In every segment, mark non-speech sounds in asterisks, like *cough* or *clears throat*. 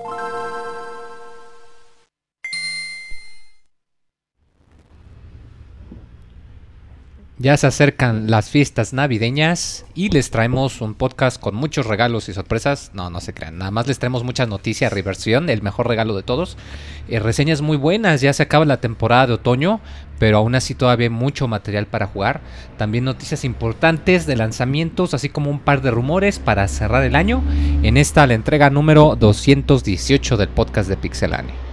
you Ya se acercan las fiestas navideñas y les traemos un podcast con muchos regalos y sorpresas. No, no se crean. Nada más les traemos muchas noticias. Reversión, el mejor regalo de todos. Eh, reseñas muy buenas. Ya se acaba la temporada de otoño, pero aún así todavía mucho material para jugar. También noticias importantes de lanzamientos, así como un par de rumores para cerrar el año. En esta la entrega número 218 del podcast de Pixelane.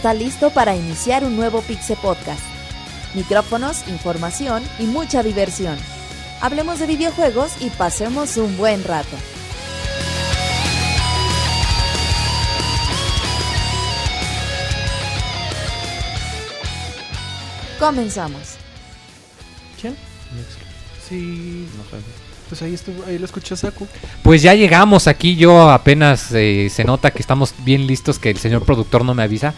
Está listo para iniciar un nuevo Pixel Podcast. Micrófonos, información y mucha diversión. Hablemos de videojuegos y pasemos un buen rato. Comenzamos. ¿Quién? Sí. Pues ahí, estuvo, ahí lo escuché Saku. Pues ya llegamos aquí, yo apenas eh, se nota que estamos bien listos, que el señor productor no me avisa.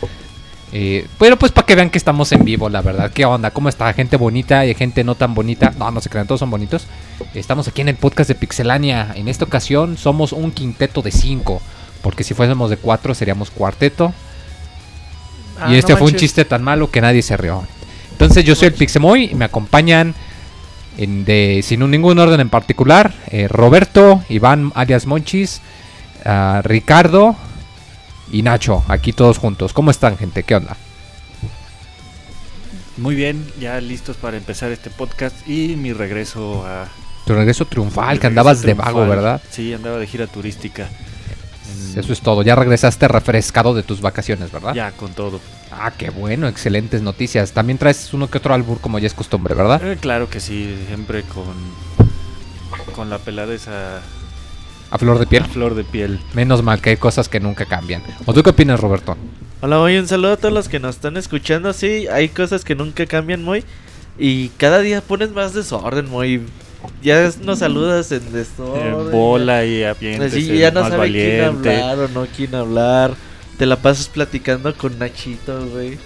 Eh, pero pues para que vean que estamos en vivo, la verdad. ¿Qué onda? ¿Cómo está? Gente bonita y gente no tan bonita. No, no se crean, todos son bonitos. Estamos aquí en el podcast de Pixelania. En esta ocasión somos un quinteto de cinco. Porque si fuésemos de cuatro seríamos cuarteto. Ah, y este no fue un chiste tan malo que nadie se rió. Entonces yo soy el Pixemoy y me acompañan en de, sin un- ningún orden en particular. eh, Roberto, Iván alias Monchis, ah, Ricardo y Nacho, aquí todos juntos. ¿Cómo están gente? ¿Qué onda? Muy bien, ya listos para empezar este podcast y mi regreso a... Tu regreso triunfal, mi que regreso andabas de vago. ¿verdad? Sí, andaba de gira turística. Eso es todo. Ya regresaste refrescado de tus vacaciones, ¿verdad? Ya, con todo. Ah, qué bueno, excelentes noticias. También traes uno que otro albur como ya es costumbre, ¿verdad? Eh, claro que sí, siempre con... Con la pelada esa A flor de piel. flor de piel. Menos mal que hay cosas que nunca cambian. ¿O tú qué opinas, Roberto? Hola, muy un saludo a todos los que nos están escuchando. Sí, hay cosas que nunca cambian, muy. Y cada día pones más desorden, muy. Ya nos saludas en desorden. bola y ya, avientes, Sí, ya no sabe quién hablar o no quién hablar. Te la pasas platicando con Nachito, güey.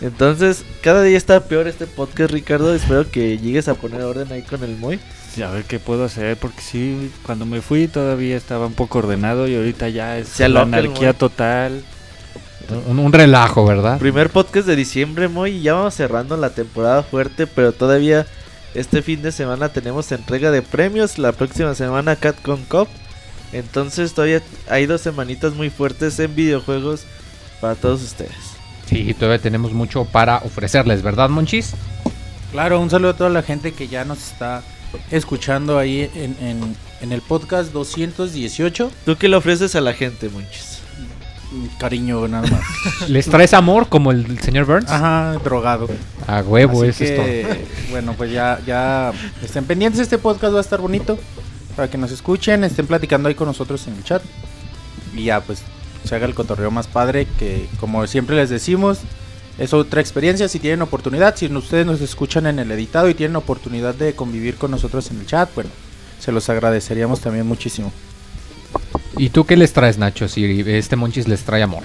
Entonces, cada día está peor este podcast, Ricardo. Espero que llegues a poner orden ahí con el Moy. A ver qué puedo hacer, porque sí, cuando me fui todavía estaba un poco ordenado y ahorita ya es Se la el anarquía total. Un, un relajo, ¿verdad? Primer podcast de diciembre, Moy. Y ya vamos cerrando la temporada fuerte, pero todavía este fin de semana tenemos entrega de premios. La próxima semana CatCon Cup. Entonces todavía hay dos semanitas muy fuertes en videojuegos para todos ustedes. Sí, todavía tenemos mucho para ofrecerles, ¿verdad, Monchis? Claro, un saludo a toda la gente que ya nos está escuchando ahí en, en- en el podcast 218. ¿Tú qué le ofreces a la gente, Monchis? Mm, Cariño, nada más. *laughs* ¿Les traes amor como el señor Burns? Ajá, drogado. A huevo, Así eso es todo. *laughs* bueno, pues ya, ya estén pendientes. Este podcast va a estar bonito para que nos escuchen, estén platicando ahí con nosotros en el chat. Y ya, pues se haga el cotorreo más padre. Que como siempre les decimos, es otra experiencia. Si tienen oportunidad, si ustedes nos escuchan en el editado y tienen oportunidad de convivir con nosotros en el chat, bueno, se los agradeceríamos también muchísimo. ¿Y tú qué les traes, Nacho? Si este Monchis les trae amor.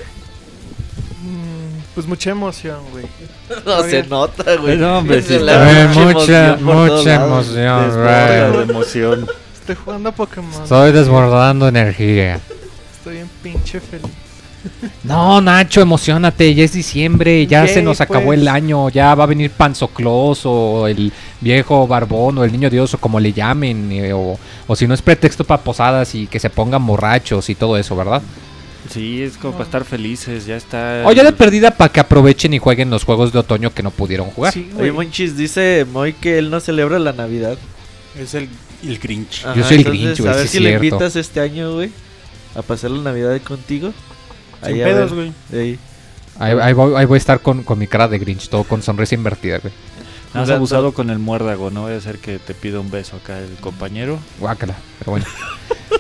Mm, Pues mucha emoción, güey. *laughs* No se nota, güey. No, hombre, sí Eh, mucha- emoción mucha emoción, right. de emoción. Estoy jugando a Pokémon. Estoy desbordando energía. Estoy en pinche feliz. *laughs* No, Nacho, emocionate, ya es diciembre, ya se nos acabó pues. el año, ya va a venir Panzoclos o el viejo barbón o el niño dios o como le llamen, eh, o, o si no es pretexto para posadas y que se pongan borrachos y todo eso, ¿verdad? Sí, es como para estar felices, ya está. O ya de perdida para que aprovechen y jueguen los juegos de otoño que no pudieron jugar. Sí, Oye. Monchis, dice Moy que él no celebra la Navidad. Es el, el Grinch. Yo soy el entonces, Grinch, güey, A ver sí si le invitas este año, güey, a pasar la Navidad contigo. Sin Ahí, pedos, güey. Ey. Ahí, ahí voy, ahí voy a estar con, con mi cara de Grinch, todo con sonrisa invertida, güey. No has Jugando. abusado con el muérdago, no voy a hacer que te pida un beso acá el compañero. Guácala, pero bueno.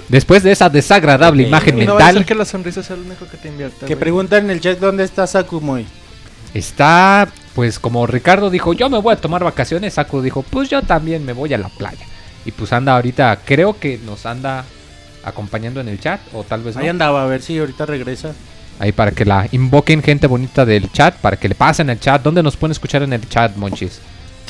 Después de esa desagradable imagen Y no va a mental, ser que la sonrisa sea lo único que te invierta. Que preguntan en el chat dónde está Sakumoy. está pues como Ricardo dijo, yo me voy a tomar vacaciones, Saku dijo, pues yo también me voy a la playa. Y pues anda ahorita, creo que nos anda acompañando en el chat, o tal vez no. Ahí andaba, a ver si ahorita regresa. Ahí para que la invoquen gente bonita del chat, para que le pasen el chat. ¿Dónde nos pueden escuchar en el chat, Monchis?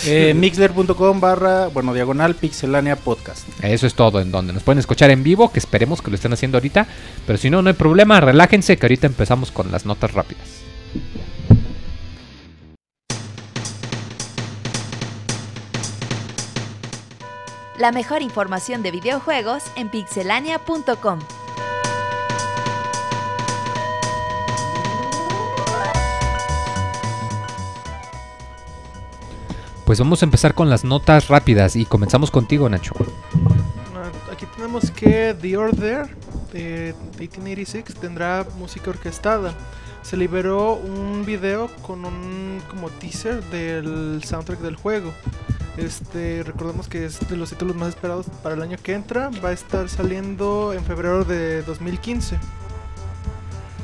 Eh, mixler.com barra, bueno, diagonal pixelania podcast. Eso es todo en donde nos pueden escuchar en vivo, que esperemos que lo estén haciendo ahorita. Pero si no, no hay problema, relájense que ahorita empezamos con las notas rápidas. La mejor información de videojuegos en pixelania.com. Pues vamos a empezar con las notas rápidas y comenzamos contigo, Nacho. Ah, Aquí tenemos que The Order de 1886 tendrá música orquestada. Se liberó un video con un como teaser del soundtrack del juego. Este, recordemos que es de los títulos más esperados para el año que entra. Va a estar saliendo en febrero de 2015.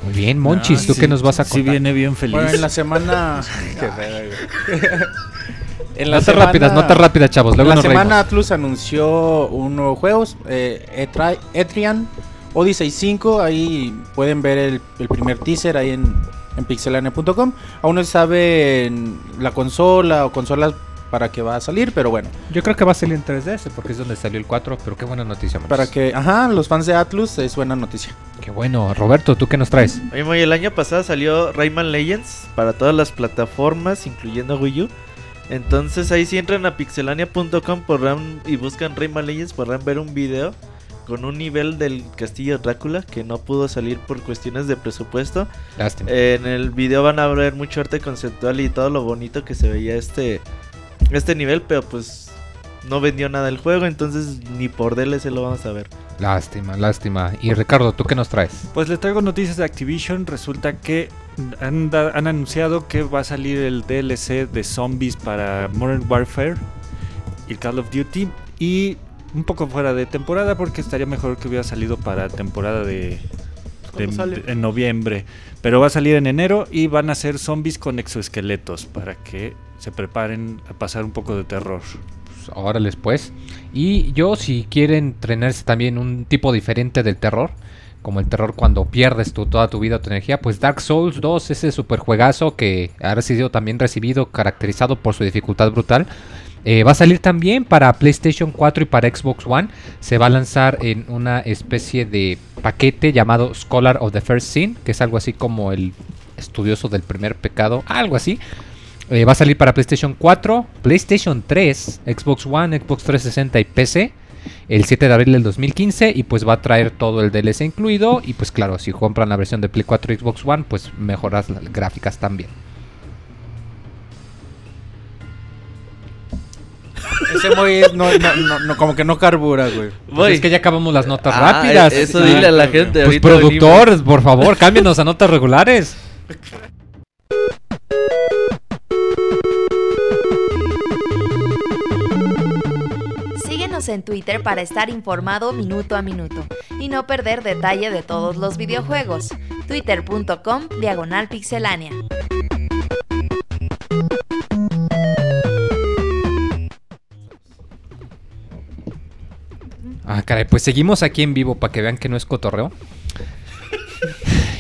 Muy bien, Monchis, Ah, ¿tú sí, qué nos vas a Sí contar? viene bien feliz. Bueno, en la semana. *laughs* *laughs* En la Notas rápidas, semana- notas rápidas, chavos. Luego la nos semana reímos. Atlus anunció un nuevo juego, eh, Etri- Etrian Odyssey 5. Ahí pueden ver el, el primer teaser ahí en, en pixelania.com. Aún no se sabe en la consola o consolas para que va a salir, pero bueno, Yo creo que va a salir en 3DS porque es donde salió el 4, pero qué buena noticia, Monchis. para que, ajá, los fans de Atlus es buena noticia. Qué bueno. Roberto, ¿tú qué nos traes? Oye, Moy, el año pasado salió Rayman Legends para todas las plataformas, incluyendo Wii U. Entonces ahí si entran a pixelania.com podrán y buscan Rayman Legends podrán ver un video con un nivel del castillo Drácula que no pudo salir por cuestiones de presupuesto. Lástima. En el video van a ver mucho arte conceptual y todo lo bonito que se veía este este nivel, pero pues no vendió nada el juego, entonces ni por DLC lo vamos a ver. Lástima, lástima. Y Ricardo, ¿tú qué nos traes? Pues les traigo noticias de Activision. Resulta que han, da- han anunciado que va a salir el DLC de zombies para Modern Warfare y Call of Duty. Y un poco fuera de temporada porque estaría mejor que hubiera salido para temporada de, de- ¿Cuándo sale? de- en noviembre. Pero va a salir en enero y van a ser zombies con exoesqueletos para que se preparen a pasar un poco de terror. Pues, órales pues. Y yo, si quieren entrenarse también un tipo diferente del terror, como el terror cuando pierdes tu, toda tu vida o tu energía, pues Dark Souls 2, ese super juegazo que ha sido también recibido, caracterizado por su dificultad brutal. Eh, va a salir también para PlayStation 4 y para Xbox One. Se va a lanzar en una especie de paquete llamado Scholar of the First Sin, que es algo así como el estudioso del primer pecado, algo así. Eh, va a salir para PlayStation 4, PlayStation 3, Xbox One, Xbox 360 y PC el 7 de abril del 2015 y pues va a traer todo el DLC incluido y pues claro, si compran la versión de Play 4 y Xbox One pues mejoras las gráficas también. Ese muy no, no, no, no, como que no carbura, güey. Pues es que ya acabamos las notas Ah, rápidas. Eso Ah, dile a la gente. Pues productor, por favor, cámbienos a notas regulares. Síguenos en Twitter para estar informado minuto a minuto y no perder detalle de todos los videojuegos. Twitter.com Diagonal Pixelánea. Ah, caray, pues seguimos aquí en vivo para que vean que no es cotorreo.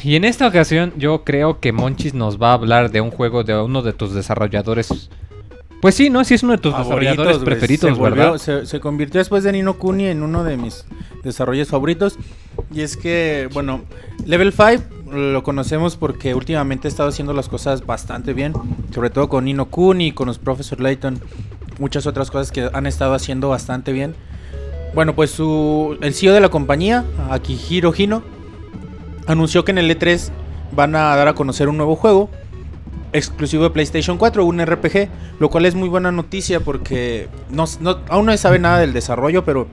Y en esta ocasión yo creo que Monchis nos va a hablar de un juego de uno de tus desarrolladores. Pues sí, ¿no? Sí es uno de tus desarrolladores preferidos, se volvió- ¿verdad? Se, se convirtió después de Nino Kuni en uno de mis desarrollos favoritos. Y es que, bueno, Level 5 lo conocemos porque últimamente ha estado haciendo las cosas bastante bien. Sobre todo con Nino Kuni, con los Professor Layton. Muchas otras cosas que han estado haciendo bastante bien. Bueno, pues su, el CEO de la compañía, Akihiro Hino, anunció que en el E3 van a dar a conocer un nuevo juego exclusivo de PlayStation 4, un RPG, lo cual es muy buena noticia porque no, no- aún no se sabe nada del desarrollo, pero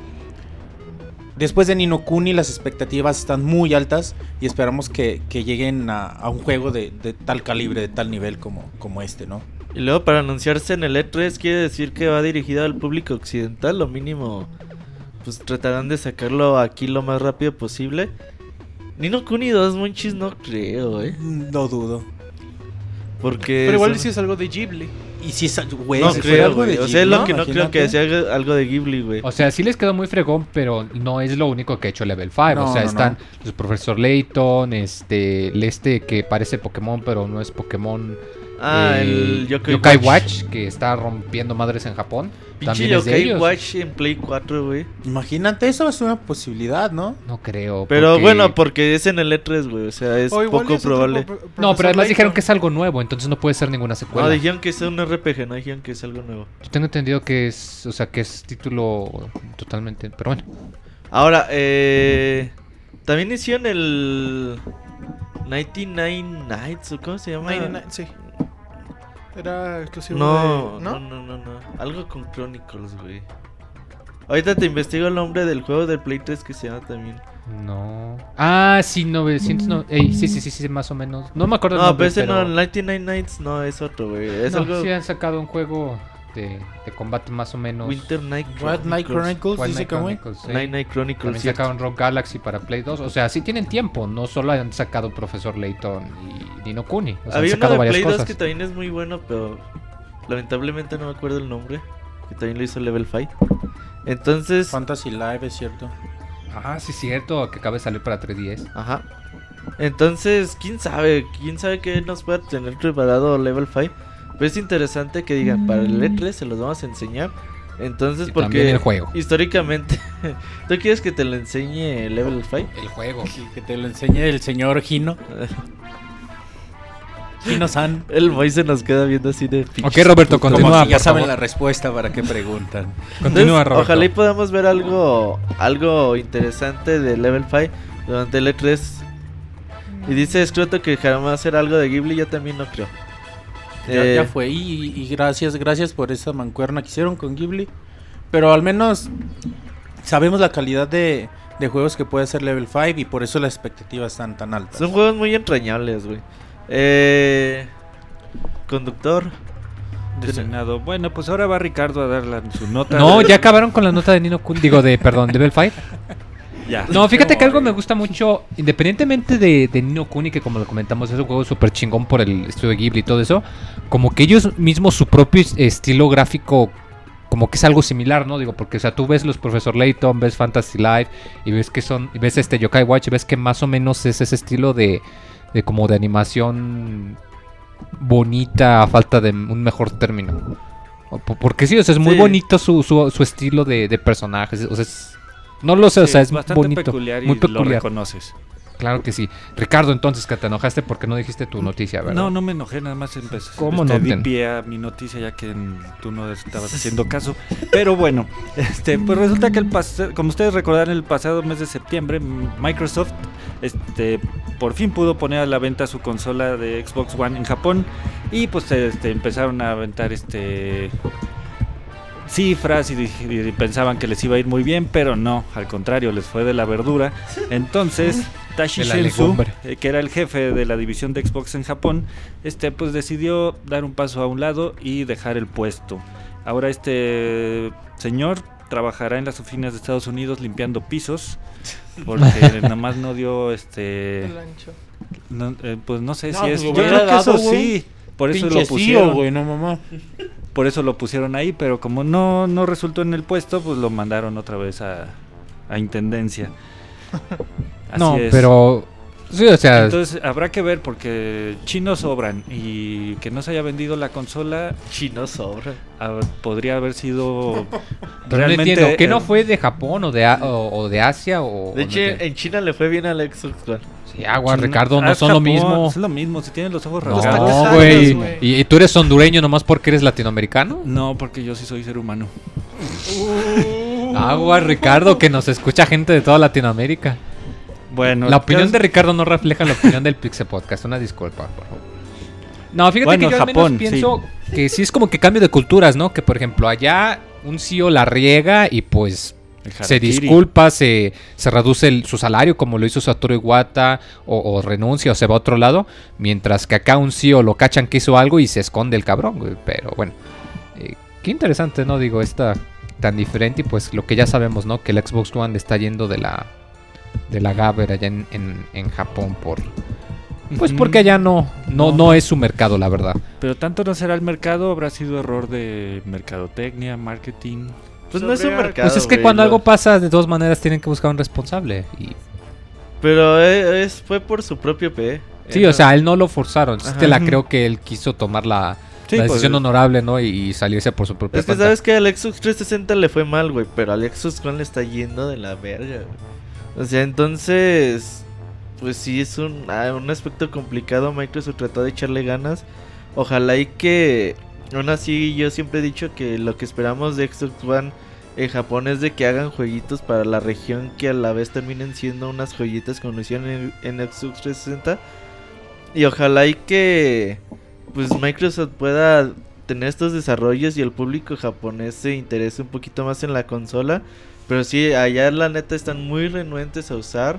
después de Nino Kuni las expectativas están muy altas y esperamos que, que lleguen a, un juego de, tal calibre, de tal nivel como, como este, ¿no? Y luego para anunciarse en el E3 quiere decir que va dirigido al público occidental, lo mínimo pues tratarán de sacarlo aquí lo más rápido posible. Nino Kuni 2 Monchis no creo, eh. No dudo. Porque. Pero igual son- si es algo de Ghibli. Y si es, güey, No si creo, algo güey. de O sea, es lo Ghibli, que no creo que sea algo- algo de Ghibli, güey. O sea, sí les quedó muy fregón, pero no es lo único que ha hecho Level 5. No, o sea, no, están los Profesor Layton, este, el este que parece Pokémon, pero no es Pokémon. Ah, eh, el Yokai, Yokai Watch. Watch, que está rompiendo madres en Japón. Pinche También es de Yokai ellos. Watch en Play 4, güey. Imagínate, eso es una posibilidad, ¿no? No creo. Pero porque- bueno, porque es en el E3, güey. O sea, es O igual poco es otro probable. pro- pro- No, profesor pero además dijeron Layton. que es algo nuevo, entonces no puede ser ninguna secuela. No, dijeron que es un RPG, no dijeron que es algo nuevo. Yo tengo entendido que es, o sea, que es título totalmente, pero bueno. Ahora, eh. También hicieron el. 99 Nights, ¿o cómo se llama? 99, sí. Era exclusivo No, de... no, no, no, no. Algo con Chronicles, güey. Ahorita te investigo el nombre del juego del Play 3 que se llama también. No. Ah, sí, 900. No, ey, sí, sí, sí, sí, más o menos. No me acuerdo el No, nombre, pero ese pero... no, 99 Nights no es otro, güey. Es No, algo. sí han sacado un juego de, de combate más o menos. Winter Night White Chronicles, dice Night que güey. Chronicles, sí. Night Night Chronicles. También sacaron Rock Galaxy para Play 2. O sea, sí tienen tiempo. No solo han sacado Profesor Layton y Dino Kuni. O sea, Había han uno sacado de varias Play 2 cosas. que también es muy bueno, pero lamentablemente no me acuerdo el nombre. Que también lo hizo Level 5. Entonces, Fantasy Live, es cierto. Ah, sí, cierto. Que acaba de salir para 3DS. ajá. Entonces, quién sabe, quién sabe qué nos puede tener preparado Level 5. Pero es interesante que digan, para el E3 se los vamos a enseñar. Entonces, Y porque el juego. históricamente, *laughs* ¿tú quieres que te lo enseñe Level 5? El juego. Que te lo enseñe el señor Gino. *laughs* Gino-san. El boy se nos queda viendo así de Ok, Roberto, Como continúa. que ya por saben favor. la respuesta para qué preguntan. *laughs* Continúa, Entonces, Roberto. ojalá y podamos ver algo algo interesante de Level 5 durante el E3. Y dice Scroto que jamás será algo de Ghibli, yo también no creo. Ya, Eh, ya fue. Y, y gracias, gracias por esa mancuerna que hicieron con Ghibli. Pero al menos sabemos la calidad de, de juegos que puede ser Level 5 y por eso las expectativas están tan altas. Son juegos muy entrañables, güey. Eh, conductor. Designado. Bueno, pues ahora va Ricardo a dar la- su nota. No, de- ya acabaron con la nota de Nino Kuni. Digo, de, perdón, Level 5. *laughs* Ya. No, fíjate que algo me gusta mucho, independientemente de, de Nino Kuni, que como lo comentamos es un juego súper chingón por el estudio Ghibli y todo eso, como que ellos mismos su propio es- estilo gráfico, como que es algo similar, ¿no? Digo, porque o sea, tú ves los Profesor Layton, ves Fantasy Life y ves que son, y ves este Yokai Watch y ves que más o menos es ese estilo de, de como de animación bonita a falta de un mejor término. Porque sí, o sea, es muy Sí. bonito su, su, su estilo de, de personajes. O sea, es- no lo sé, o sea, es bastante bonito. peculiar y muy lo reconoces. Claro que sí. Ricardo, entonces, que te enojaste porque no dijiste tu noticia, ¿verdad? No, no me enojé, nada más empecé. ¿Cómo este, no di pie a mi noticia ya que tú no estabas haciendo caso. Pero bueno, este, pues resulta que el como ustedes recordarán, el pasado mes de septiembre, Microsoft este, por fin pudo poner a la venta su consola de Xbox One en Japón. Y pues este, empezaron a aventar este cifras y, pensaban que les iba a ir muy bien, pero no, al contrario, les fue de la verdura. Entonces, *laughs* Tashi Shensu, eh, que era el jefe de la división de Xbox en Japón, este pues decidió dar un paso a un lado y dejar el puesto. Ahora este señor trabajará en las oficinas de Estados Unidos limpiando pisos porque *laughs* nada más no dio este El ancho. no, eh, pues no sé No, si pues es lo yo creo que dado, eso sí por eso Pinche lo pusieron güey, no mamá. *laughs* por eso lo pusieron ahí, pero como no, no resultó en el puesto, pues lo mandaron otra vez a, a intendencia. *laughs* Así no, es. pero. Sí, o sea. Entonces habrá que ver porque chinos sobran y que no se haya vendido la consola Chino sobra. ah, podría haber sido *laughs* pero no entiendo. ¿Qué no eh, fue de Japón o de, A- o, o de Asia? O, De no hecho, entiendo? en China le fue bien al Xbox One. Sí, agua, China- Ricardo, no ah, son lo Japón, mismo. Es lo mismo, si tienen los ojos No, rasgados. Tacos, güey. ¿Y, y tú eres hondureño nomás porque eres latinoamericano? No, porque yo sí soy ser humano. Agua, Ricardo, que nos escucha gente de toda Latinoamérica. Bueno, La opinión de Ricardo no refleja la opinión del Pixel Podcast. Una disculpa, por favor. No, fíjate Bueno, que yo al Japón, menos pienso que sí es como que cambio de culturas, ¿no? Que por ejemplo allá un CEO la riega y pues se disculpa, se, se reduce el- su salario como lo hizo Satoru Iwata o, o renuncia o se va a otro lado, mientras que acá un CEO lo cachan que hizo algo y se esconde el cabrón, güey. Pero bueno, eh, qué interesante, ¿no? Digo, esta tan diferente y pues lo que ya sabemos, ¿no? Que el Xbox One le está yendo de la de la Gaber allá en, en, en Japón por Pues porque allá no, no, No. no es su mercado, la verdad. Pero tanto no será el mercado, habrá sido error de mercadotecnia, marketing. Pues no es un mercado. Pues es que güey, cuando lo- algo pasa, de todas maneras tienen que buscar un responsable. Y, Pero e- es, fue por su propio P. sí, o sea, él no lo forzaron. Ajá. te la creo que él quiso tomar la, Sí, la pues, decisión honorable, ¿no? Y, y salirse por su propia Es que cuenta. sabes que al Xbox 360 le fue mal, güey. Pero al Xbox One le está yendo de la verga, güey. O sea, entonces. Pues sí, es un, ah, un aspecto complicado. Microsoft trató de echarle ganas. Ojalá y que. Aún así, yo siempre he dicho que lo que esperamos de Xbox One en Japón es de que hagan jueguitos para la región que a la vez terminen siendo unas joyitas como lo hicieron en, en Xbox 360. Y ojalá y que pues Microsoft pueda tener estos desarrollos y el público japonés se interese un poquito más en la consola. Pero sí, allá la neta están muy renuentes a usar.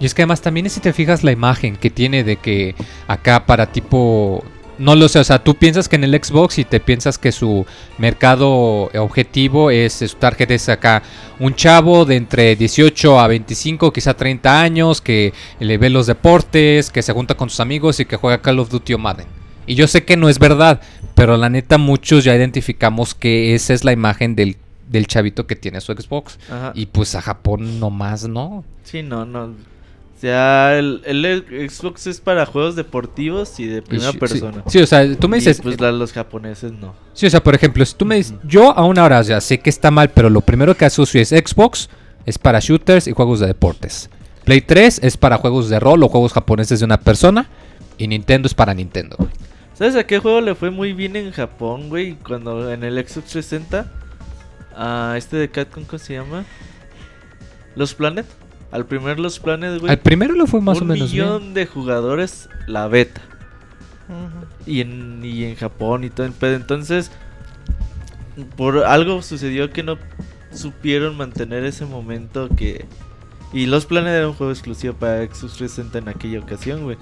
Y es que además también si te fijas la imagen que tiene de que acá para tipo... No lo sé, o sea, tú piensas que en el Xbox y te piensas que su mercado objetivo es, su target es acá un chavo de entre 18 a 25, quizá 30 años, que le ve los deportes, que se junta con sus amigos y que juega Call of Duty o Madden. Y yo sé que no es verdad, pero la neta muchos ya identificamos que esa es la imagen del, del chavito que tiene su Xbox. Ajá. Y pues a Japón nomás no. Sí, no, no. O sea, el, el Xbox es para juegos deportivos y de primera Sí, persona. Sí, o sea, tú me Y, dices, pues la- los japoneses no. Sí, o sea, por ejemplo, si tú me dices, yo aún ahora ya sé que está mal, pero lo primero que asocio es Xbox, es para shooters y juegos de deportes. Play 3 es para juegos de rol o juegos japoneses de una persona. Y Nintendo es para Nintendo. güey. ¿Sabes a qué juego le fue muy bien en Japón, güey? Cuando en el Xbox 360. A este de Capcom, ¿cómo se llama? Los Planet. Al primer Los Planet, güey. Al primero lo fue más un o menos millón bien. de jugadores la beta. Y en, y en Japón y todo el pedo. Entonces, por algo sucedió que no supieron mantener ese momento que... Y Los Planet era un juego exclusivo para Xbox 360 en aquella ocasión, güey.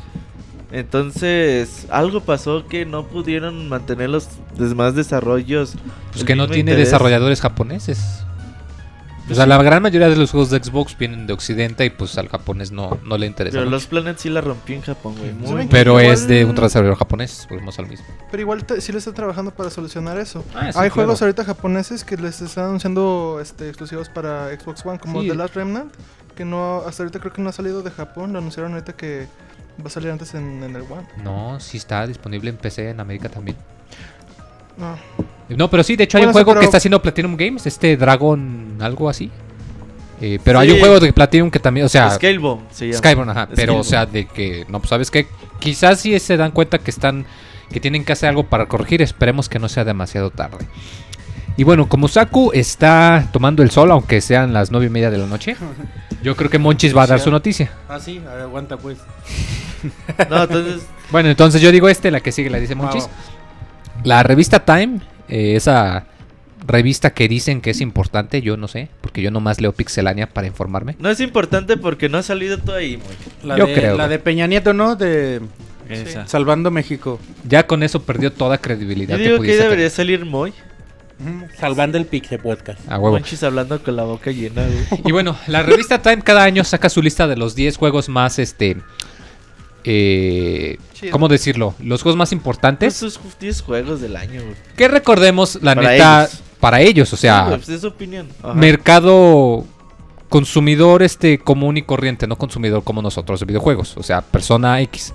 Entonces, algo pasó que no pudieron mantener los demás desarrollos. Pues que no tiene interés. desarrolladores japoneses. O sea, sí. la gran mayoría de los juegos de Xbox vienen de Occidente y pues al japonés no, no le interesa. Pero mucho. Los Planet sí la rompió en Japón, güey. Muy. Pero Igual- es de un desarrollador japonés, volvemos al mismo. Pero igual te- sí le están trabajando para solucionar eso. Ah, sí, Hay claro. juegos ahorita japoneses que les están anunciando este, exclusivos para Xbox One, como Sí. The Last Remnant, que no hasta ahorita creo que no ha salido de Japón. Lo anunciaron ahorita que va a salir antes en, en el One. No, sí está disponible en PC en América también. No. No, pero sí, de hecho hay Bueno, un juego pero- que está haciendo Platinum Games, este Dragon, algo así. Eh, pero hay un juego de Platinum que también, o sea, Scalebone se llama. Skyborn, ajá. Pero, o sea, de que, no, pues sabes que quizás sí se dan cuenta que están, que tienen que hacer algo para corregir. Esperemos que no sea demasiado tarde. Y bueno, como Saku está tomando el sol, aunque sean las nueve y media de la noche, *laughs* yo creo que Monchis va a dar su noticia. Ah, sí, a ver, aguanta pues. *laughs* No, entonces, Bueno, entonces yo digo este, la que sigue la dice Monchis. Wow. La revista Time, eh, esa revista que dicen que es importante, yo no sé, porque yo nomás leo Pixelania para informarme. no es importante porque no ha salido todo ahí. La Yo de, creo, La de Peña Nieto, ¿no? De Esa. Salvando México. Ya con eso perdió toda credibilidad Yo digo que debería tener. salir Moy. Salvando el Pixel Podcast. A huevo. Monchis hablando con la boca llena, güey. *laughs* Y bueno, la revista Time cada año saca su lista de los 10 juegos más, este... Eh. ¿Cómo decirlo? Los juegos más importantes. Estos 10 juegos del año, güey. Que recordemos, la Para neta, ellos. para ellos, o Sí, sea, güey, pues es opinión. Ajá. mercado consumidor este común y corriente, no consumidor como nosotros de videojuegos, o sea, persona X.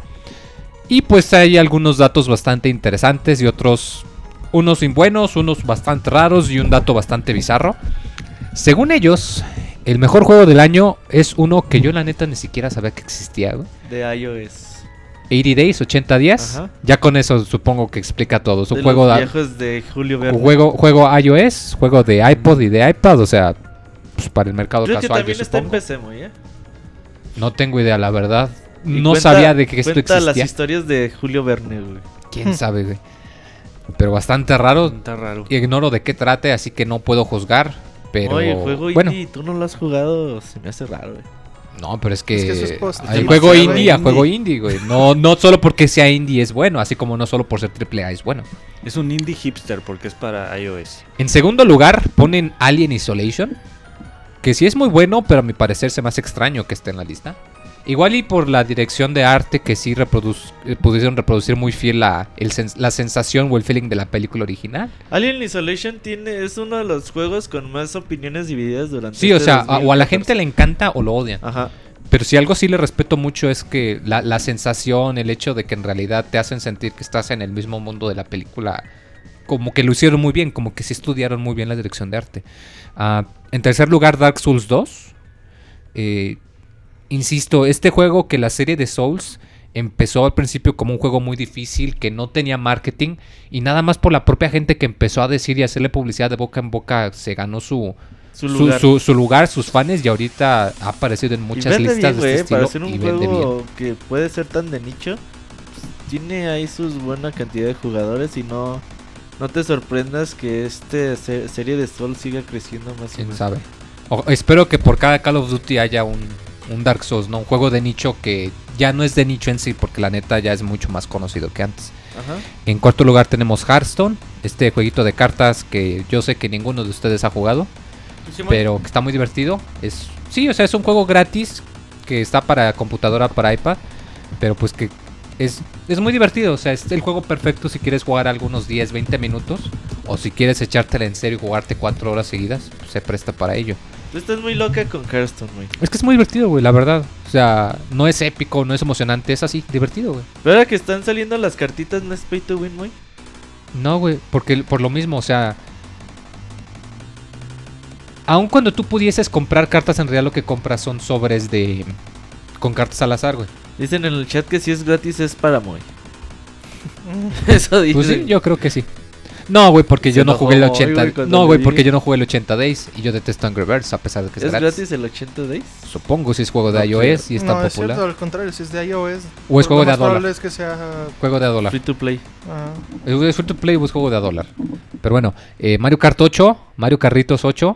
Y pues hay algunos datos bastante interesantes y otros unos buenos, unos bastante raros y un dato bastante bizarro. Según ellos, el mejor juego del año es uno que yo la neta ni siquiera sabía que existía. güey. De iOS. 80 Days, 80 días. Ajá. Ya con eso supongo que explica todo. De juego los de, viejos de Julio juego, juego iOS, juego de iPod y de iPad, o sea, pues para el mercado Creo que casual, yo también está en. PC, muy, ¿eh? No tengo idea, la verdad. No cuenta- sabía de que esto cuenta las existía. historias de Julio Verne, güey. Quién sabe, güey. Pero bastante raro. Está raro. Ignoro de qué trate, así que no puedo juzgar. Pero Oye, juego bueno, indie, tú no lo has jugado, se me hace raro, güey. no, pero es que, Es que eso es post- hay demasiado juego indie, a juego indie, güey. No, no solo porque sea indie es bueno, así como no solo por ser triple A es bueno. Es un indie hipster porque es para iOS. En segundo lugar ponen Alien Isolation, que sí es muy bueno, pero a mi parecer se me hace extraño que esté en la lista. Igual y por la dirección de arte que sí eh, pudieron reproducir muy fiel la, el sens- la sensación o el feeling de la película original. Alien Isolation tiene, es uno de los juegos con más opiniones divididas durante Sí, o este sea, o a la 2014. gente le encanta o lo odian. Ajá. Pero si algo sí le respeto mucho es que la, la sensación, el hecho de que en realidad te hacen sentir que estás en el mismo mundo de la película, como que lo hicieron muy bien, como que sí estudiaron muy bien la dirección de arte. Ah, en tercer lugar, Dark Souls 2. Eh, insisto, este juego que la serie de Souls empezó al principio como un juego muy difícil, que no tenía marketing, y nada más por la propia gente que empezó a decir y hacerle publicidad de boca en boca, se ganó su, Su lugar. su- su lugar, sus fans, y ahorita ha aparecido en muchas listas bien, de este para estilo ser un y vende bien. juego que puede ser tan de nicho, pues, tiene ahí sus buena cantidad de jugadores y no no te sorprendas que este se- serie de Souls siga creciendo más y quién más. sabe. O- espero que por cada Call of Duty haya un, un Dark Souls, ¿no? Un juego de nicho que ya no es de nicho en sí, porque la neta ya es mucho más conocido que antes. Ajá. En cuarto lugar tenemos Hearthstone, este jueguito de cartas que yo sé que ninguno de ustedes ha jugado, pero que está muy divertido. Es sí, o sea, es un juego gratis que está para computadora, para iPad, pero pues que es, es muy divertido, o sea, es el juego perfecto si quieres jugar algunos 10, 20 minutos o si quieres echártela en serio y jugarte 4 horas seguidas, pues, se presta para ello. Tú estás muy loca con Hearthstone, güey. Es que es muy divertido, güey, la verdad. O sea, no es épico, no es emocionante, es así, divertido, güey. Pero ahora que están saliendo las cartitas, ¿no es pay to win, güey? No, güey, porque por lo mismo, o sea. Aun cuando tú pudieses comprar cartas, en realidad lo que compras son sobres de. con cartas al azar, güey. Dicen en el chat que si es gratis es para Moy. *laughs* *laughs* Eso dicen. Pues sí, yo creo que sí. No, güey, porque yo no jugué el enojó, 80. güey, cuando no, güey, porque yo no jugué el 80 Days y yo detesto Angry Birds a pesar de que es, ¿Es gratis. gratis el 80 days? Supongo si es juego de No iOS y está no, es popular. cierto, al contrario, si es de iOS. O es juego de a dólar. probable es que sea. Juego de a dólar. Free to play. ah, Es free to play o es juego de a dólar. Pero bueno, eh, Mario Kart 8, Mario Carritos 8.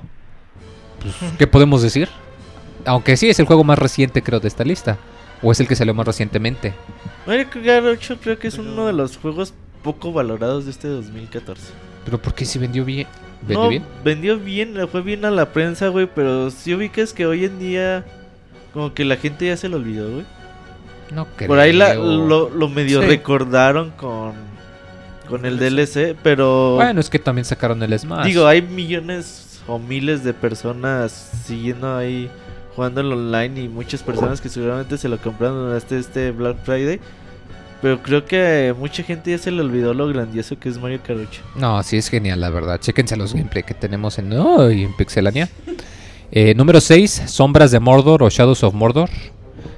Pues, ¿qué podemos decir? Aunque sí es el juego más reciente, creo, de esta lista. O es el que salió más recientemente. Mario Kart 8 creo que es uno de los juegos poco valorados de este 2014. Pero ¿por qué si vendió bien? ¿Vendió no, bien? vendió bien, le fue bien a la prensa, güey, pero si ubicas que hoy en día como que la gente ya se lo olvidó, güey. No creo. Por ahí la- lo, lo medio Sí. recordaron con con el DLC, pero Bueno, es que también sacaron el Smash. digo, hay millones o miles de personas siguiendo ahí jugando en online y muchas personas que seguramente se lo compraron durante este Black Friday. Pero creo que mucha gente ya se le olvidó lo grandioso que es Mario Kart 8. No, sí es genial, la verdad. Chéquense los gameplay que tenemos en Pixelania. Eh, número 6, Sombras de Mordor o Shadows of Mordor.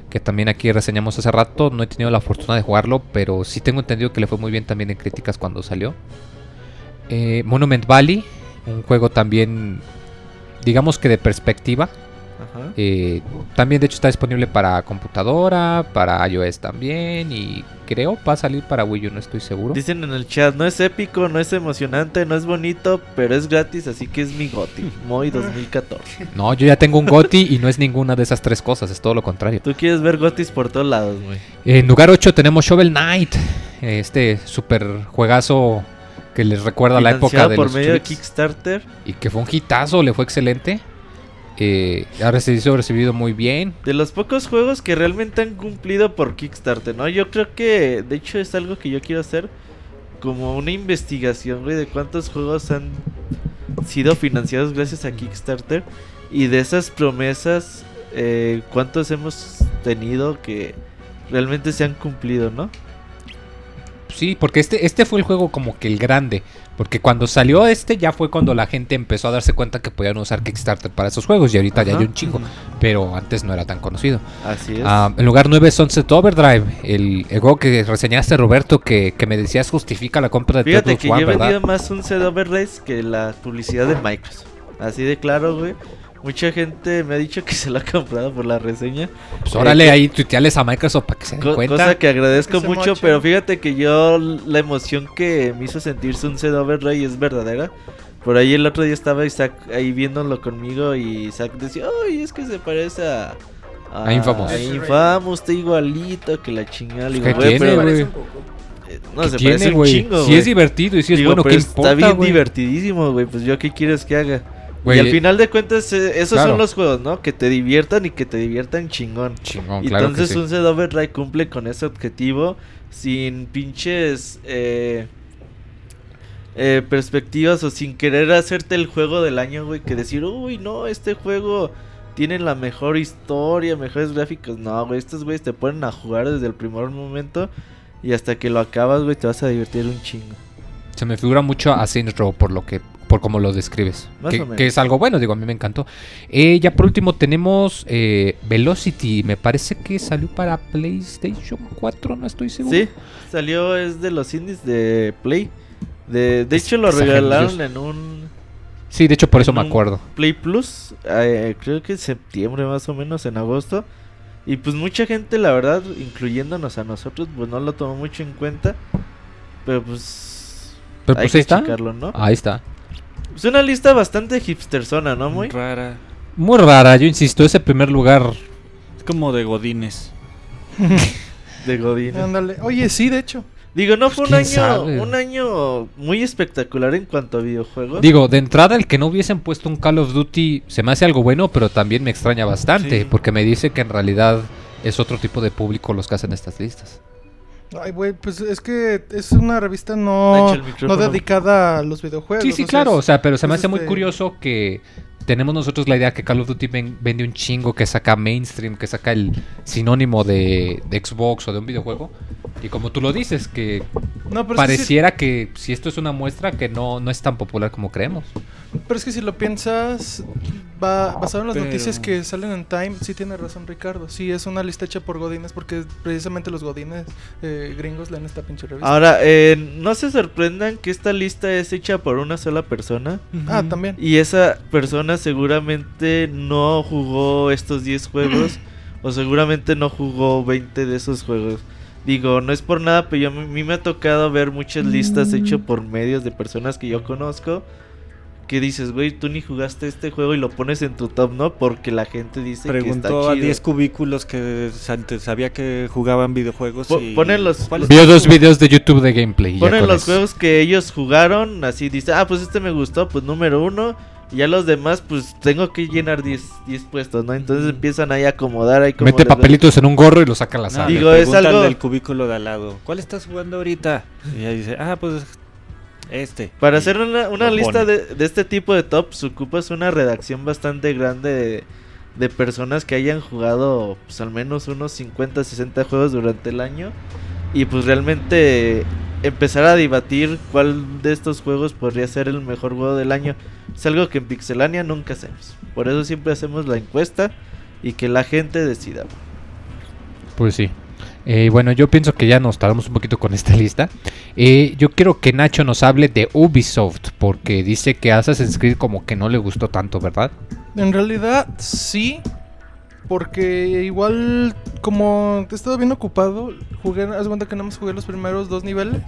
Que también aquí reseñamos hace rato. No he tenido la fortuna de jugarlo, pero sí tengo entendido que le fue muy bien también en críticas cuando salió. Eh, Monument Valley, un juego también, digamos que de perspectiva. Ajá. Eh, también de hecho está disponible para computadora, para iOS también y creo va a salir para Wii U, no estoy seguro. Dicen en el chat, no es épico, no es emocionante, no es bonito, pero es gratis, así que es mi GOTY. *laughs* Moy 2014. No, yo ya tengo un GOTI y no es ninguna de esas tres cosas, es todo lo contrario. Tú quieres ver GOTYs por todos lados. En lugar 8 tenemos Shovel Knight, este super juegazo que les recuerda la época de por los medio de Kickstarter. y que fue un hitazo, le fue excelente. Eh, ha recibido, recibido muy bien. De los pocos juegos que realmente han cumplido por Kickstarter, ¿no? Yo creo que, de hecho, es algo que yo quiero hacer. Como una investigación, güey, de cuántos juegos han sido financiados gracias a Kickstarter. Y de esas promesas, eh, cuántos hemos tenido que realmente se han cumplido, ¿no? Sí, porque este, este fue el juego como que el grande. Porque cuando salió este ya fue cuando la gente empezó a darse cuenta que podían usar Kickstarter para esos juegos. Y ahorita ya hay un chingo. Pero antes no era tan conocido. Así es. Ah, en lugar 9 Sunset Overdrive. El, el juego que reseñaste Roberto que, que me decías justifica la compra de Fíjate Total que yo he vendido más un CD Overlays que la publicidad de Microsoft. Así de claro, güey. Mucha gente me ha dicho que se lo ha comprado por la reseña. Pues órale Eh, ahí, tuiteales a Microsoft para que se den Co- cuenta. cosa que agradezco Que mucho, pero fíjate que yo la emoción que me hizo sentirse un CD Overlay es verdadera. Por ahí el otro día estaba Isaac ahí viéndolo conmigo y Isaac decía, ay, es que se parece a... A Infamous. A Infamous, está igualito que la chingada. Le digo, ¿Qué "Güey, tiene, pero- güey? eh, No, ¿Qué se tiene, parece un güey? chingo, Si es divertido y si es Digo, bueno, ¿qué importa, Está bien divertidísimo, güey. Pues yo, ¿qué quieres que haga? Y al final de cuentas, eh, esos claro. son los juegos, ¿no? Que te diviertan y que te diviertan chingón. Chingón, Y claro que entonces sí. un Sunset Overdrive cumple con ese objetivo sin pinches eh, eh, perspectivas o sin querer hacerte el juego del año, güey. Que decir, uy, no, este juego tiene la mejor historia, mejores gráficos. No, güey, estos güeyes te ponen a jugar desde el primer momento y hasta que lo acabas, güey, te vas a divertir un chingo. Se me figura mucho a Saints Row por lo que por cómo lo describes. Que, es algo bueno, digo, a mí me encantó. Eh, ya por último tenemos eh, Velocity. Me parece que salió para PlayStation 4, no estoy seguro. Sí, salió, es de los indies de Play. De, de hecho, lo regalaron en un Sí, de hecho por eso me acuerdo. Play Plus, eh, creo que en septiembre más o menos, en agosto. Y pues mucha gente, la verdad, incluyéndonos a nosotros, pues no lo tomó mucho en cuenta. Pero pues... Pero hay pues que ahí está. checarlo, ¿no? Ahí está. Es una lista bastante hipsterzona, ¿no? Muy... Rara. Muy rara, yo insisto, ese primer lugar. Es como de Godines. *laughs* De Godín. Ándale. Oye, sí, de hecho. Digo, no fue un ¿Quién año, sabe? un año muy espectacular en cuanto a videojuegos. Digo, de entrada, el que no hubiesen puesto un Call of Duty se me hace algo bueno, pero también me extraña bastante, Sí. porque me dice que en realidad es otro tipo de público los que hacen estas listas. Ay, güey, pues es que es una revista no, no dedicada a los videojuegos. Sí, sí, o sea, claro, es- o sea, pero se me es hace muy este- curioso que tenemos nosotros la idea que Call of Duty ven- vende un chingo, que saca mainstream, que saca el sinónimo de, de Xbox o de un videojuego. Y como tú lo dices, que No, pero es que sí- pareciera que si esto es una muestra que no, no es tan popular como creemos. pero es que si lo piensas, va, basado en las Pero- noticias que salen en Time, sí tiene razón Ricardo. Sí, es una lista hecha por Godines porque precisamente los Godines eh, gringos leen esta pinche revista. Ahora, eh, no se sorprendan que esta lista es hecha por una sola persona. Ah, también. Y esa persona seguramente no jugó estos 10 juegos *clears throat* o seguramente no jugó 20 de esos juegos. Digo, no es por nada, pero yo, a mí me ha tocado ver muchas listas hechas por medios de personas que yo conozco. Que dices, güey, tú ni jugaste este juego y lo pones en tu top, ¿no? Porque la gente dice que Preguntó está a chido. 10 cubículos que antes sabía que jugaban videojuegos. Po- y... ponen los- ¿Cuál es Vio dos videos de YouTube de gameplay. Ponen los eso. juegos que ellos jugaron, así dice, ah, pues este me gustó, pues número uno. Y ya los demás, pues tengo que llenar 10 10 puestos, ¿no? Entonces empiezan ahí a acomodar ahí como Mete papelitos en un gorro y lo saca a la No, sala. Digo, es preguntan algo- del cubículo de al lado. ¿Cuál estás jugando ahorita? Y ella dice, ah, pues este. Para hacer una, lista de, de este tipo de tops, ocupas una redacción bastante grande de, de personas que hayan jugado pues, al menos unos 50, 60 juegos durante el año. Y pues realmente empezar a debatir cuál de estos juegos podría ser el mejor juego del año. Es algo que en Pixelania nunca hacemos. Por eso siempre hacemos la encuesta y que la gente decida. Pues sí. Eh, bueno, yo pienso que ya nos tardamos un poquito con esta *laughs* lista. Eh, yo quiero que Nacho nos hable de Ubisoft, porque dice que Assassin's Creed como que no le gustó tanto, ¿verdad? En realidad, sí. Porque igual, como he estado bien ocupado, jugué, haz cuenta que nada más jugué los primeros dos niveles.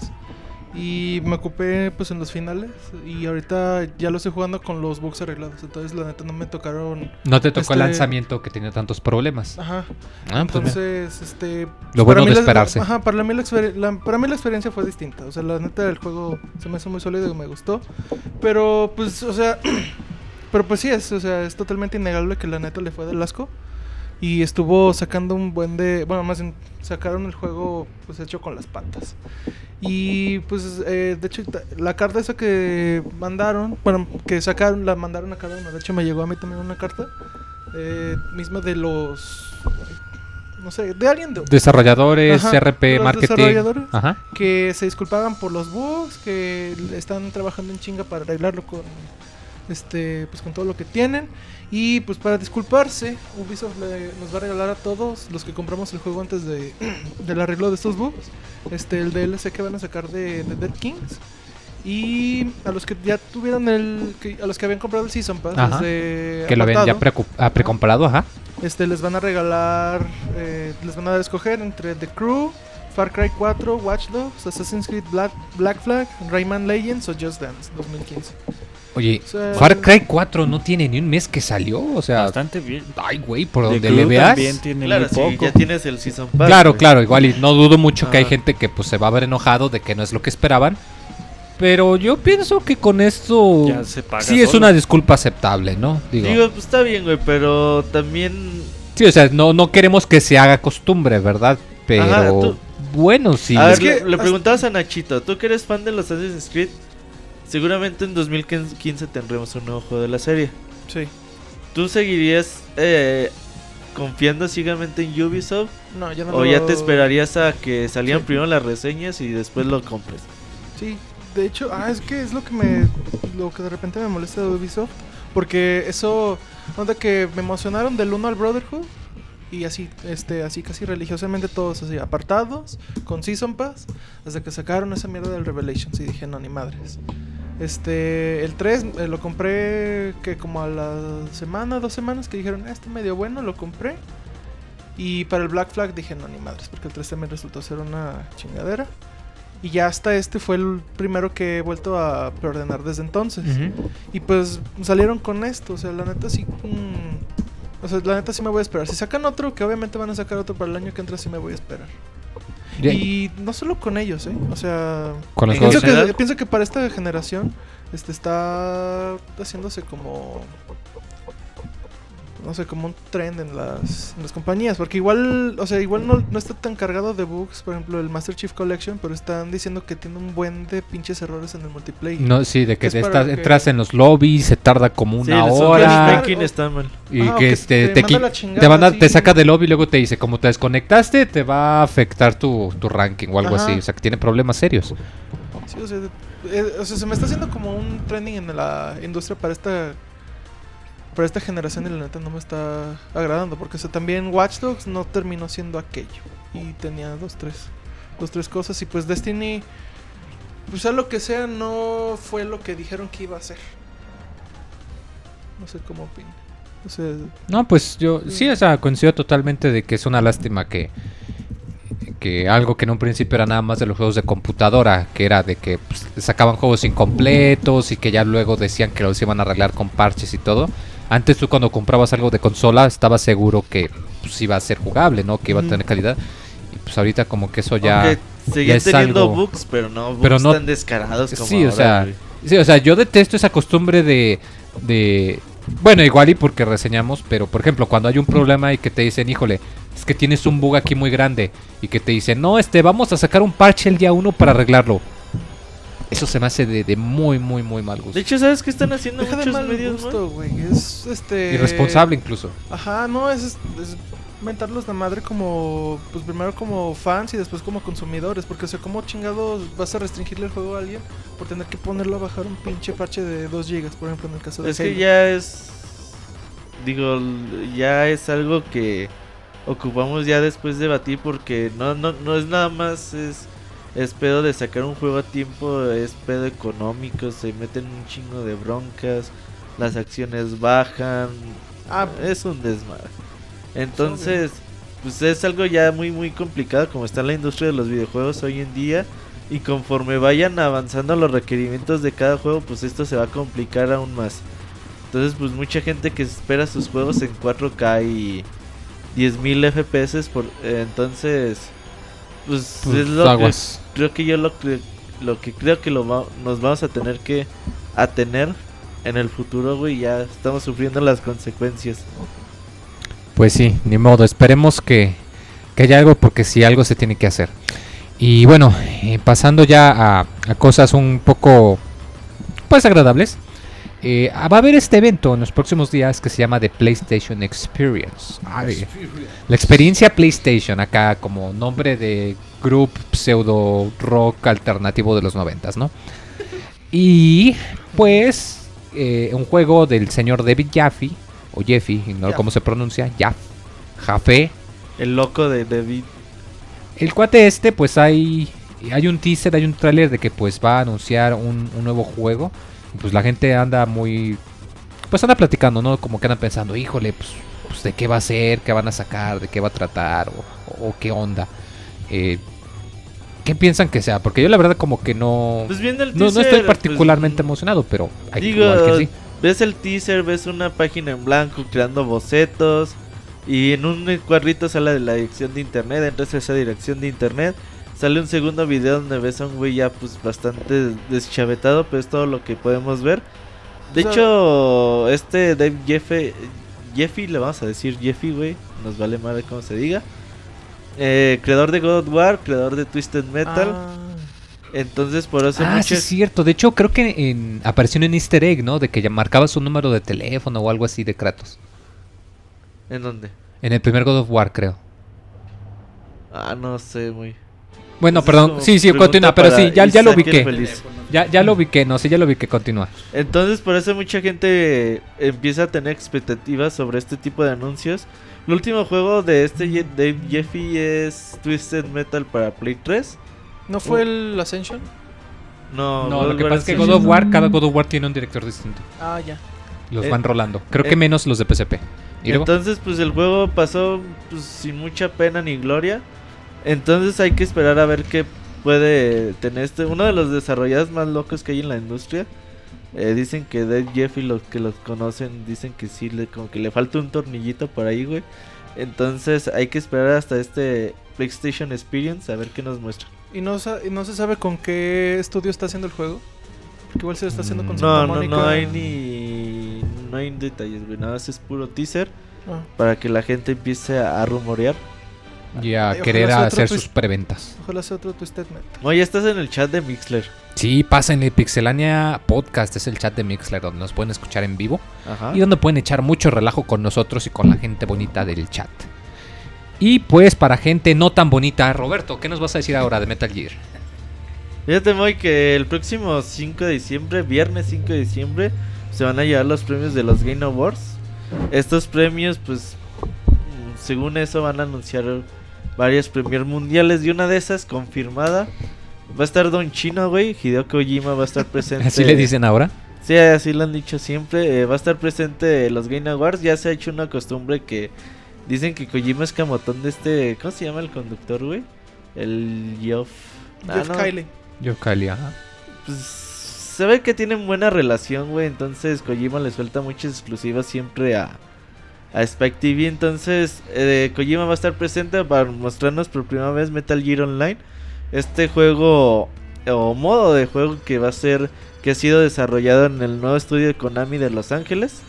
Y me ocupé pues en los finales. Y ahorita ya lo estoy jugando con los bugs arreglados. Entonces la neta no me tocaron. No te tocó el Este- lanzamiento que tenía tantos problemas. Ajá. Ah, pues. Entonces, este. Lo bueno de la- esperarse. Ajá, para mí, la, la- para mí la experiencia fue distinta. O sea, la neta, el juego se me hizo muy sólido y me gustó. Pero, pues, o sea. *clears throat* pero, pues sí, es, o sea, es totalmente innegable que la neta le fue del asco. Y estuvo sacando un buen de. Bueno, más bien, sacaron el juego, pues, hecho con las patas. Y, pues, eh, de hecho, la carta esa que mandaron, bueno, que sacaron, la mandaron a cada uno. De hecho, me llegó a mí también una carta. Eh, misma de los. No sé, de alguien de, Desarrolladores, Ajá, RP, los marketing. desarrolladores. Ajá. que se disculpaban por los bugs, que están trabajando en chinga para arreglarlo con este pues con todo lo que tienen y pues para disculparse Ubisoft le- nos va a regalar a todos los que compramos el juego antes de *clears throat* del arreglo de estos bugs este el DLC que van a sacar de, de Dead Kings y a los que ya tuvieron el que- a los que habían comprado el Season Pass Ajá. desde Que lo habían ya ah, precomprado, ajá. este les van a regalar eh, les van a dar a escoger entre The Crew Far Cry 4, Watch Dogs, Assassin's Creed Black, Black Flag, Rayman Legends o Just Dance 2015. Oye, sea, Far Cry 4 no tiene ni un mes que salió, o sea, Bastante bien. ay, güey, por The donde le veas. también tiene Claro, muy si poco. ya tienes el Season Pass. Claro, claro, igual y no dudo mucho que hay Ajá. gente que pues se va a ver enojado de que no es lo que esperaban. Pero yo pienso que con esto Ya se paga sí es una disculpa aceptable, ¿no? Digo, Digo, pues está bien, güey, pero también... sí, o sea, no, no queremos que se haga costumbre, ¿verdad? Pero Ajá, tú- bueno, sí. a ver, Es que le, preguntabas a Nachito, tú que eres fan de los Assassin's Creed, seguramente en 2015 tendremos un nuevo juego de la serie. Sí. ¿Tú seguirías eh, confiando ciegamente en Ubisoft? No, ya no ¿O lo- ya te esperarías a que salieran Sí. primero las reseñas y después lo compres? Sí, de hecho, ah, es que es lo que me. Lo que de repente me molesta de Ubisoft. Porque eso. Onda que me emocionaron del 1 al Brotherhood. Y así, este, así casi religiosamente todos así, apartados, con Season Pass, hasta que sacaron esa mierda del Revelations y dije, no, ni madres. Este, el 3 eh, lo compré que como a la semana, dos semanas que dijeron, "Ah, este medio bueno, lo compré. Y para el Black Flag dije, no, ni madres, porque el 3 también resultó ser una chingadera. Y ya hasta este fue el primero que he vuelto a preordenar desde entonces. Y pues salieron con esto, o sea, la neta sí... mm, o sea, la neta sí me voy a esperar. Si sacan otro, que obviamente van a sacar otro para el año que entra, sí me voy a esperar. Y no solo con ellos, ¿eh? O sea... Con los en Pienso que, pienso que para esta generación este está haciéndose como no sé, como un trend en las, en las compañías, porque igual, o sea, igual no, no está tan cargado de bugs, por ejemplo, el Master Chief Collection, pero están diciendo que tiene un buen de pinches errores en el multiplayer. No, sí, de que Es estás- que- entras en los lobbies, se tarda como una hora. matchmaking está mal. Y o que que este, te te, manda chingada te, van a- te saca del lobby y luego te dice, como te desconectaste, te va a afectar tu, tu ranking o algo Ajá. así. O sea, que tiene problemas serios. Sí, o sea, eh, o sea, se me está haciendo como un trending en la industria para esta para esta generación y la neta no me está agradando porque o sea, también Watch Dogs no terminó siendo aquello y tenía dos tres dos tres cosas y pues Destiny pues sea lo que sea no fue lo que dijeron que iba a ser. No sé cómo opinan. O sea, No, pues yo sí, o sea, coincido totalmente de que es una lástima que que algo que en un principio era nada más de los juegos de computadora, que era de que pues, sacaban juegos incompletos y que ya luego decían que los iban a arreglar con parches y todo. Antes tú cuando comprabas algo de consola estabas seguro que pues, iba a ser jugable, ¿no? Que iba a tener calidad. Y pues ahorita como que eso ya... Aunque seguían es teniendo algo- bugs, pero no bugs Pero no- tan descarados como Sí, o sea, güey. Sí, o sea, yo detesto esa costumbre de, de... Bueno, igual y porque reseñamos, pero por ejemplo, cuando hay un problema y que te dicen, híjole, es que tienes un bug aquí muy grande, y que te dicen, no, este, vamos a sacar un parche el día uno para arreglarlo. Eso se me hace de, de muy, muy, muy mal gusto. De hecho, ¿sabes qué están haciendo deja de mal medios, gusto, güey. Es este Irresponsable incluso. Ajá, no, es, es, es mentarlos la madre como, pues primero como fans y después como consumidores, porque o sea, ¿cómo chingados vas a restringirle el juego a alguien por tener que ponerlo a bajar un pinche parche de 2 gigas, por ejemplo, en el caso de Es que ya es. Digo, ya es algo que ocupamos ya después debatir porque no, no, no es nada más. Es, es pedo de sacar un juego a tiempo, es pedo económico, se meten un chingo de broncas, las acciones bajan. Ah, es un desmadre. Entonces, pues es algo ya muy, muy complicado como está la industria de los videojuegos hoy en día. Y conforme vayan avanzando los requerimientos de cada juego, pues esto se va a complicar aún más. Entonces, pues mucha gente que espera sus juegos en 4K y 10.000 FPS por eh, entonces pues, Pues, es lo que creo que yo lo que lo que creo que lo va- nos vamos a tener que atener en el futuro, güey, ya estamos sufriendo las consecuencias. Pues sí, ni modo. Esperemos que, que haya algo porque si algo se tiene que hacer. Y bueno, eh, pasando ya a, a cosas un poco pues agradables. Eh, va a haber este evento en los próximos días que se llama The PlayStation Experience. Ay, la experiencia PlayStation, acá como nombre de group pseudo rock alternativo de los noventas, ¿no? Y pues eh, un juego del señor David Jaffe, o Jeffy, no Jaff. cómo se pronuncia, Jaff, Jaffe. El loco de David. El cuate este, pues hay, hay un teaser, hay un tráiler de que pues va a anunciar un, un nuevo juego. Pues la gente anda muy... Pues anda platicando, ¿no? Como que andan pensando, híjole, pues, pues, de qué va a ser, qué van a sacar, de qué va a tratar, o, o qué onda. Eh, ¿Qué piensan que sea? Porque yo la verdad como que no... Pues viendo el No, no teaser, estoy pues, particularmente emocionado, pero hay Digo, que sí. ves el teaser, ves una página en blanco creando bocetos y en un cuadrito sale de la dirección de internet, a esa dirección de internet, Sale un segundo video donde ves a un güey ya pues bastante deschavetado, pero es todo lo que podemos ver. De O sea- hecho, este Dave Jeffy, Jeffy, le vamos a decir Jeffy, güey, nos vale madre cómo se diga. Eh, creador de God of War, creador de Twisted Metal. Ah, Entonces, por eso Ah, sí es cierto. De hecho, creo que en, apareció en easter egg, ¿no? De que ya marcabas un número de teléfono o algo así de Kratos. ¿En dónde? En el primer God of War, creo. Ah, no sé, muy. Bueno, perdón. Sí, sí, continúa. Pero sí, ya, ya lo ubiqué. Ya, ya lo ubiqué, no, sí, ya lo ubiqué. Continúa. Entonces, por eso mucha gente empieza a tener expectativas sobre este tipo de anuncios. El último juego de este Dave Jeffy es Twisted Metal para Play 3. ¿No fue el Ascension? No, No, lo que pasa es que. God of War, cada God of War tiene un director distinto. Ah, ya. Los Eh, van rolando. Creo eh, que menos los de PSP. Entonces, pues el juego pasó pues, sin mucha pena ni gloria. Entonces hay que esperar a ver qué puede tener este. Uno de los desarrolladores más locos que hay en la industria. Eh, dicen que Dave Jeffy, los que los conocen, dicen que sí, le, como que le falta un tornillito por ahí, güey. Entonces hay que esperar hasta este PlayStation Experience a ver qué nos muestra. ¿Y no, y se sabe con qué estudio está haciendo el juego? Porque igual se lo está haciendo con Mm, No, no, no hay ni. No hay detalles, güey. Nada más es puro teaser Ah, para que la gente empiece a rumorear. Y a Ay, querer hacer sus preventas. ojalá sea otro Twisted Metal. Oye, estás en el chat de Mixler. Sí, pásenle Pixelania Podcast, es el chat de Mixler donde nos pueden escuchar en vivo Ajá. y donde pueden echar mucho relajo con nosotros y con la gente bonita del chat. Y pues para gente no tan bonita, Roberto, ¿qué nos vas a decir ahora de Metal Gear? Fíjate, Moy, que el próximo 5 de diciembre, viernes 5 de diciembre, se van a llevar los premios de los Game Awards. Estos premios, pues, mm, según eso, van a anunciar varias premier mundiales. Y una de esas, confirmada, va a estar Don Chino, güey. Hideo Kojima va a estar presente. Así le dicen ahora. Sí, así lo han dicho siempre. eh, va a estar presente en los Game Awards. Ya se ha hecho una costumbre que dicen que Kojima es camotón de este. ¿Cómo se llama el conductor, güey? El Geoff. Ah, Jeff no, Kylie. Yo, Kylie, ajá. Pues se ve que tienen buena relación, güey. Entonces Kojima le suelta muchas exclusivas siempre a, a Spike TV. Entonces eh, Kojima va a estar presente para mostrarnos por primera vez Metal Gear Online. Este juego o modo de juego que va a ser que ha sido desarrollado en el nuevo estudio de Konami de Los Ángeles.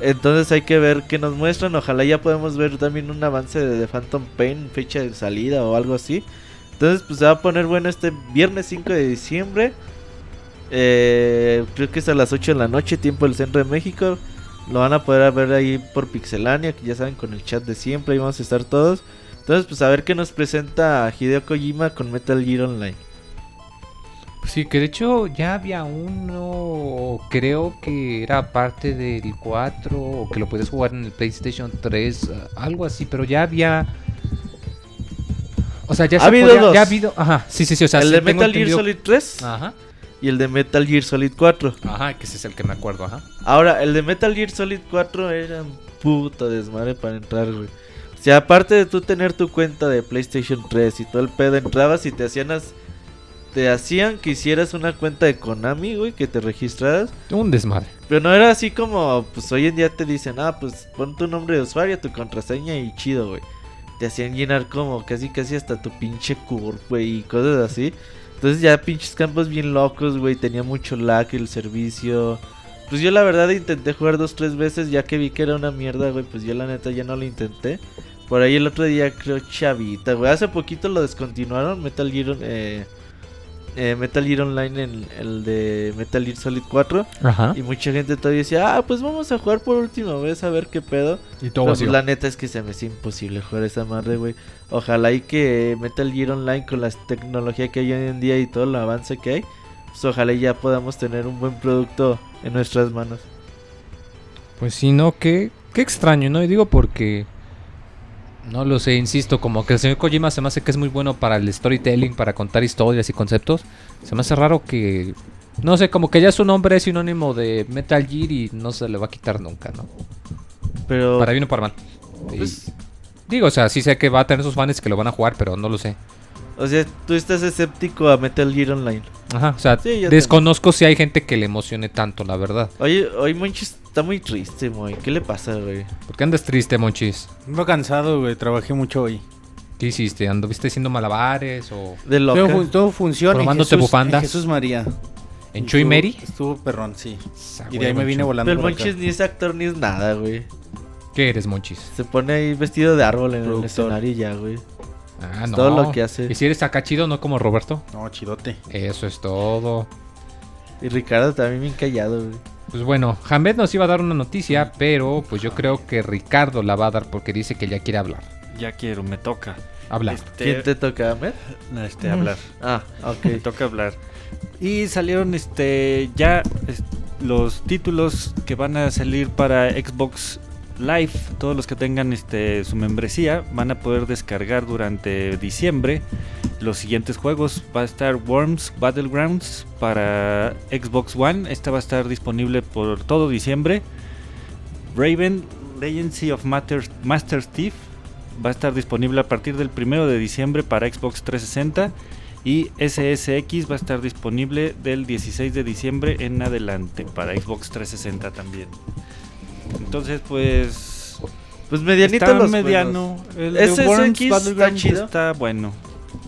Entonces hay que ver qué nos muestran. Ojalá ya podemos ver también un avance de Phantom Pain, fecha de salida o algo así. Entonces pues se va a poner bueno este viernes 5 de diciembre. Eh, creo que es a las 8 de la noche, tiempo del centro de México. Lo van a poder ver ahí por Pixelania, que ya saben, con el chat de siempre. Ahí vamos a estar todos. Entonces, pues a ver qué nos presenta Hideo Kojima con Metal Gear Online. Pues sí, que de hecho ya había uno, creo que era parte del 4, o que lo puedes jugar en el PlayStation 3, ah, algo así, pero ya había... O sea, ya Ha se habido podía- dos. ya ha habido, ajá, sí, sí, sí, o sea, el sí de Metal Gear entendido- Solid 3 Ajá, y el de Metal Gear Solid 4. ajá, que ese es el que me acuerdo, ajá. Ahora, el de Metal Gear Solid 4 era un puto desmadre para entrar, güey. O sea, aparte de tú tener tu cuenta de PlayStation 3 y todo el pedo, entrabas y te hacían as- te hacían que hicieras una cuenta de Konami, güey, que te registraras. Un desmadre. Pero no era así como, pues hoy en día te dicen, ah, pues pon tu nombre de usuario, tu contraseña y chido, güey. Te hacían llenar como casi casi hasta tu pinche curve, güey, y cosas así. Entonces ya pinches campos bien locos, güey, tenía mucho lag el servicio. Pues yo la verdad intenté jugar dos, tres veces, ya que vi que era una mierda, güey, pues yo la neta ya no lo intenté. Por ahí el otro día creo Chavita, güey, hace poquito lo descontinuaron, Metal Gear, eh, eh, Metal Gear Online, en el de Metal Gear Solid 4. Ajá. Y mucha gente todavía decía, ah, pues vamos a jugar por última vez a ver qué pedo. Y Pero, pues, la neta es que se me hace imposible jugar esa madre, güey. Ojalá y que Metal Gear Online con la tecnología que hay hoy en día y todo el avance que hay, pues ojalá y ya podamos tener un buen producto en nuestras manos. Pues sí, no, qué, qué extraño, ¿no? Y digo porque... No lo sé, insisto, como que el señor Kojima se me hace que es muy bueno para el storytelling, para contar historias y conceptos. Se me hace raro que... No sé, como que ya su nombre es sinónimo de Metal Gear y no se le va a quitar nunca, ¿no? Pero, Para bien o para mal. Y- pues, digo, o sea, sí sé que va a tener sus fans que lo van a jugar, pero no lo sé. O sea, tú estás escéptico a Metal Gear Online. Ajá, o sea, Sí, desconozco si hay gente que le emocione tanto, la verdad. Oye, hoy Monchis está muy triste, muy. ¿Qué le pasa, güey? ¿Por qué andas triste, Monchis? Ando cansado, güey. Trabajé mucho hoy. ¿Qué hiciste? ¿Anduviste haciendo malabares o De Todo, loca. fu- todo funciona. en Probándote Jesús- bufandas. en Jesús María. en Chuy Mary? Estuvo perrón, sí. Y de ahí me vine volando. Pero acá. Monchis ni es actor ni es nada, güey. ¿Qué eres, Monchis? Se pone ahí vestido de árbol en el escenario y ya, güey. Ah, Es no. todo lo que hace. Y si eres acá chido, no como Roberto. No, chidote. Eso es todo. Y Ricardo también bien callado, güey. Pues bueno, Hamed nos iba a dar una noticia, pero pues yo creo que Ricardo la va a dar porque dice que ya quiere hablar. Ya quiero, me toca. Habla. Este, ¿Quién te toca, Ahmed? este, hablar. Ah, Me ok. toca hablar. Y salieron este ya los títulos que van a salir para Xbox Live. Todos los que tengan este su membresía van a poder descargar durante diciembre los siguientes juegos. Va a estar Worms Battlegrounds para Xbox One. Esta va a estar disponible por todo diciembre. Raven Legacy of Master, Master Thief va a estar disponible a partir del 1 de diciembre para Xbox 360 y SSX va a estar disponible del 16 de diciembre en adelante para Xbox 360 también. Entonces, pues Pues medianito está los mediano. El SSX de Worms está chido. está bueno.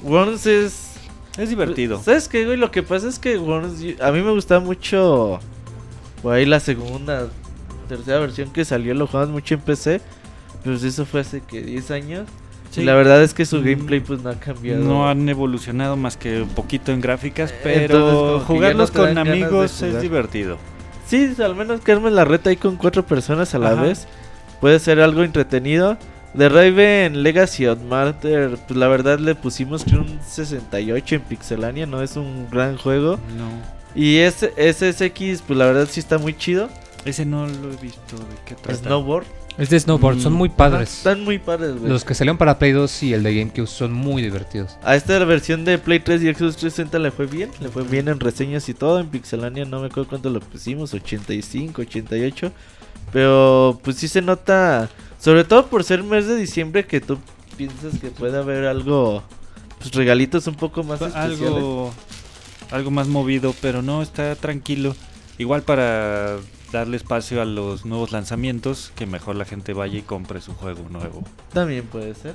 Worms es... Es divertido. ¿Sabes qué, güey? Lo que pasa es que Worms... A mí me gustaba mucho... Por ahí la segunda, tercera versión que salió, lo jugamos mucho en PC. Pues eso fue hace que 10 años. Sí. Y la verdad es que su Mm, gameplay pues no ha cambiado. No han evolucionado más que un poquito en gráficas, pero Entonces, que ya jugarlos con amigos es divertido. Sí, al menos que armes la reta ahí con cuatro personas a la Ajá. vez. Puede ser algo entretenido. De Raven Legacy of Matter, pues la verdad le pusimos creo un 68 en Pixelania, no es un gran juego. No. Y ese SSX, pues la verdad sí está muy chido. Ese no lo he visto. ¿De qué trata? Snowboard. Es de Snowboard, son Mm. muy padres. Están muy padres, güey. Los que salieron para Play 2 y el de GameCube son muy divertidos. A esta la versión de Play 3 y Xbox 360 le fue bien, le fue bien en reseñas y todo. En Pixelania no me acuerdo cuánto lo pusimos, 85, 88. Pero pues sí se nota, sobre todo por ser mes de diciembre, que tú piensas que puede haber algo, pues regalitos un poco más especiales. algo, algo más movido, pero no, está tranquilo. Igual para darle espacio a los nuevos lanzamientos, que mejor la gente vaya y compre su juego nuevo. También puede ser.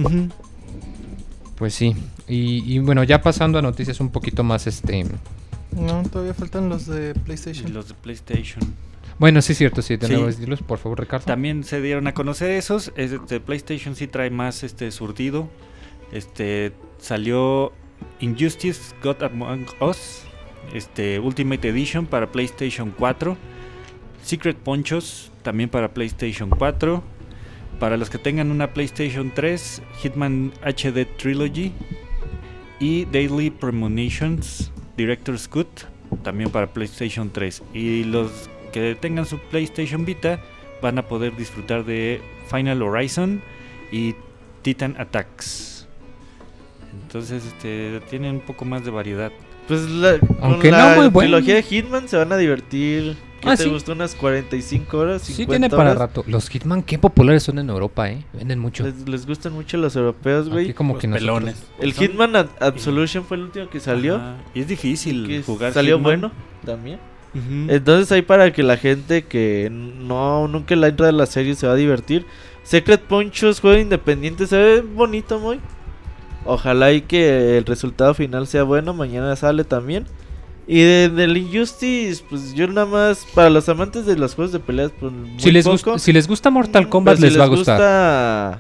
Pues sí. Y, y bueno, ya pasando a noticias un poquito más este. No, todavía faltan los de Y PlayStation. los de PlayStation. Bueno, sí es cierto, sí, de Sí. nuevo decirlos, por favor, Ricardo. También se dieron a conocer esos. Este PlayStation sí trae más este surtido. Este salió Injustice God Among Us. Este Ultimate Edition para PlayStation 4. Secret Ponchos también para PlayStation 4. Para los que tengan una PlayStation 3, Hitman HD Trilogy y Daily Premonitions Director's Cut también para PlayStation 3. Y los que tengan su PlayStation Vita van a poder disfrutar de Final Horizon y Titan Attacks. Entonces, este, tienen un poco más de variedad. Pues la, Aunque con no la muy trilogía de Hitman se van a divertir. ¿Qué Ah, te sí. gustó? Unas 45 horas, 50 Sí tiene para horas. rato. Los Hitman, qué populares son en Europa, ¿eh? Venden mucho. Les, les gustan mucho los europeos, güey. Como Los que nosotros- pelones. El Son- Hitman Ab- Absolution fue el último que salió. Ajá, Y es difícil que jugar. salió Hitman. bueno también. Entonces ahí para que la gente que no nunca la entra de la serie se va a divertir. Secret Ponchos, juego independiente, se ve bonito muy. Ojalá y que el resultado final sea bueno. Mañana sale también. Y de- del Injustice, pues yo nada más, para los amantes de los juegos de peleas, pues muy Si les, poco. gusta, si les gusta Mortal Pero Kombat, si les va a gustar. gusta-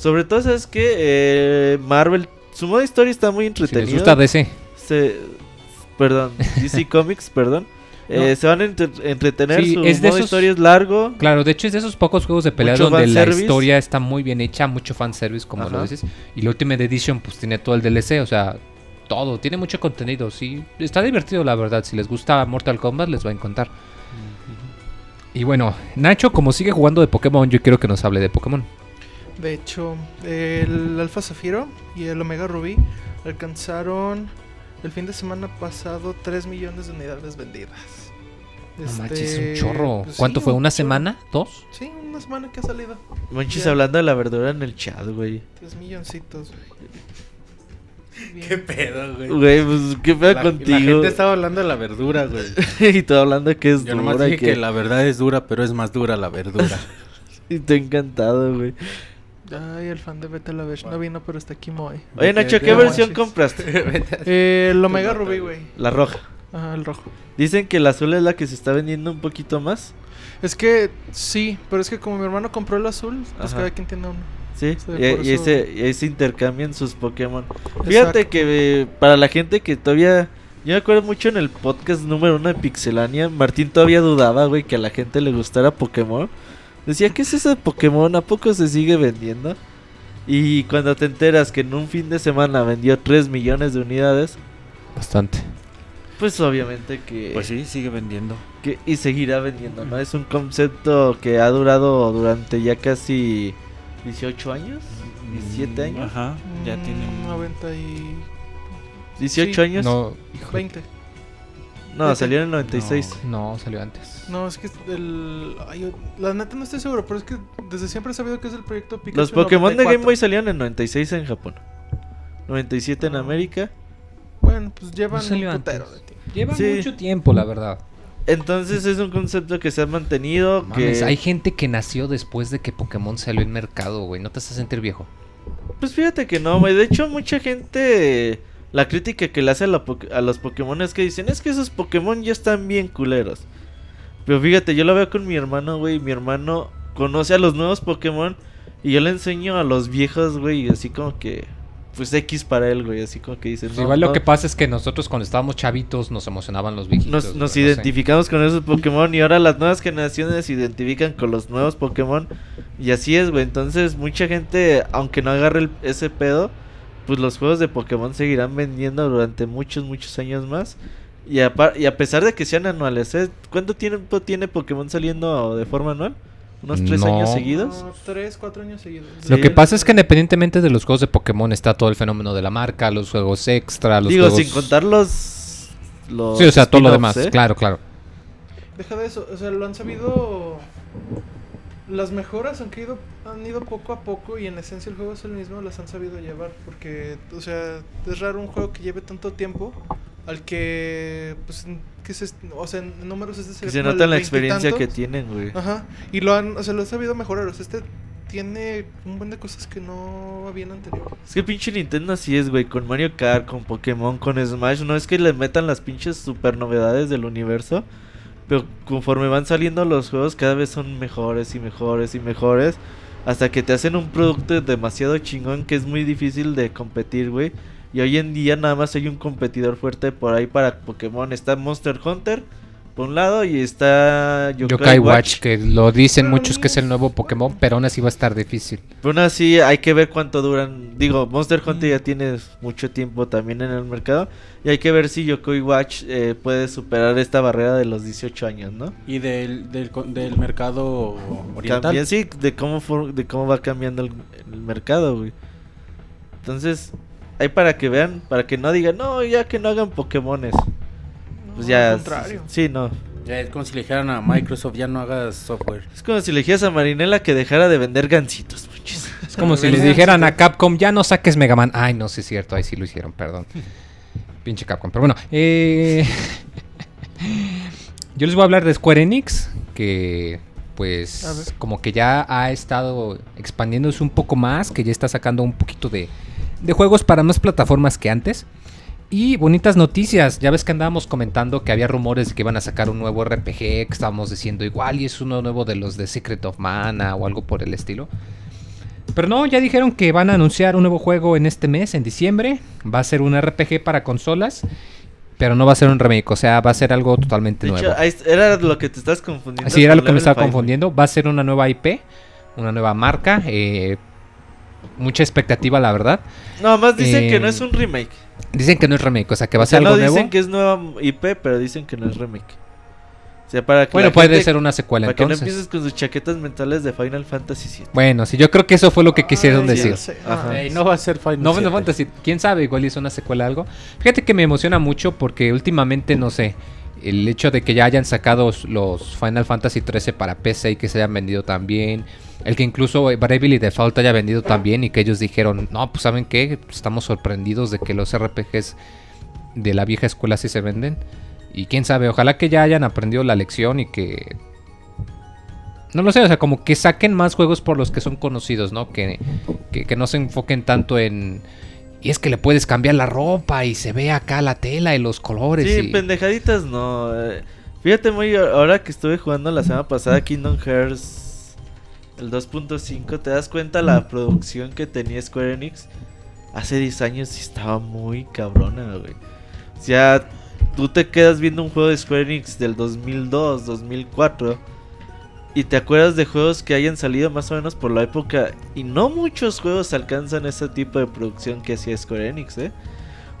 Sobre todo, ¿sabes que eh, Marvel, su modo historia está muy Si entretenido. les gusta DC. Se, perdón, *laughs* DC Comics, perdón. Eh, se van a entre- entretener, Sí, su es de modo esos- historia es largo. Claro, de hecho es de esos pocos juegos de pelea Mucho donde la historia está muy bien hecha, mucho fanservice, como lo dices. Y la Ultimate Edition, pues tiene todo el DLC, o sea, todo. Tiene mucho contenido, sí. Está divertido, la verdad. Si les gusta Mortal Kombat, les va a encantar. Y bueno, Nacho, como sigue jugando de Pokémon, yo quiero que nos hable de Pokémon. De hecho, el Alpha Zafiro y el Omega Ruby alcanzaron el fin de semana pasado 3 millones de unidades vendidas. No Este, manches, es un chorro. pues ¿Cuánto sí, fue? un ¿Una chorro. semana? ¿Dos? Sí, una semana que ha salido. Manches Ya. hablando de la verdura en el chat, güey. 3 milloncitos. Bien. ¿Qué pedo, güey? Güey, pues qué pedo La, contigo. la gente estaba hablando de la verdura, güey. *laughs* y tú hablando de que es Yo nomás dura y dije que... que la verdad es dura, pero es más dura la verdura. *laughs* Y te encantado, güey. Ay, el fan de Beta la Besh no vino, pero está aquí Moe. Oye, Nacho, ¿qué versión manches. compraste? *laughs* Eh, el Omega Rubí, güey. La roja. Ajá, el rojo. Dicen que el azul es la que se está vendiendo un poquito más. Es que sí, pero es que como mi hermano compró el azul, pues Ajá. cada quien tiene uno. Sí, Sí, y, y ese, y ahí se intercambian sus Pokémon. Fíjate Exacto. que eh, para la gente que todavía... Yo me acuerdo mucho en el podcast número uno de Pixelania, Martín todavía dudaba, güey, que a la gente le gustara Pokémon. Decía, ¿qué es eso de Pokémon? ¿A poco se sigue vendiendo? Y cuando te enteras que en un fin de semana vendió 3 millones de unidades, Bastante. pues obviamente que... Pues sí, sigue vendiendo. que- y seguirá vendiendo, ¿no? Es un concepto que ha durado durante ya casi 18 años, 17 años, Ajá, ya Mm, tiene un- 90 y 18 Sí. años. No, No, hijo, 20. salió en el 96. no, salió antes. No, es que el... ay, la neta no estoy seguro, pero es que desde siempre he sabido que es el proyecto Pikachu Los Pokémon de Game 94. Boy salieron en 96 en Japón. 97 en Ah. América. Bueno, pues llevan No salió un putero antes. de tiempo. Lleva Sí. mucho tiempo, la verdad. Entonces es un concepto que se ha mantenido. Mames, que hay gente que nació después de que Pokémon salió en mercado, güey. No te haces sentir viejo. Pues fíjate que no, güey. De hecho, mucha gente. La crítica que le hace a, la po- a los Pokémon es que dicen: Es que esos Pokémon ya están bien culeros. Pero fíjate, yo lo veo con mi hermano, güey. Mi hermano conoce a los nuevos Pokémon. Y yo le enseño a los viejos, güey. Así como que. Pues X para él, güey. Así como que dicen. Pues "No, igual lo no". que pasa es que nosotros cuando estábamos chavitos nos emocionaban los viejitos. Nos, güey, nos no sé. identificamos con esos Pokémon y ahora las nuevas generaciones se identifican con los nuevos Pokémon. Y así es, güey. Entonces, mucha gente, aunque no agarre el- ese pedo, pues los juegos de Pokémon seguirán vendiendo durante muchos, muchos años más. Y a, y a pesar de que sean anuales, ¿eh? ¿cuánto tiempo tiene Pokémon saliendo de forma anual? ¿Unos tres No. años seguidos? No, tres, cuatro años seguidos. Lo que pasa es que independientemente de los juegos de Pokémon está todo el fenómeno de la marca, los juegos extra, los Digo, juegos... sin contar los... los Sí, o sea, todo lo demás, ¿eh? claro, claro. Deja de eso, o sea, lo han sabido. Las mejoras han ido, han ido poco a poco y en esencia el juego es el mismo, las han sabido llevar. Porque, o sea, es raro un juego que lleve tanto tiempo al que, pues, que se, o sea, en números este Que se como el nota la experiencia que tienen, güey. Ajá, y lo han, o sea, lo han sabido mejorar. O sea, este tiene un buen de cosas que no había en anterior. Es que pinche Nintendo así es, güey, con Mario Kart, con Pokémon, con Smash, no es que le metan las pinches super novedades del universo, pero conforme van saliendo los juegos cada vez son mejores y mejores y mejores, hasta que te hacen un producto demasiado chingón que es muy difícil de competir, güey. Y hoy en día nada más hay un competidor fuerte por ahí para Pokémon, está Monster Hunter por un lado y está Yokai, Yokai Watch. Watch, que lo dicen muchos que es el nuevo Pokémon, pero aún así va a estar difícil. Pero aún así hay que ver cuánto duran. Digo, Monster Hunter ya tiene mucho tiempo también en el mercado. Y hay que ver si Yokoi Watch eh, puede superar esta barrera de los 18 años, ¿no? Y del, del, del mercado oriental. Cambia, sí, de cómo, for- de cómo va cambiando el, el mercado, güey. Entonces, hay para que vean, para que no digan, no, ya que no hagan Pokémones. Pues ya. Al contrario. Sí, no. Ya es como si le dijeran a Microsoft, ya no hagas software. Es como si le dijeras a Marinela que dejara de vender gancitos, muchis. Es como *laughs* si les dijeran a Capcom, ya no saques Mega Man. Ay, no, sí es cierto, ahí sí lo hicieron, perdón. *laughs* Pinche Capcom. Pero bueno, eh... *laughs* yo les voy a hablar de Square Enix, que pues como que ya ha estado expandiéndose un poco más, que ya está sacando un poquito de, de juegos para más plataformas que antes. Y bonitas noticias, ya ves que andábamos comentando que había rumores de que iban a sacar un nuevo RPG, que estábamos diciendo igual y es uno nuevo de los de Secret of Mana o algo por el estilo. Pero no, ya dijeron que van a anunciar un nuevo juego en este mes, en diciembre. Va a ser un RPG para consolas, pero no va a ser un remake, o sea, va a ser algo totalmente De nuevo. hecho, era lo que te estás confundiendo. Así era lo que me estaba confundiendo. Va a ser una nueva IP, una nueva marca. eh, mucha expectativa, la verdad. No, más dicen que no Eh, es un remake. Dicen que no es remake, o sea, que va a O sea, ser algo no dicen nuevo. que es nueva IP, pero dicen que no es remake. O sea, para que Bueno, puede gente- ser una secuela Para que no entonces. empieces con sus chaquetas mentales de Final Fantasy VII. Bueno, sí, yo creo que eso fue lo que quisieron Ay, decir. Ajá. Ey, no va a ser Final No, Final 7. Fantasy, quién sabe, igual hizo una secuela o algo. Fíjate que me emociona mucho porque últimamente, no sé, el hecho de que ya hayan sacado los Final Fantasy 13 para PC y que se hayan vendido tan bien, el que incluso Bravely Default haya vendido tan bien y que ellos dijeron, no, pues saben qué, estamos sorprendidos de que los RPGs de la vieja escuela sí se venden. Y quién sabe, ojalá que ya hayan aprendido la lección y que No lo sé, o sea, como que saquen más juegos por los que son conocidos, ¿no? Que, que, que no se enfoquen tanto en... Y es que le puedes cambiar la ropa y se ve acá la tela y los colores. Sí, y- pendejaditas no. eh, Fíjate muy ahora que estuve jugando la semana pasada Kingdom Hearts el 2.5, te das cuenta la producción que tenía Square Enix hace 10 años y estaba muy cabrona, güey. O sea, tú te quedas viendo un juego de Square Enix del 2002, 2004 y te acuerdas de juegos que hayan salido más o menos por la época y no muchos juegos alcanzan ese tipo de producción que hacía Square Enix, ¿eh?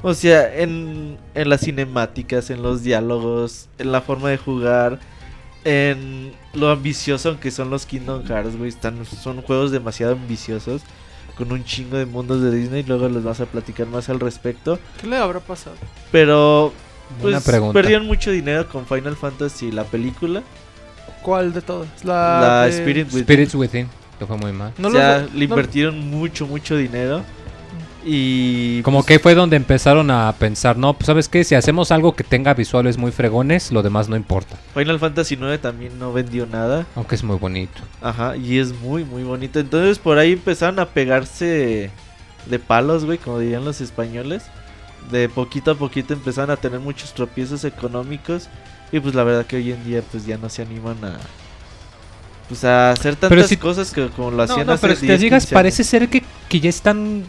O sea, en, en las cinemáticas, en los diálogos, en la forma de jugar, en lo ambicioso que son los Kingdom Hearts, güey. Están, son juegos demasiado ambiciosos, con un chingo de mundos de Disney. Luego les vas a platicar más al respecto. ¿Qué le habrá pasado? Pero, pues, pregunta. perdieron mucho dinero con Final Fantasy, la película. ¿Cuál de todas? La, La, de- Spirit Within. Spirits Within, que fue muy mal. No o sea, le no- invirtieron mucho, mucho dinero. Y. Como pues, que fue donde empezaron a pensar, no, pues sabes qué, si hacemos algo que tenga visuales muy fregones, lo demás no importa. Final Fantasy 9 también no vendió nada. Aunque es muy bonito. Ajá, y es muy, muy bonito. Entonces por ahí empezaron a pegarse de palos, güey, como dirían los españoles. De poquito a poquito empezaron a tener muchos tropiezos económicos. Y pues la verdad que hoy en día pues ya no se animan a... Pues a hacer tantas si- cosas que como lo No, hacían no, hace pero si te 10, digas, 15 parece ser que, que ya están.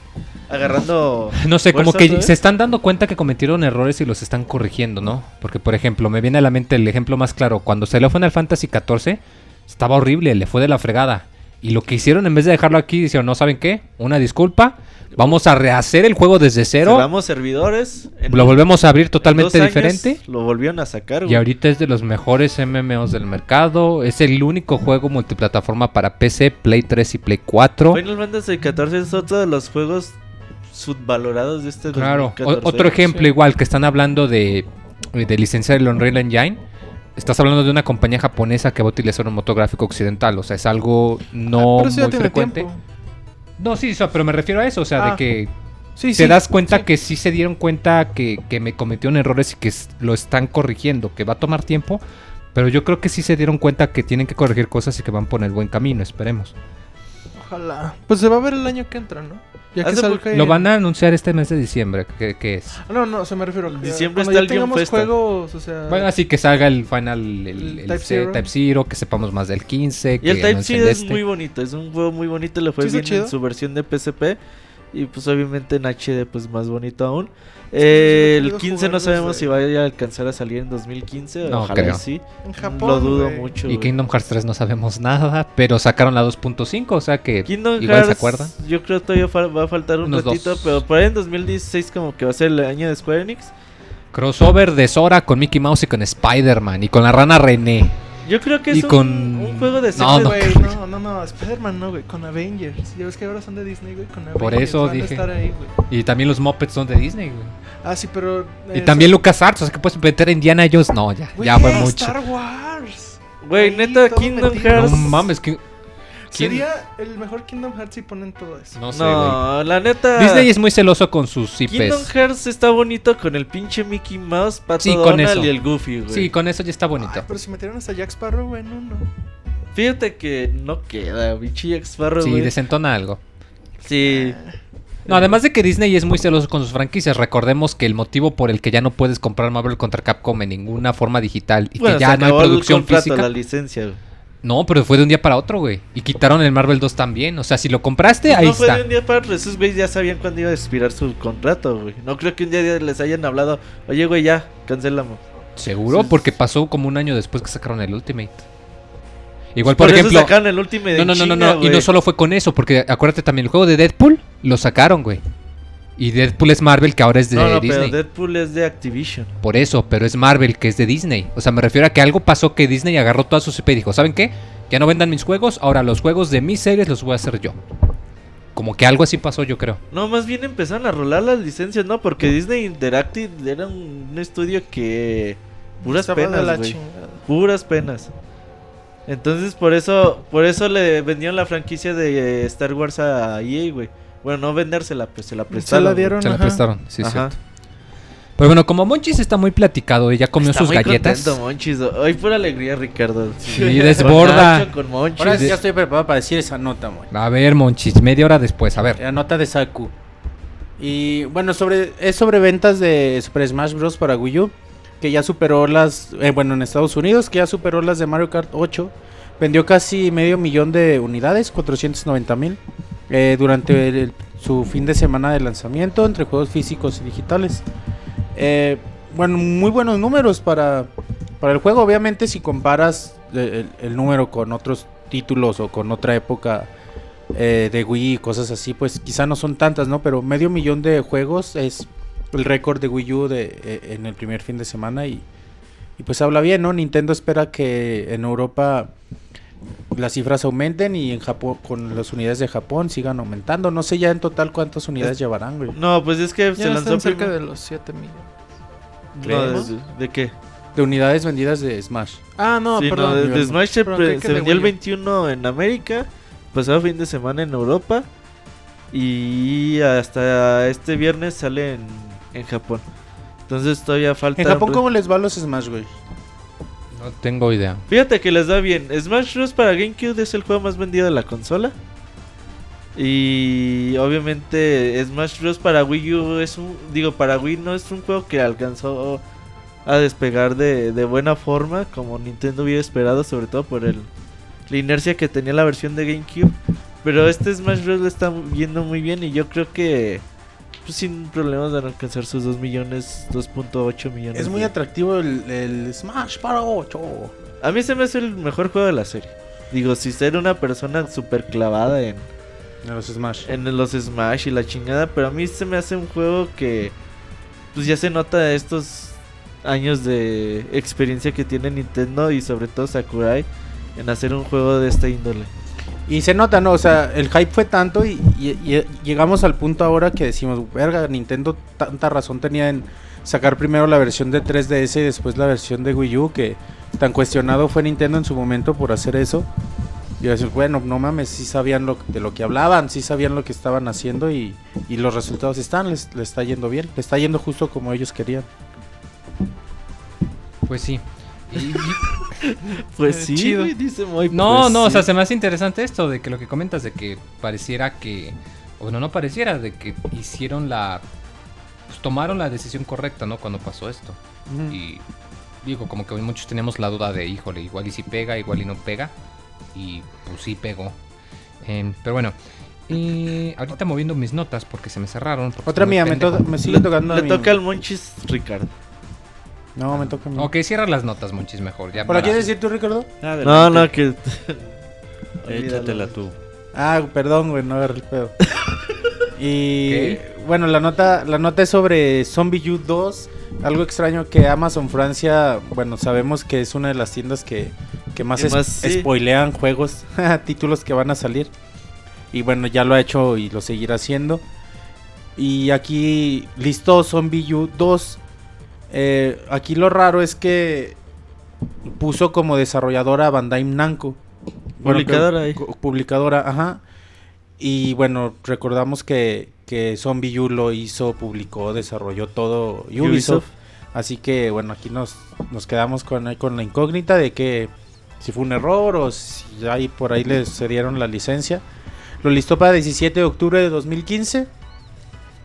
Agarrando... *laughs* no sé, como ¿Fuerza que se están dando cuenta que cometieron errores y los están corrigiendo, ¿no? Porque, por ejemplo, me viene a la mente el ejemplo más claro. Cuando salió Final Fantasy XIV, estaba horrible, le fue de la fregada. Y lo que hicieron, en vez de dejarlo aquí, dijeron, no, ¿saben qué? Una disculpa, vamos a rehacer el juego desde cero. Cerramos servidores. en- Lo volvemos a abrir en totalmente dos años diferente. Lo volvieron a sacar, Y ahorita es de los mejores MMOs del mercado. Es el único juego multiplataforma para PC, Play 3 y Play 4. Final Fantasy XIV es otro de los juegos subvalorados de este Claro, o- 2014. otro ejemplo Sí. igual que están hablando de, de licenciar el Unreal Engine. Estás hablando de una compañía japonesa que va a utilizar un motor gráfico occidental. O sea, es algo no Ah, Pero eso ya muy frecuente. tiempo. No, sí, pero me refiero a eso. O sea, de Ah, que Sí, te sí, das cuenta sí. que sí se dieron cuenta que, que me cometieron errores y que lo están corrigiendo, que va a tomar tiempo. Pero yo creo que sí se dieron cuenta que tienen que corregir cosas y que van por el buen camino, esperemos. Ojalá. Pues se va a ver el año que entra, ¿no? Ya que salga Lo van a anunciar este mes de diciembre, que, que es. No, no, se me refiero a que Diciembre cuando está ya el tengamos Festa. juegos, o sea... Bueno, así que salga el final, el, El el Type C- Zero. Type Zero, que sepamos más del 15. Y el Type de es este. muy bonito, es un juego muy bonito, le fue ¿Sí bien en su versión de PSP y pues obviamente en HD pues más bonito aún. Eh, sí, el lo he 15 querido no sabemos desde- si vaya a alcanzar a salir en 2015, No, ojalá creo. sí. En Japón, Lo dudo mucho. Y. Kingdom Hearts 3 no sabemos nada, pero sacaron la 2.5, o sea que Kingdom igual Hearts, se acuerdan. yo creo todavía fal- va a faltar un Unos ratito, dos. pero por ahí en 2016 como que va a ser el año de Square Enix. Crossover de Sora con Mickey Mouse y con Spider-Man y con la rana René. Yo creo que Y es un, con- un juego de No, no. Güey, no, no, no, Spider-Man no, güey, con Avengers. Ya ves que ahora son de Disney, güey, con Avengers. Por eso van a dije. estar ahí, güey. Y también los Muppets son de Disney, güey. Ah, sí, pero... Y eh, también son- LucasArts, o sea que puedes meter a Indiana Jones. No, ya, Güey, ya fue mucho. Star Wars. Güey, neta, Kingdom metido. Hearts- No mames, que... ¿quién? Sería el mejor Kingdom Hearts si ponen todo eso. No sé, güey. No, la neta. Disney es muy celoso con sus Kingdom IPs. Hearts está bonito con el pinche Mickey Mouse, Pato Sí, con Donald eso. y el Goofy, güey. Sí, con eso ya está Ay, bonito. pero si metieron hasta Jack Sparrow, güey, no, no. Fíjate que no queda, pinche Jack Sparrow, Sí, güey. desentona algo. Sí. No, además de que Disney es muy celoso con sus franquicias, recordemos que el motivo por el que ya no puedes comprar Marvel contra Capcom en ninguna forma digital y Bueno, que ya no hay el producción contrato, física. la licencia, güey. No, pero fue de un día para otro, güey. Y quitaron el Marvel 2 también. O sea, si lo compraste, ahí no fue está. de un día para otro, esos güeyes ya sabían cuándo iba a expirar su contrato, güey. No creo que un día les hayan hablado, oye, güey, ya, cancelamos. Seguro, Sí. porque pasó como un año después que sacaron el Ultimate. Igual, Por, ejemplo. sacaron el último de No, no, no, no, China, no. Y no solo fue con eso, porque acuérdate también, el juego de Deadpool lo sacaron, güey. Y Deadpool es Marvel, que ahora es de No, no, Disney. pero Deadpool es de Activision. Por eso, pero es Marvel, que es de Disney. O sea, me refiero a que algo pasó que Disney agarró todas sus IP y dijo, ¿saben qué? Ya no vendan mis juegos, ahora los juegos de mis series los voy a hacer yo. Como que algo así pasó, yo creo. No, más bien empezaron a rolar las licencias, ¿no? Porque Disney Interactive era un, estudio que... Puras Estaba penas, la güey. Puras penas. Entonces por eso, por eso le vendieron la franquicia de Star Wars a EA, güey. Bueno, no vendérsela, pues se la Se prestaron. la güey. dieron, Se la ajá. prestaron, sí, Ajá. cierto. Pero bueno, como Monchis está muy platicado y ya comió Está sus muy galletas. contento, Monchis. Hoy pura alegría, Ricardo. Sí, *laughs* desborda. Con Nacho, con Monchis. Ahora sí ya estoy preparado para decir esa nota, güey. A ver, Monchis, media hora después, a ver. La nota de Saku. Y bueno, sobre es sobre ventas de Super Smash Bros. para Wii U. Que ya superó las. eh, bueno, en Estados Unidos, que ya superó las de Mario Kart 8. Vendió casi medio millón de unidades, 490 mil. Eh, durante su fin de semana de lanzamiento entre juegos físicos y digitales. Eh, bueno, muy buenos números para, para el juego. Obviamente, si comparas eh, el, número con otros títulos o con otra época de Wii y cosas así, pues quizá no son tantas, ¿no? Pero medio millón de juegos es el récord de Wii U de, en el primer fin de semana y pues habla bien, ¿no? Nintendo espera que en Europa las cifras aumenten y en Japón, con las unidades de Japón sigan aumentando. No sé ya en total cuántas unidades llevarán, güey. No, pues es que se Ya lanzó están cerca de los 7 millones. De, ¿de qué? De unidades vendidas de Smash. Ah, no, Sí, perdón. no, de, de Smash se, Perdón, se vendió el Wii U. 21 en América, pasado fin de semana en Europa y hasta este viernes sale en, en Japón. Entonces todavía falta... ¿En Japón cómo les va a los Smash, güey? No tengo idea. Fíjate que les da bien. Smash Bros. para GameCube es el juego más vendido de la consola. Y obviamente Smash Bros. para Wii U es un... Digo, para Wii no es un juego que alcanzó a despegar de, de buena forma como Nintendo hubiera esperado, sobre todo por el, la inercia que tenía la versión de GameCube. Pero este Smash Bros. lo está viendo muy bien y yo creo que pues, sin problemas a alcanzar sus 2 millones, 2.8 millones. Es muy de- atractivo el, el Smash para 8. A mí se me hace el mejor juego de la serie. Digo, si ser una persona súper clavada en, De los Smash. en los Smash y la chingada, pero a mí se me hace un juego que pues ya se nota estos años de experiencia que tiene Nintendo y sobre todo Sakurai en hacer un juego de esta índole. Y se nota, ¿no? O sea, el hype fue tanto y, llegamos al punto ahora que decimos, verga, Nintendo tanta razón tenía en sacar primero la versión de 3DS y después la versión de Wii U, que tan cuestionado fue Nintendo en su momento por hacer eso. Y decir, bueno, no mames, sí sabían lo, de lo que hablaban, sí sabían lo que estaban haciendo y, y los resultados están, les, les está yendo bien, les está yendo justo como ellos querían. Pues sí. *laughs* Pues sí, chido. güey, dice Moy, no, pues no, o sea, se me hace interesante esto de que lo que comentas de que pareciera que, bueno, no pareciera, de que hicieron la, pues tomaron la decisión correcta, ¿no? Cuando pasó esto. Y digo, como que muchos tenemos la duda de, híjole, igual y si pega, igual y no pega. Y pues sí pegó. Em, pero bueno, ahorita moviendo mis notas porque se me cerraron. Otra mía, me, to- me sigue Le, tocando a le mí. toca al Monchis Ricardo. No, me toca a mí. Ok, cierra las notas, Monchis, mejor. Ya ¿Por para- quieres decir tú, Ricardo? No, no, que... *laughs* Échatela tú. Ah, perdón, güey, no agarré el pedo. *laughs* y ¿Qué? bueno, la nota, la nota es sobre Zombie U 2. Algo extraño que Amazon Francia, bueno, sabemos que es una de las tiendas que, que más, Que es- más, sí. spoilean juegos, *laughs* títulos que van a salir. Y bueno, ya lo ha hecho y lo seguirá haciendo. Y aquí listo Zombie U 2. Eh, aquí lo raro es que puso como desarrolladora a Bandai Namco. Bueno, que- Publicadora ahí. Publicadora, ajá. Y bueno, recordamos que, que Zombie U lo hizo, publicó, desarrolló todo Ubisoft. Ubisoft. Así que bueno, aquí nos, nos quedamos con, con la incógnita de que si fue un error o si ahí por ahí les cedieron la licencia. Lo listó para 17 de octubre de 2015.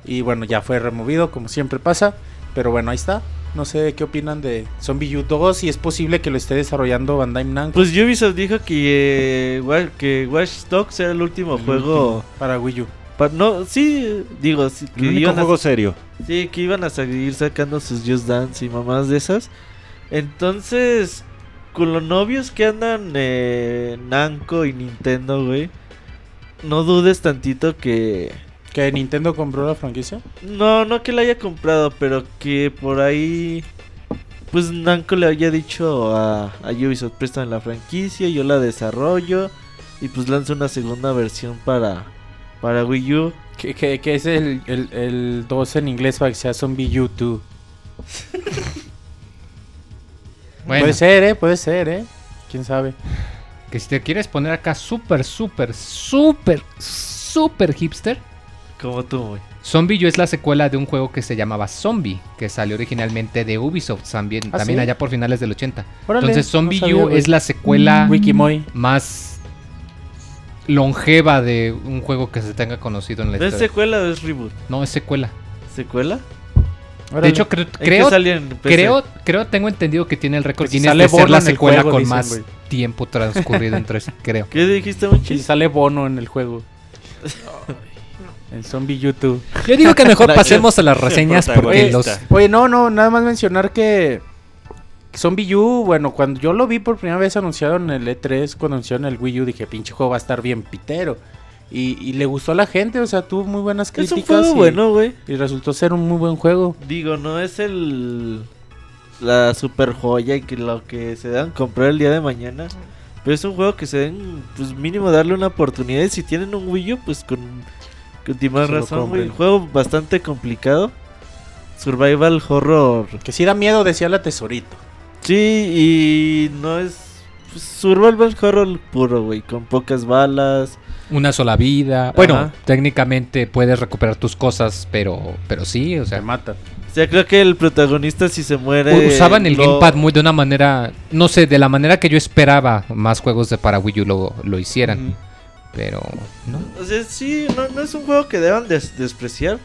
Y bueno, ya fue removido como siempre pasa. Pero bueno, ahí está. No sé qué opinan de Zombie U 2 y es posible que lo esté desarrollando Bandai Namco. Pues Ubisoft dijo que, eh, que Watch Dogs era el último El juego... último para Wii U. no, sí, digo, sí, que El único iban a- juego serio. Sí, que iban a seguir sacando sus Just Dance y mamás de esas. Entonces, con los novios que andan eh, Namco y Nintendo, güey. No dudes tantito que... ¿Que Nintendo compró la franquicia? No, no que la haya comprado, pero que por ahí... Pues Namco le haya dicho a, a Ubisoft, prestan la franquicia, yo la desarrollo. Y pues lanzo una segunda versión para, para Wii U. Que, que, que es el, el, el 2 en inglés para que sea Zombie U 2. *laughs* Bueno, Puede ser, ¿eh? Puede ser, ¿eh? ¿Quién sabe? que si te quieres poner acá súper, súper, súper, súper hipster, Como tú, muy. Zombie U es la secuela de un juego que se llamaba Zombie, que salió originalmente de Ubisoft también, ¿Ah, también sí? allá por finales del 80. Órale, Entonces no Zombie sabía, U güey. es la secuela Wikimoy. más longeva de un juego que se tenga conocido en la ¿No es historia. secuela o es reboot? No, es secuela. ¿Secuela? Órale. De hecho, creo, ¿En qué creo, salió en PC? creo, creo, tengo entendido que tiene el récord Que si Guinness de ser la secuela juego, con dicen, más güey. tiempo transcurrido entre ese, *laughs* creo. ¿Qué dijiste, Si Monchis? sale Bono en el juego. *laughs* en Zombie YouTube. Yo digo que mejor *laughs* pasemos a las reseñas porque los... Oye, no, no, nada más mencionar que Zombie U, bueno, cuando yo lo vi por primera vez anunciado en el E3, cuando anunciaron el Wii U, dije, pinche juego va a estar bien pitero. Y, y le gustó a la gente, o sea, tuvo muy buenas Es críticas. un juego y, bueno, güey. y resultó ser un muy buen juego. Digo, no es el... La super joya y que lo que se dan comprar el día de mañana. Pero es un juego que se den, pues mínimo darle una oportunidad. Y si tienen un Wii U, pues con, Se lo razón, güey. juego bastante complicado. Survival horror. Que sí da miedo, decía la tesorito. Sí, y no es... pues, survival horror puro, güey. Con pocas balas. Una sola vida. Bueno, Ajá. técnicamente puedes recuperar tus cosas, pero, pero sí, o Se sea... mata. O sea, creo que el protagonista si se muere... Usaban el lo- gamepad muy de una manera, no sé, de la manera que yo esperaba más juegos de para Wii U lo, lo hicieran. Pero no. O sea, sí, no, no es un juego que deban des- despreciar.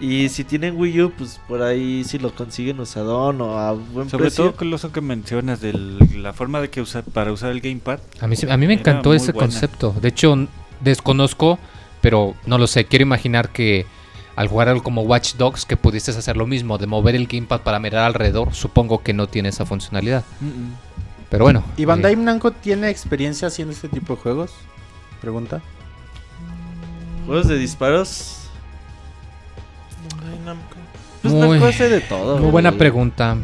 Y si tienen Wii U, pues por ahí si lo consiguen usadón o a buen Sobre precio. todo con lo que mencionas de la forma de que usar para usar el gamepad. A mí, a mí me encantó ese buena. concepto. De hecho, desconozco, pero no lo sé. Quiero imaginar que al jugar algo como Watch Dogs, que pudieses hacer lo mismo, de mover el gamepad para mirar alrededor, supongo que no tiene esa funcionalidad. Pero bueno. ¿Y Bandai eh, Namco tiene experiencia haciendo este tipo de juegos? Pregunta. Juegos de disparos. Bandai Namco. Pues Muy- Namco hace de todo. muy buena pregunta.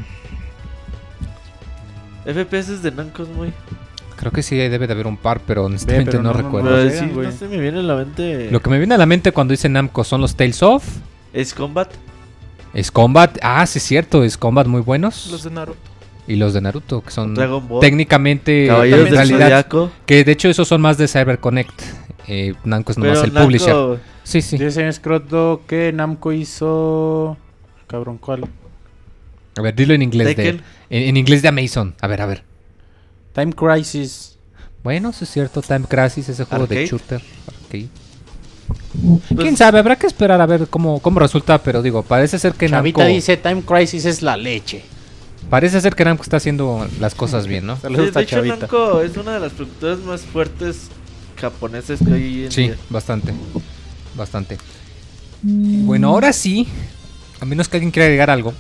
FPS de Namco es muy. Creo que sí debe de haber un par, pero honestamente pero no, recuerdo. no. Pero llegan, sí, güey. no se me viene a la mente. Lo que me viene a la mente cuando dice Namco son los Tales of, Es Combat. es Combat, ah, sí es cierto, es Combat muy buenos. Los de Naruto. Y los de Naruto, que son Dragon Ball. técnicamente Caballeros del realidad, que de hecho esos son más de Cyber Connect. Eh, Namco es nomás Pero el Namco- publisher. Sí, sí. Dice señor Scroto que Namco hizo... Cabrón, ¿cuál? A ver, dilo en inglés de en, en inglés de Amazon. A ver, a ver. Time Crisis. Bueno, sí es cierto, Time Crisis, ese juego de Arcade. shooter. arcade. Pues, Quién sabe, habrá que esperar a ver cómo, cómo resulta, pero digo, parece ser que Namco dice Time Crisis es la leche. Parece ser que Namco está haciendo las cosas bien, ¿no? *laughs* sí, Saludos de a hecho, Chavita. Namco es una de las productoras más fuertes japonesas que hay en Sí, día. bastante. Bastante. Bueno, ahora sí, a menos que alguien quiera agregar algo,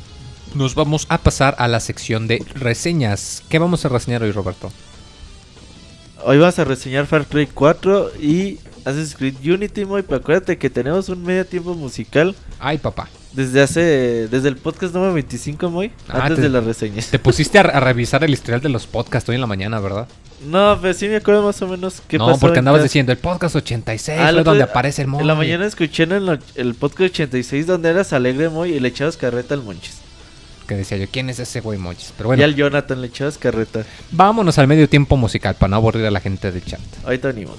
nos vamos a pasar a la sección de reseñas. ¿Qué vamos a reseñar hoy, Roberto? Hoy vamos a reseñar Far Cry 4 y Assassin's Creed Unity, Moy. Pero acuérdate que tenemos un medio tiempo musical Ay, papá. desde hace. Desde el podcast número 25, Moy. Ah, antes te- de las reseñas. Te pusiste a, a revisar el historial de los podcasts hoy en la mañana, ¿verdad? No, pero sí me acuerdo más o menos qué no, pasó. porque en andabas cada- diciendo el podcast 86, Ah, fue otro donde aparece el En Moy. la mañana escuché en el, el podcast 86 donde eras alegre, Moy, y le echabas carreta al Monchis. Que decía yo, ¿quién es ese güey Mochis? Pero Y bueno, al Jonathan le echabas carreta. vámonos al medio tiempo musical para no aburrir a la gente del chat. Ahorita venimos.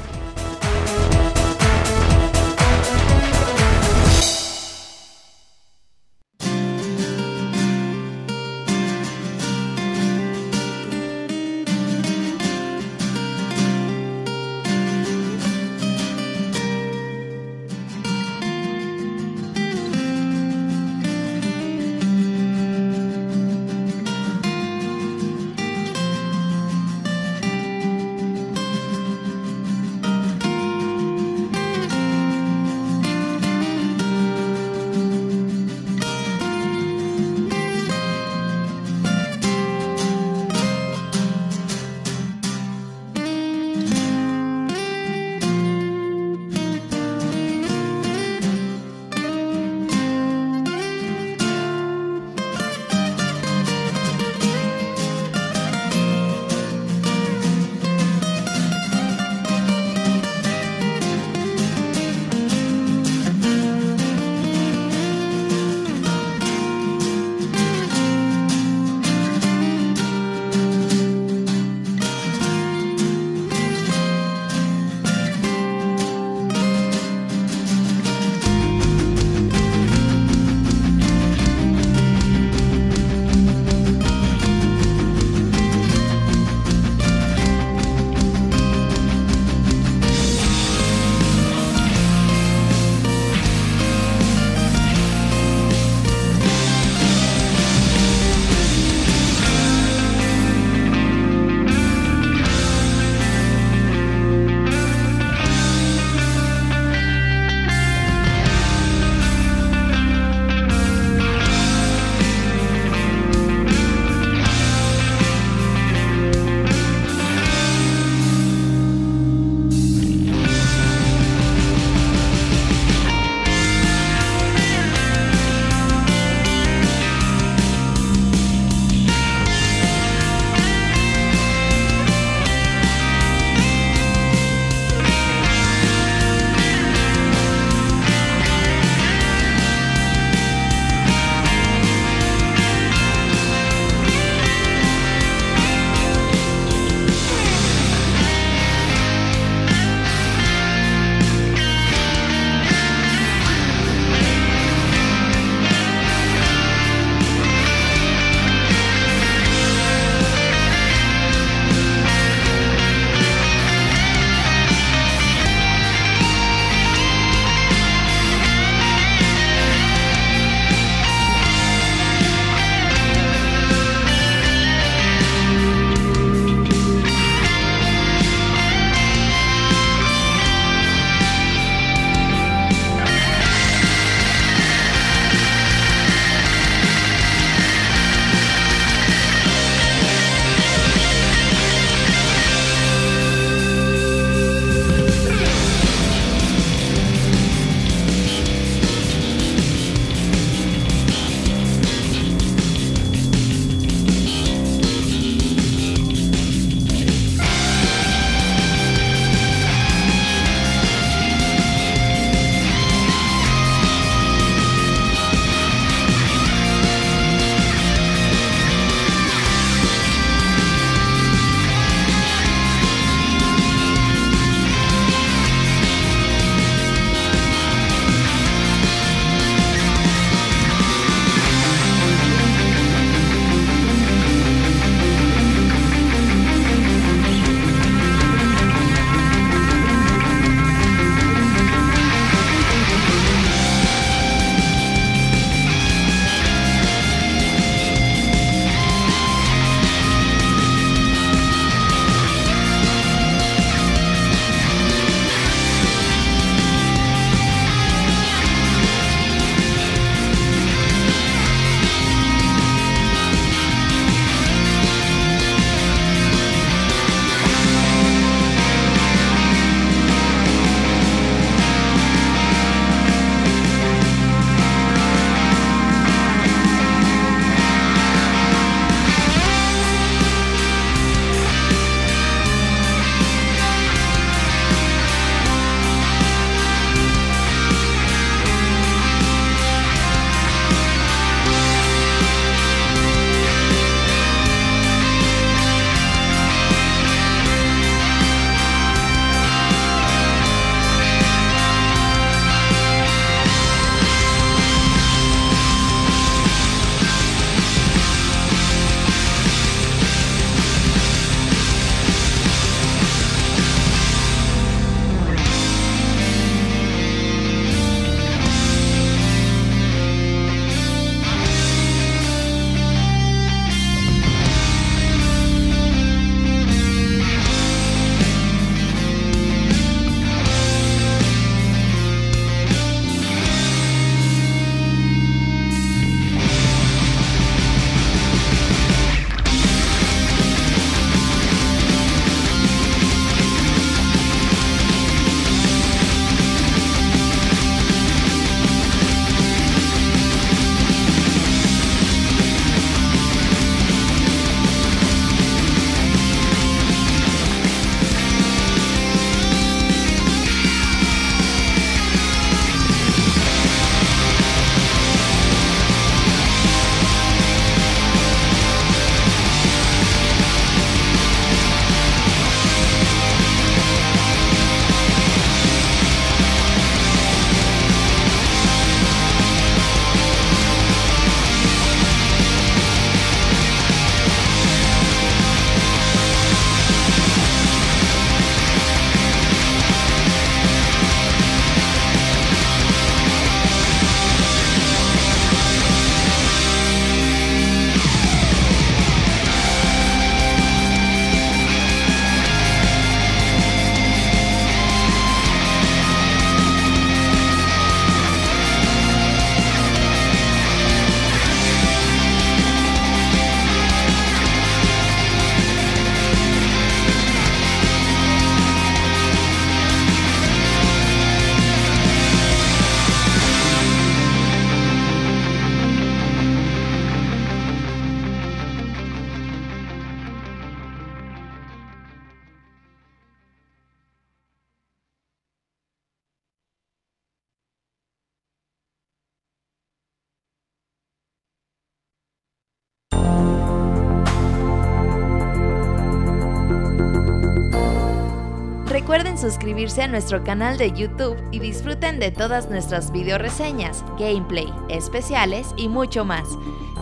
suscribirse a nuestro canal de YouTube y disfruten de todas nuestras video reseñas, gameplay, especiales y mucho más.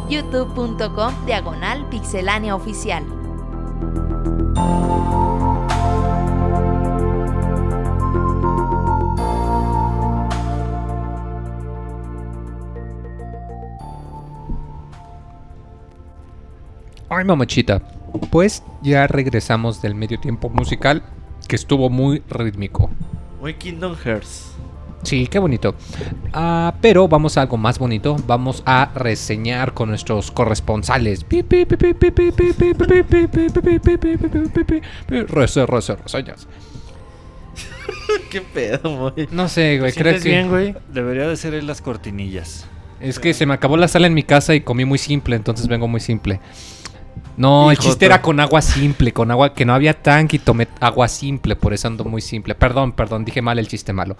youtube.com diagonal pixelania oficial. Mamachita. Pues ya regresamos del medio tiempo musical, que estuvo muy rítmico. Muy Kingdom Hearts. Sí, qué bonito. Ah, pero vamos a algo más bonito. Vamos a reseñar con nuestros corresponsales. Rese, rese, reseñas. ¿Qué pedo, muy? No sé, güey, ¿Te creo que... bien, güey? Debería de ser en las cortinillas. Es que se me acabó la sal en mi casa y comí muy simple, entonces vengo muy simple. No, el chiste era con agua simple, con agua que no había tanque y tomé agua simple, por eso ando muy simple. Perdón, perdón, dije mal el chiste malo.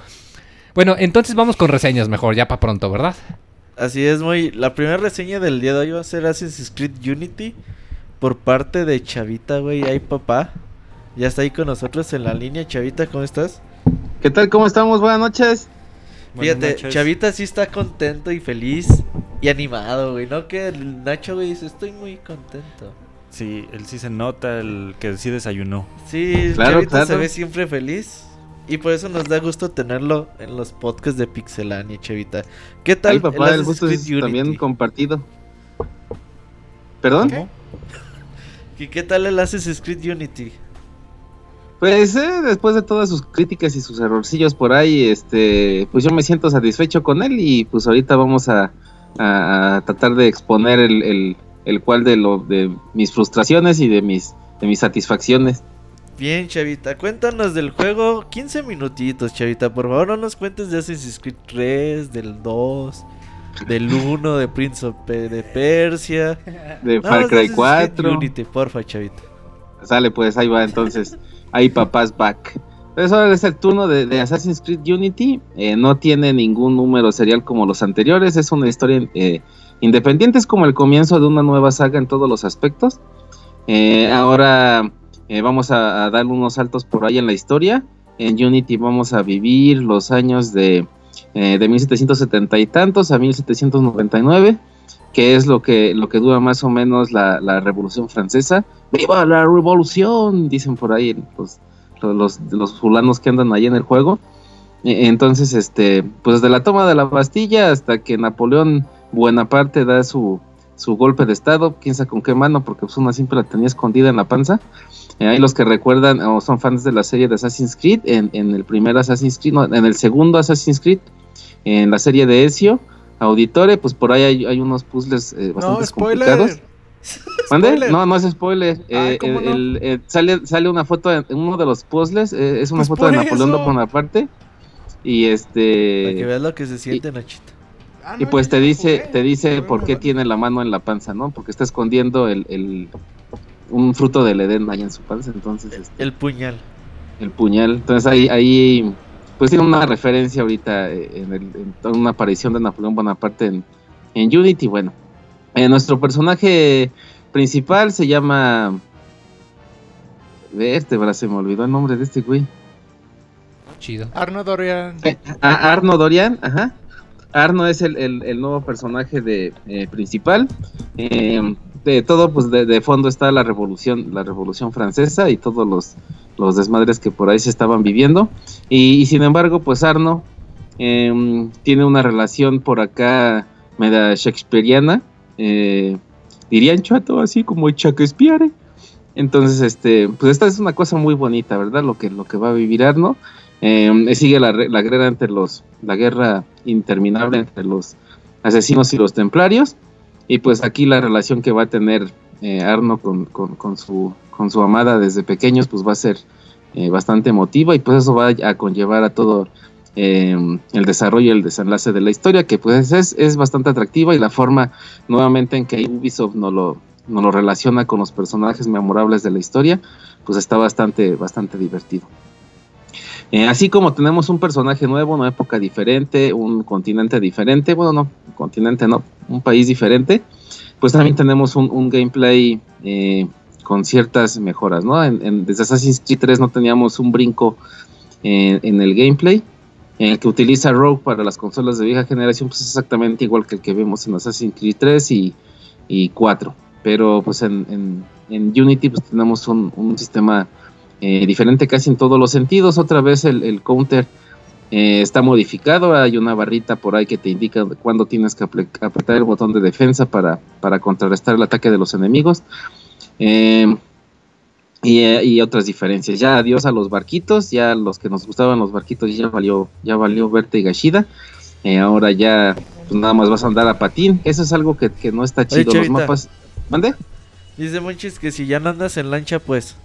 Bueno, entonces vamos con reseñas mejor, ya para pronto, ¿verdad? Así es, muy. La primera reseña del día de hoy va a ser Assassin's Creed Unity por parte de Chavita, güey. Ay, papá. Ya está ahí con nosotros en la línea. Chavita, ¿cómo estás? ¿Qué tal? ¿Cómo estamos? Buenas noches. Buenas Fíjate, noches. Chavita sí está contento y feliz y animado, güey. No que el Nacho, güey, dice, estoy muy contento. Sí, él sí se nota el que sí desayunó. Sí, Claro, Chavita se claro. ve siempre feliz. Y por eso nos da gusto tenerlo en los podcasts de Pixelania, Chavita. ¿Qué tal Ay, papá, el gusto es también compartido. ¿Perdón? ¿Y qué tal el Assassin's Creed Unity? Pues eh, después de todas sus críticas y sus errorcillos por ahí, este, pues yo me siento satisfecho con él y pues ahorita vamos a, a- a tratar de exponer el, el, el cual de lo de mis frustraciones y de mis de mis satisfacciones. Bien, Chavita, cuéntanos del juego 15 minutitos, Chavita. Por favor, no nos cuentes de Assassin's Creed 3, del 2, del 1, de Prince of Pe- de Persia. De Far de Cry Assassin's Creed 4. Unity, porfa, Chavita. Sale pues, ahí va entonces. Ahí papás back. Entonces ahora es el turno de, de Assassin's Creed Unity. Eh, no tiene ningún número serial como los anteriores. Es una historia eh, independiente. Es como el comienzo de una nueva saga en todos los aspectos. Eh, ahora eh, vamos a, a dar unos saltos por ahí en la historia. En Unity vamos a vivir los años de, eh, de 1770 y tantos a 1799 que es lo que, lo que dura más o menos la, la Revolución Francesa. ¡Viva la revolución! Dicen por ahí los, los, los fulanos que andan ahí en el juego. E- Entonces, este, pues desde la toma de la Bastilla hasta que Napoleón Buenaparte da su, su golpe de estado, quién sabe con qué mano, porque pues una siempre la tenía escondida en la panza. Eh, hay los que recuerdan o son fans de la serie de Assassin's Creed, en, en el primer Assassin's Creed, no, en el segundo Assassin's Creed, en la serie de Ezio, Auditore, pues por ahí hay, hay unos puzzles eh, bastante No, complicados. *laughs* ¿Mande? No, no es spoiler. Ay, Eh, ¿cómo el- no? el- eh, sale, sale una foto en uno de los puzzles, eh, es una Pues foto de Napoleón. Bonaparte. Y Para que este veas lo que se siente, Nachito. Ah, y pues te dice, jugué. te dice por qué tiene la mano en la panza, ¿no? Porque está escondiendo el, el- un fruto del Edén ahí en su panza, entonces este, El puñal. el puñal. Entonces ahí, ahí pues tiene una referencia ahorita eh, en, el- en toda una aparición de Napoleón Bonaparte en, en Unity. Bueno, eh, nuestro personaje principal se llama... Vértebra, se me olvidó el nombre de este güey. Chido. Arno Dorian. Eh, a- Arno Dorian, ajá. Arno es el, el- nuevo personaje de eh, principal. Eh, de todo, pues de, fondo está la revolución, la revolución francesa y todos los, los desmadres que por ahí se estaban viviendo. Y, sin embargo, pues Arno eh, tiene una relación por acá media shakespeariana. eh, dirían chato, así como Shakespeare. Entonces, este, pues esta es una cosa muy bonita, ¿verdad? Lo que, lo que va a vivir Arno. Eh, sigue la, la guerra entre los, la guerra interminable entre los asesinos y los templarios. Y pues aquí la relación que va a tener eh, Arno con, con- su, con su amada desde pequeños, pues va a ser eh, bastante emotiva y pues eso va a conllevar a todo eh, el desarrollo y el desenlace de la historia, que pues es, es bastante atractiva y la forma nuevamente en que Ubisoft no lo, no lo relaciona con los personajes memorables de la historia, pues está bastante, bastante divertido. Eh, así como tenemos un personaje nuevo, una época diferente, un continente diferente, bueno, no, continente no, un país diferente, pues también tenemos un, gameplay eh, con ciertas mejoras, ¿no? En, en- desde Assassin's Creed 3 no teníamos un brinco en, en el gameplay. El que utiliza Rogue para las consolas de vieja generación, pues es exactamente igual que el que vemos en Assassin's Creed 3 y, y 4. Pero pues en, Unity pues tenemos un sistema eh, diferente casi en todos los sentidos. Otra vez el, el counter eh, está modificado. Hay una barrita por ahí que te indica cuándo tienes que apre- apretar el botón de defensa para, para contrarrestar el ataque de los enemigos. Eh, y, eh, y otras diferencias. Ya adiós a los barquitos, ya los que nos gustaban los barquitos ya valió, ya valió verte y Gashida. Ahora ya pues nada más vas a andar a patín. Eso es algo que, que no está Oye, chido. los Chavita. mapas. ¿Mande? Dice Monchis que si ya no andas en lancha, pues.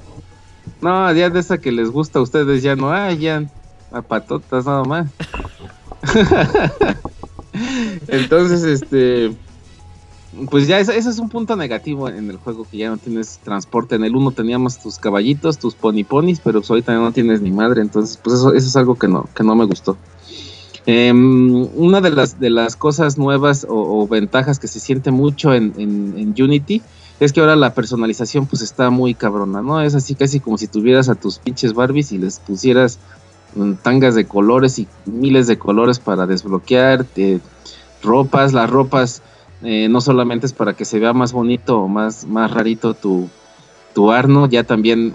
No, ya de esa que les gusta a ustedes ya no hay, ya a patotas nada más. *laughs* Entonces, este, pues ya ese, es un punto negativo en el juego que ya no tienes transporte. En el 1 teníamos tus caballitos, tus pony ponis, pero pues ahorita no tienes ni madre. Entonces, pues eso, eso es algo que no, que no me gustó. Em, una de las, de las cosas nuevas o, o ventajas que se siente mucho en, en- en Unity es que ahora la personalización pues está muy cabrona, ¿no? Es así casi como si tuvieras a tus pinches Barbies y les pusieras mm, tangas de colores y miles de colores para desbloquear, ropas, las ropas eh, no solamente es para que se vea más bonito o más, más rarito tu, tu arno, ya también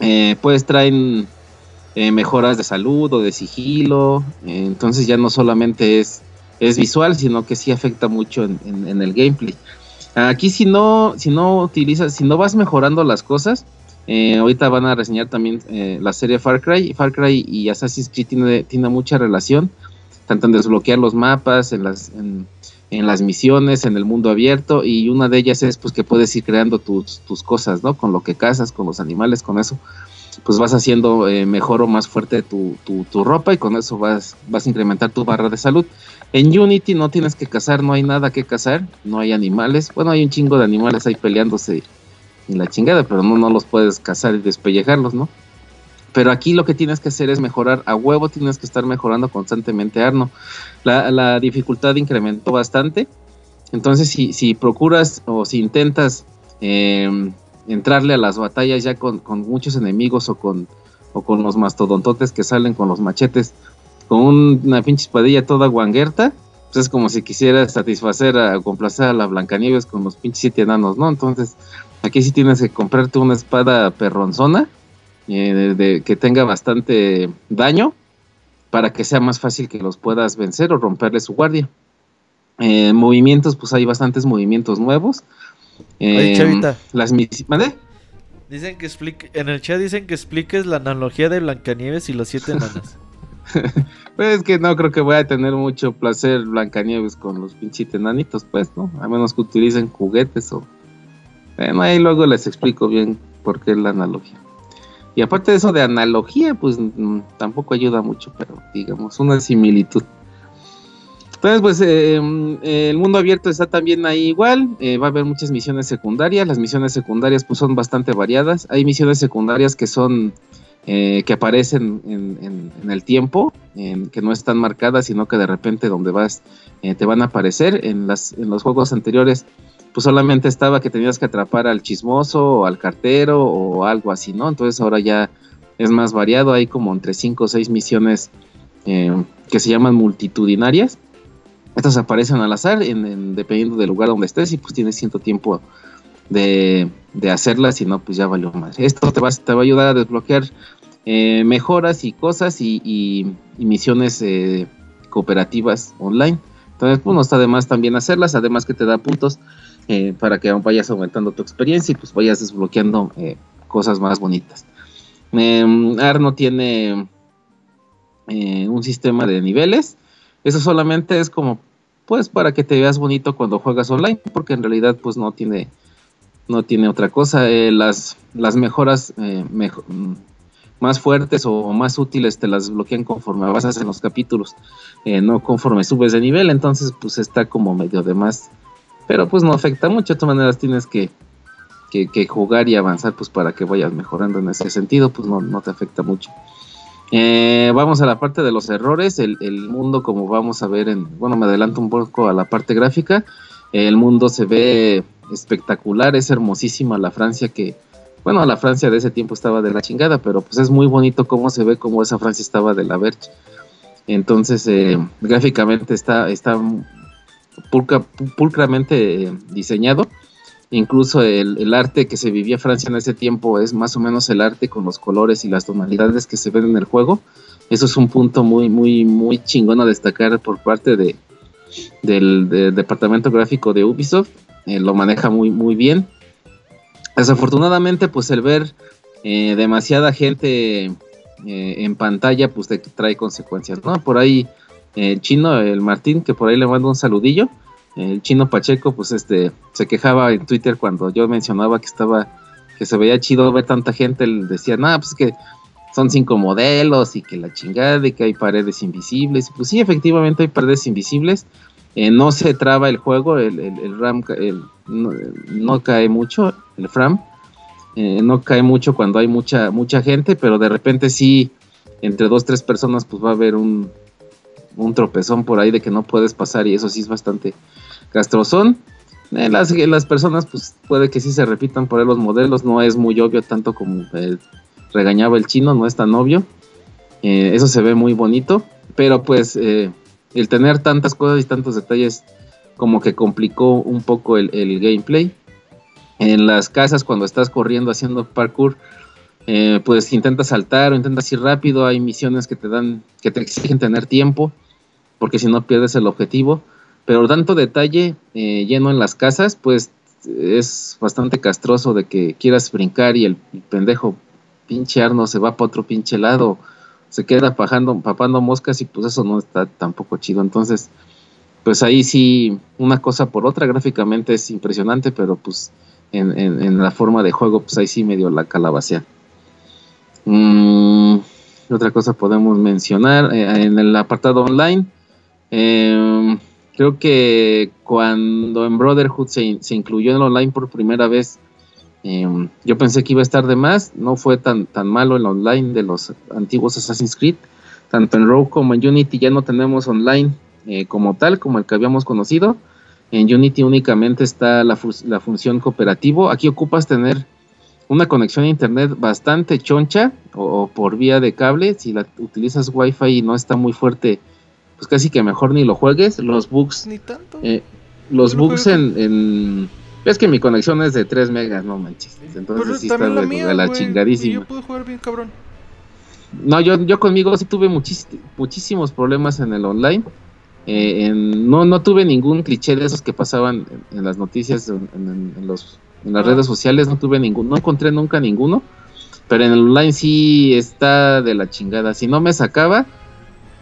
eh, pues traen eh, mejoras de salud o de sigilo, eh, entonces ya no solamente es, es visual, sino que sí afecta mucho en el gameplay. Aquí si no, si no utilizas, si no vas mejorando las cosas, eh, ahorita van a reseñar también eh, la serie Far Cry. Far Cry y Assassin's Creed tiene, tiene mucha relación, tanto en desbloquear los mapas, en las, en, en las misiones, en el mundo abierto, y una de ellas es pues que puedes ir creando tus, tus cosas, ¿no? Con lo que cazas, con los animales, con eso, pues vas haciendo eh, mejor o más fuerte tu, tu, tu ropa y con eso vas, vas a incrementar tu barra de salud. En Unity no tienes que cazar, no hay nada que cazar, no hay animales. Bueno, hay un chingo de animales ahí peleándose y la chingada, pero no, no los puedes cazar y despellejarlos, ¿no? Pero aquí lo que tienes que hacer es mejorar a huevo, tienes que estar mejorando constantemente Arno. La, la dificultad incrementó bastante. Entonces, si, si procuras o si intentas eh, entrarle a las batallas ya con, con muchos enemigos o con, o con los mastodontotes que salen con los machetes, con un- una pinche espadilla toda guanguerta, pues es como si quisieras satisfacer a complacer a la Blancanieves con los pinches siete enanos, ¿no? Entonces, aquí sí tienes que comprarte una espada perronzona eh, de- que tenga bastante daño para que sea más fácil que los puedas vencer o romperle su guardia. Eh, movimientos, pues hay bastantes movimientos nuevos. Eh, Chavita. Las mis- ¿Mande? Dicen que explique, en el chat dicen que expliques la analogía de Blancanieves y los siete enanos. *laughs* Pues es que no creo que voy a tener mucho placer Blancanieves con los pinches enanitos, pues, ¿no? A menos que utilicen juguetes o... Bueno, ahí luego les explico bien por qué la analogía. Y aparte de eso de analogía, pues mm, tampoco ayuda mucho, pero digamos, una similitud. Entonces, pues eh, eh, el mundo abierto está también ahí igual. eh, va a haber muchas misiones secundarias. Las misiones secundarias pues son bastante variadas. Hay misiones secundarias que son eh, que aparecen en, en- el tiempo, en- que no están marcadas, sino que de repente donde vas eh, te van a aparecer. En, las, en los juegos anteriores, pues solamente estaba que tenías que atrapar al chismoso o al cartero o algo así, ¿no? Entonces ahora ya es más variado, hay como entre 5 o 6 misiones eh, que se llaman multitudinarias. Estas aparecen al azar, en, en- dependiendo del lugar donde estés, y pues tienes cierto tiempo de, de hacerlas, si no, pues ya valió madre. Esto te va, a ayudar a desbloquear eh, mejoras y cosas y, misiones eh, cooperativas online. Entonces, pues no está de más también hacerlas, además que te da puntos eh, para que vayas aumentando tu experiencia y pues vayas desbloqueando cosas más bonitas. Em, Arno tiene un sistema de niveles. Eso solamente es como, pues, para que te veas bonito cuando juegas online, porque en realidad, pues, no tiene, no tiene otra cosa. Eh, las, las mejoras eh, mm, más fuertes o más útiles te las bloquean conforme avanzas en los capítulos, eh, no conforme subes de nivel. Entonces, pues, está como medio de más. Pero, pues, no afecta mucho. De todas maneras, tienes que, que, que jugar y avanzar, pues, para que vayas mejorando en ese sentido, pues, no, no te afecta mucho. Eh, vamos a la parte de los errores. El, mundo, como vamos a ver en. Bueno, me adelanto un poco a la parte gráfica. El mundo se ve espectacular, es hermosísima la Francia que, bueno, la Francia de ese tiempo estaba de la chingada, pero pues es muy bonito cómo se ve cómo esa Francia estaba de la verge. Entonces, eh, gráficamente está, está pulcra- pulcramente eh, diseñado. Incluso el, arte que se vivía Francia en ese tiempo es más o menos el arte con los colores y las tonalidades que se ven en el juego. Eso es un punto muy, muy, muy chingón a destacar por parte de, del, departamento gráfico de Ubisoft. Eh, lo maneja muy, muy bien. Desafortunadamente, pues el ver eh, demasiada gente eh, en pantalla, pues te trae consecuencias, ¿no? Por ahí el chino, el Martín, que por ahí le mando un saludillo. El chino Pacheco, pues este, se quejaba en Twitter cuando yo mencionaba que estaba, que se veía chido ver tanta gente. Él decía, nada, pues que son cinco modelos y que la chingada y que hay paredes invisibles. Pues sí, efectivamente hay paredes invisibles. Eh, no se traba el juego, el, RAM no cae mucho, el FRAM. eh, no cae mucho cuando hay mucha, mucha gente, pero de repente sí, entre dos, tres personas, pues va a haber un, un tropezón por ahí de que no puedes pasar y eso sí es bastante castrozón. Eh, las, las personas, pues puede que sí se repitan por ahí los modelos, no es muy obvio tanto como eh, regañaba el chino, no es tan obvio. Eh, eso se ve muy bonito, pero pues eh, el tener tantas cosas y tantos detalles como que complicó un poco el, el gameplay. En las casas cuando estás corriendo haciendo parkour, eh, pues intentas saltar o intentas ir rápido, hay misiones que te dan, que te exigen tener tiempo, porque si no pierdes el objetivo. Pero tanto detalle eh, lleno en las casas, pues es bastante castroso de que quieras brincar y el, pendejo pinche Arno se va para otro pinche lado, se queda pajando, papando moscas y pues eso no está tampoco chido. Entonces, pues ahí sí, una cosa por otra, gráficamente es impresionante, pero pues en, en- la forma de juego, pues ahí sí medio la calabacea. Mm, ¿qué otra cosa podemos mencionar? Eh, en el apartado online, eh, creo que cuando en Brotherhood se, se incluyó en el online por primera vez, eh, yo pensé que iba a estar de más, no fue tan, tan malo el online de los antiguos Assassin's Creed, tanto en Rogue como en Unity ya no tenemos online eh, como tal, como el que habíamos conocido. En Unity únicamente está la, la función cooperativo. Aquí ocupas tener una conexión a internet bastante choncha o, o por vía de cable. Si la utilizas Wi-Fi y no está muy fuerte, pues casi que mejor ni lo juegues. Los bugs, Ni tanto. eh, los bugs en, en- Es que mi conexión es de 3 megas, no manches. Entonces Pero sí está la de, mía, de la Y chingadísima. yo pude jugar bien cabrón. No, yo, yo conmigo sí tuve muchis- muchísimos problemas en el online. Eh, en- no, no tuve ningún cliché de esos que pasaban en, en las noticias, en, en- en los, en las Ah. redes sociales, no tuve ninguno, no encontré nunca ninguno. Pero en el online sí está de la chingada. Si no me sacaba,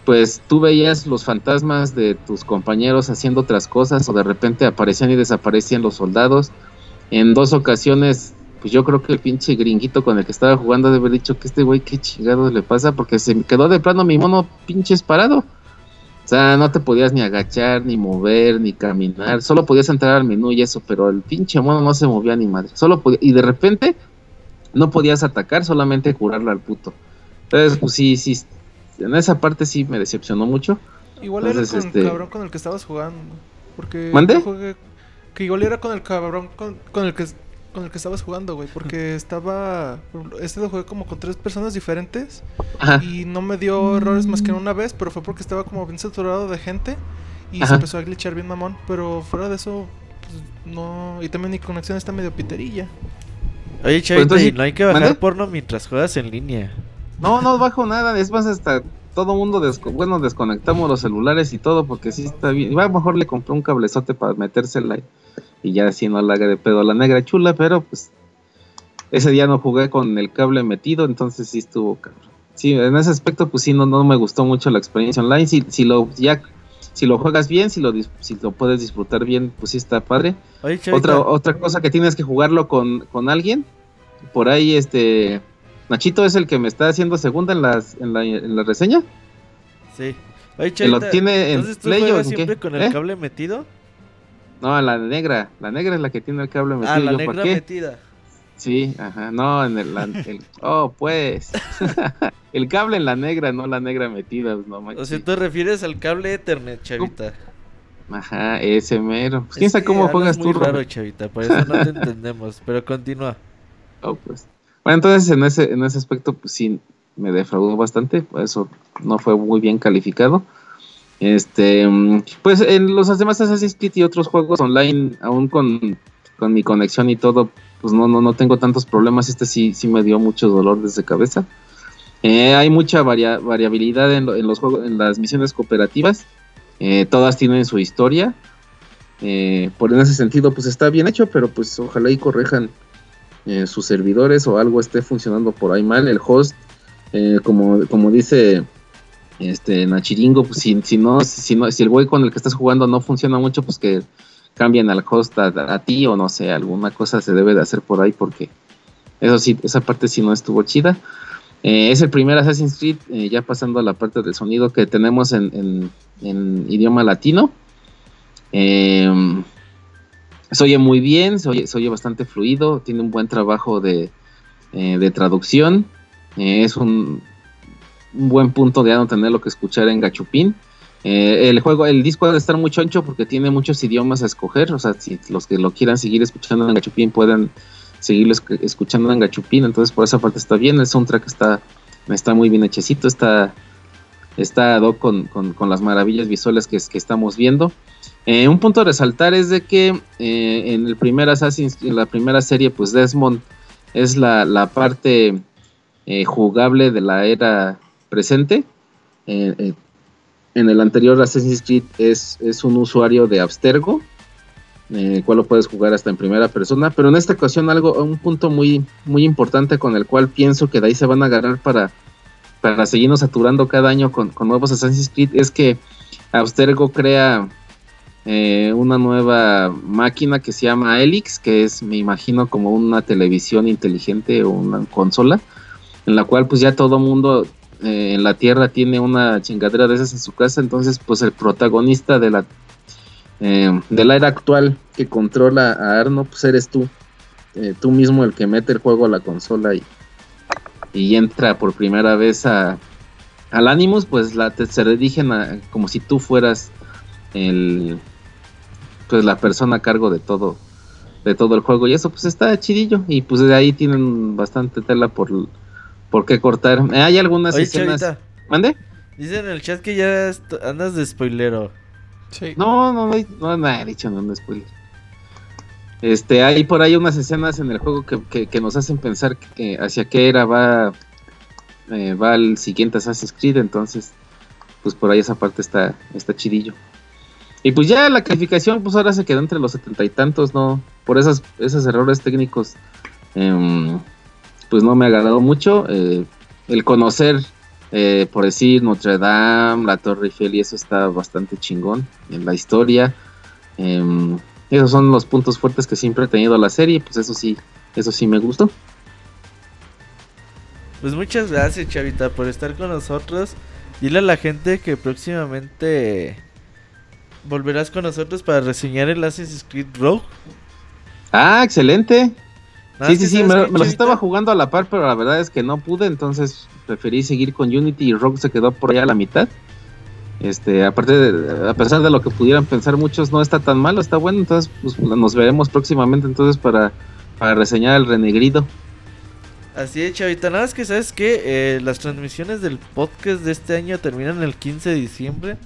pues tú veías los fantasmas de tus compañeros haciendo otras cosas o de repente aparecían y desaparecían los soldados. En dos ocasiones, pues yo creo que el pinche gringuito con el que estaba jugando debe haber dicho que este güey qué chingados le pasa porque se me quedó de plano mi mono pinches parado. O sea, no te podías ni agachar, ni mover, ni caminar. Solo podías entrar al menú y eso, pero el pinche mono no se movía ni madre. Solo podía, y de repente no podías atacar, solamente curarlo al puto. Entonces, pues sí, sí. En esa parte sí me decepcionó mucho. Igual Entonces, era con este- el cabrón con el que estabas jugando. Porque ¿Mande? yo jugué- que igual era con el cabrón con, con el que con el que estabas jugando, güey, porque estaba este lo jugué como con tres personas diferentes Ajá. y no me dio errores más que una vez, pero fue porque estaba como bien saturado de gente y se empezó a glitchar bien mamón, pero fuera de eso pues, no y también mi conexión está medio piterilla. Oye, entonces y sí- no hay que bajar ¿Mande? porno mientras juegas en línea. No, no bajo nada. Es más, hasta todo mundo, desco- bueno, desconectamos los celulares y todo porque sí está bien. Igual mejor le compré un cablezote para metérsela y, y ya así no la haga de pedo a la negra chula, pero pues ese día no jugué con el cable metido, entonces sí estuvo cabrón. Sí, en ese aspecto pues sí no, no me gustó mucho la experiencia online. Si, si lo ya si lo juegas bien, si lo si lo puedes disfrutar bien, pues sí está padre. Oye, Otra, otra cosa que tienes que jugarlo con, con alguien. Por ahí, este. Nachito es el que me está haciendo segunda en, las, en, la, en la reseña. sí. Oye, Que lo Chavita, tiene en Play o qué? siempre con el ¿Eh? cable metido. No, la negra. La negra es la que tiene el cable metido. ah, la ¿Yo negra por qué? metida. Sí, ajá. No, en el. oh, pues. *laughs* el cable en la negra, no la negra metida. No, O sea, tú refieres al cable Ethernet, Chavita. Ajá, ese mero. Pues, ¿Quién sabe cómo juegas tú, raro, chavita, por eso no te entendemos. Pero continúa. *laughs* Oh, pues. Bueno, entonces en ese, en ese aspecto, pues sí, me defraudó bastante. Eso no fue muy bien calificado. Este, pues en los demás Assassin's Creed y otros juegos online, aún con, con mi conexión y todo, pues no, no, no tengo tantos problemas. Este sí, sí me dio mucho dolor desde cabeza. Eh, hay mucha varia- variabilidad en, lo- en los juegos, en las misiones cooperativas. Eh, todas tienen su historia. Eh, por en ese sentido, pues está bien hecho, pero pues ojalá y correjan eh, sus servidores o algo esté funcionando por ahí mal. El host, eh, como, como dice este Nachiringo, pues si, si no, si no, si el güey con el que estás jugando no funciona mucho, pues que cambien al host a, ti o no sé, alguna cosa se debe de hacer por ahí porque eso sí, esa parte sí no estuvo chida. Eh, es el primer Assassin's Creed, ya pasando a la parte del sonido que tenemos en, en- en idioma latino. Eh, se oye muy bien, se oye, se oye bastante fluido, tiene un buen trabajo de, eh, de traducción. eh, es un, un buen punto de no tener lo que escuchar en Gachupín. Eh, el juego, el disco debe estar mucho ancho porque tiene muchos idiomas a escoger. O sea, si los que lo quieran seguir escuchando en Gachupín pueden seguirlo esc- escuchando en Gachupín. Entonces, por esa parte está bien. El soundtrack está, está muy bien hechecito. Está, está ad con, con- con las maravillas visuales que estamos viendo. Eh, un punto a resaltar es de que eh, en el primer Assassin's en la primera serie, pues Desmond es la, la parte eh, jugable de la era presente. En el anterior Assassin's Creed es, es un usuario de Abstergo, el cual lo puedes jugar hasta en primera persona, pero en esta ocasión algo, un punto muy, muy importante con el cual pienso que de ahí se van a agarrar para, para seguirnos saturando cada año con, con nuevos Assassin's Creed es que Abstergo crea eh, una nueva máquina que se llama Helix, que es, me imagino, como una televisión inteligente o una consola, en la cual pues ya todo mundo eh, en la Tierra tiene una chingadera de esas en su casa, entonces pues el protagonista de la eh, de la era actual que controla a Arno, pues eres tú, Eh, tú mismo el que mete el juego a la consola y, y entra por primera vez a, al Animus, pues la, te, se dirigen a, como si tú fueras el pues la persona a cargo de todo de todo el juego. Y eso pues está chidillo. Y pues de ahí tienen bastante tela por por qué cortar. Eh, hay algunas Oye, escenas. Chavita, mande dicen en el chat que ya andas de spoilero. Sí. no no no no, no he dicho no, no spoiler. Este hay por ahí unas escenas en el juego que, que- que nos hacen pensar que hacia qué era va eh, va el siguiente Assassin's Creed. Entonces pues por ahí esa parte está está chidillo y pues ya la calificación pues ahora se quedó entre los setenta y tantos no por esas esos errores técnicos em, pues no me ha agradado mucho eh, el conocer eh, por decir Notre Dame la Torre Eiffel y eso está bastante chingón en la historia. Em, esos son los puntos fuertes que siempre ha tenido la serie pues eso sí eso sí me gustó. Pues muchas gracias, Chavita, por estar con nosotros. Dile a la gente que próximamente volverás con nosotros para reseñar el Assassin's Creed Rogue. ah excelente Sí, sí, sí, me, los estaba jugando a la par, pero la verdad es que no pude, entonces preferí seguir con Unity y Rogue se quedó por allá a la mitad. Este, aparte de, a pesar de lo que pudieran pensar muchos, no está tan malo, está bueno, entonces pues, nos veremos próximamente entonces para, para reseñar el renegrido. Así es, Chavita. Nada más que sabes que las transmisiones del podcast de este año terminan el 15 de diciembre.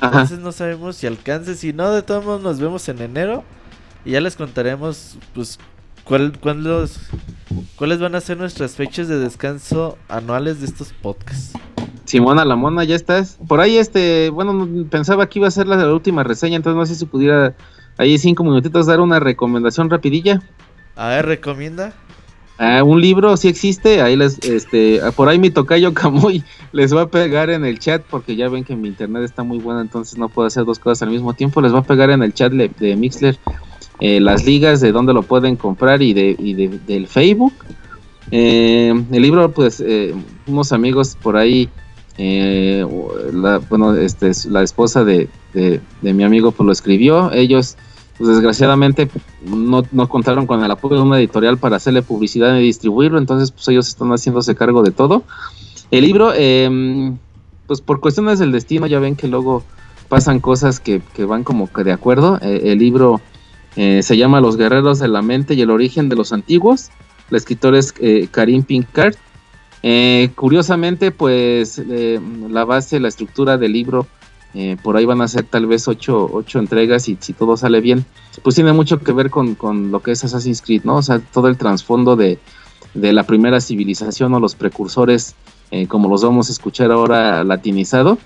Ajá. Entonces no sabemos si alcance. Si no, de todos modos nos vemos en enero. Y ya les contaremos, pues, cuál, cuál los- cuáles van a ser nuestras fechas de descanso anuales de estos podcasts. Simona la mona, ya estás. Por ahí, este, bueno, no- pensaba que iba a ser la, la última reseña, entonces no sé si pudiera ahí cinco minutitos dar una recomendación rapidilla. A ver, recomienda. Ah, un libro sí existe, ahí les, este, por ahí mi tocayo *laughs* Camuy les va a pegar en el chat, porque ya ven que mi internet está muy buena, entonces no puedo hacer dos cosas al mismo tiempo, les va a pegar en el chat de, Mixler eh, las ligas de dónde lo pueden comprar y, de, y de- del Facebook. Eh, el libro, pues, eh, unos amigos por ahí, eh, la, bueno, este, es la esposa de- de mi amigo, pues lo escribió, ellos pues desgraciadamente no, contaron con el apoyo de una editorial para hacerle publicidad y distribuirlo, entonces pues ellos están haciéndose cargo de todo. El libro, eh, pues por cuestiones del destino, ya ven que luego pasan cosas que, van como que de acuerdo. Eh, el libro eh, se llama Los Guerreros de la Mente y el Origen de los Antiguos. La escritora es eh, Karim Pinkart. Curiosamente, pues la base, la estructura del libro, eh, por ahí van a ser tal vez ocho, ocho entregas y si todo sale bien, pues tiene mucho que ver con, con lo que es Assassin's Creed, ¿no? O sea, todo el trasfondo de, de la primera civilización o los precursores, eh, como los vamos a escuchar ahora latinizado.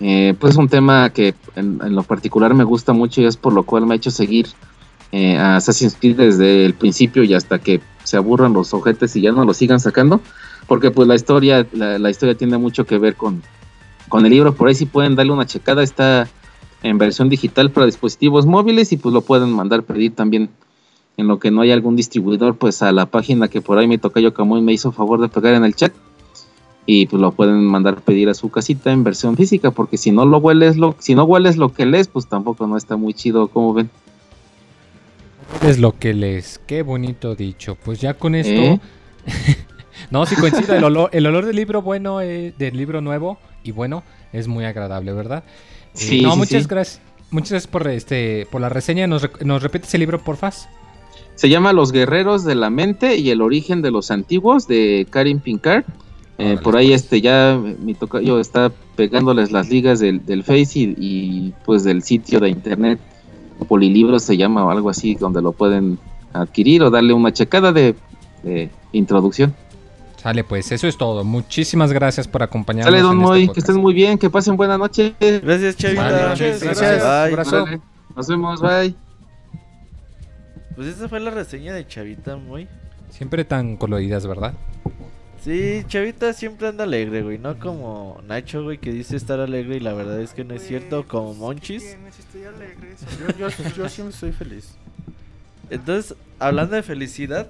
Eh, pues es un tema que en, en lo particular me gusta mucho y es por lo cual me ha hecho seguir eh, a Assassin's Creed desde el principio y hasta que se aburran los ojetes y ya no lo sigan sacando, porque pues la historia, la, la historia tiene mucho que ver con, con el libro, por ahí sí pueden darle una checada, está en versión digital para dispositivos móviles y pues lo pueden mandar pedir también en lo que no hay algún distribuidor, pues a la página que por ahí me toca yo Camuy me hizo favor de pegar en el chat y pues lo pueden mandar pedir a su casita en versión física, porque si no lo hueles lo, si no hueles lo que lees, pues tampoco no está muy chido, como ven. Es lo que les. Qué bonito dicho. Pues ya con esto. ¿Eh? *laughs* no, sí coincido. El olor, el olor del libro bueno, eh, del libro nuevo y bueno, es muy agradable, ¿verdad? Eh, Sí, no, sí, muchas sí. gracias. Muchas gracias por este, por la reseña. ¿Nos, nos repites el libro, porfas? Se llama Los Guerreros de la Mente y el Origen de los Antiguos de Karim Pinkard. Eh, por ahí pues. este ya mi tocayo está pegándoles las ligas del, del Face y, y, pues del sitio de internet Polilibros se llama o algo así donde lo pueden adquirir o darle una checada de, de introducción. Sale, pues eso es todo. Muchísimas gracias por acompañarnos. Sale Don este Moy, que estén muy bien, que pasen buena noche. Gracias, Chavita. Vale, noches, gracias. Bye. Órale, Nos vemos, bye. Pues esa fue la reseña de Chavita, muy. Siempre tan coloridas, ¿verdad? Sí, Chavita siempre anda alegre, güey. No como Nacho, güey, que dice estar alegre y la verdad es que no es cierto. Como Monchis. Estoy alegre. Yo, yo, yo siempre estoy feliz. Entonces, hablando de felicidad,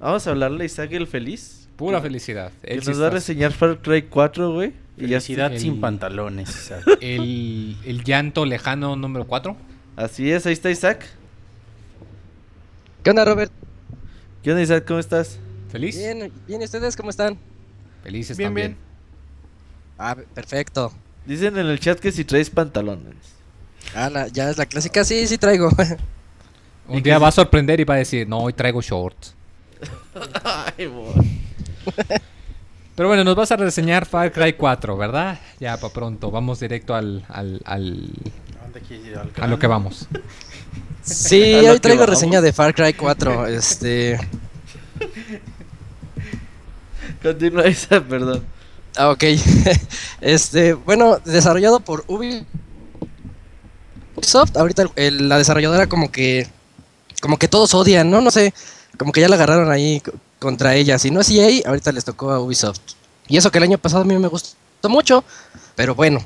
vamos a hablarle a Isaac el feliz. Pura felicidad. Que nos va a reseñar Far Cry 4, güey. Y Felicidad el- sin pantalones. el, el llanto lejano número 4. Así es, ahí está Isaac. ¿Qué onda, Robert? ¿Qué onda, Isaac? ¿Cómo estás? ¿Feliz? Bien, bien, ¿y ustedes cómo están? Felices Bien, también. bien. Ah, perfecto. Dicen en el chat que si traes pantalones. Ah, la- ya es la clásica, sí, sí traigo. *laughs* Un día va a sorprender y va a decir, no, hoy traigo shorts. *laughs* Ay, bo- Pero bueno, nos vas a reseñar Far Cry 4, ¿verdad? Ya, para pronto. Vamos directo al, al, al- ¿Dónde quieres ir? ¿Al a lo que vamos. Sí, *laughs* hoy traigo vamos. reseña de Far Cry 4. Este. *laughs* Continúa, Isaac, perdón. Ah, ok. *laughs* Este, bueno, desarrollado por Ubisoft. Ahorita el- el- la desarrolladora como que. Como que todos odian, ¿no? No sé. Como que ya la agarraron ahí contra ella. Si no es EA, ahorita les tocó a Ubisoft. Y eso que el año pasado a mí me gustó mucho. Pero bueno.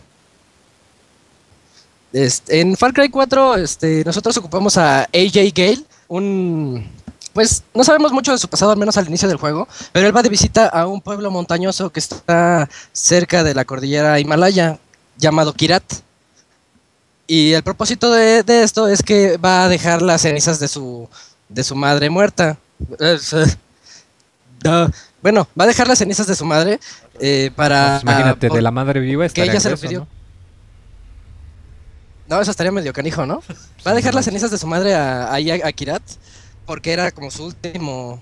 Este, en Far Cry 4, este, nosotros ocupamos a AJ Gale, un... Pues no sabemos mucho de su pasado, al menos al inicio del juego, pero él va de visita a un pueblo montañoso que está cerca de la cordillera Himalaya, llamado Kirat. Y el propósito de, de esto es que va a dejar las cenizas de su, de su madre muerta. *laughs* Bueno, va a dejar las cenizas de su madre eh, para... Pues imagínate, de la madre viva que ella se lo pidió. ¿no? No, eso estaría medio canijo, ¿no? *laughs* Va a dejar las cenizas de su madre a, a Kirat porque era como su último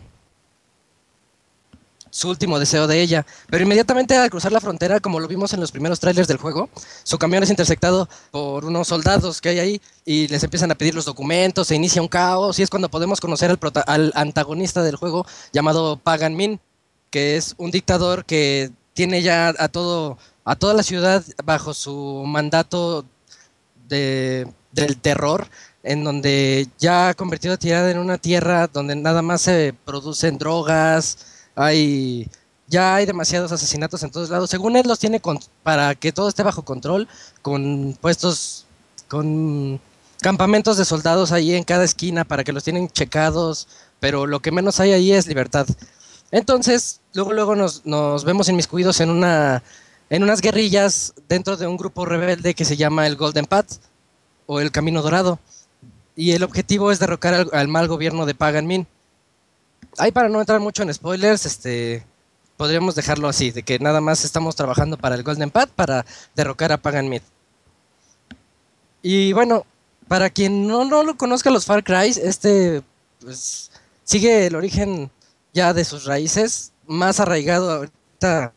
su último deseo de ella. Pero inmediatamente al cruzar la frontera, como lo vimos en los primeros trailers del juego, su camión es interceptado por unos soldados que hay ahí y les empiezan a pedir los documentos, se inicia un caos y es cuando podemos conocer al, al antagonista del juego llamado Pagan Min, que es un dictador que tiene ya a todo a toda la ciudad bajo su mandato de, del terror, en donde ya ha convertido a Tirada en una tierra donde nada más se producen drogas, hay ya hay demasiados asesinatos en todos lados. Según él los tiene con- para que todo esté bajo control, con puestos, con campamentos de soldados ahí en cada esquina para que los tienen checados, pero lo que menos hay ahí es libertad. Entonces, luego luego nos, nos vemos inmiscuidos en una en unas guerrillas dentro de un grupo rebelde que se llama el Golden Path o el Camino Dorado. Y el objetivo es derrocar al, al mal gobierno de Pagan Min. Ahí para no entrar mucho en spoilers, este podríamos dejarlo así, de que nada más estamos trabajando para el Golden Path para derrocar a Pagan Min. Y bueno, para quien no, no lo conozca los Far Cry, este pues, sigue el origen ya de sus raíces, más arraigado ahorita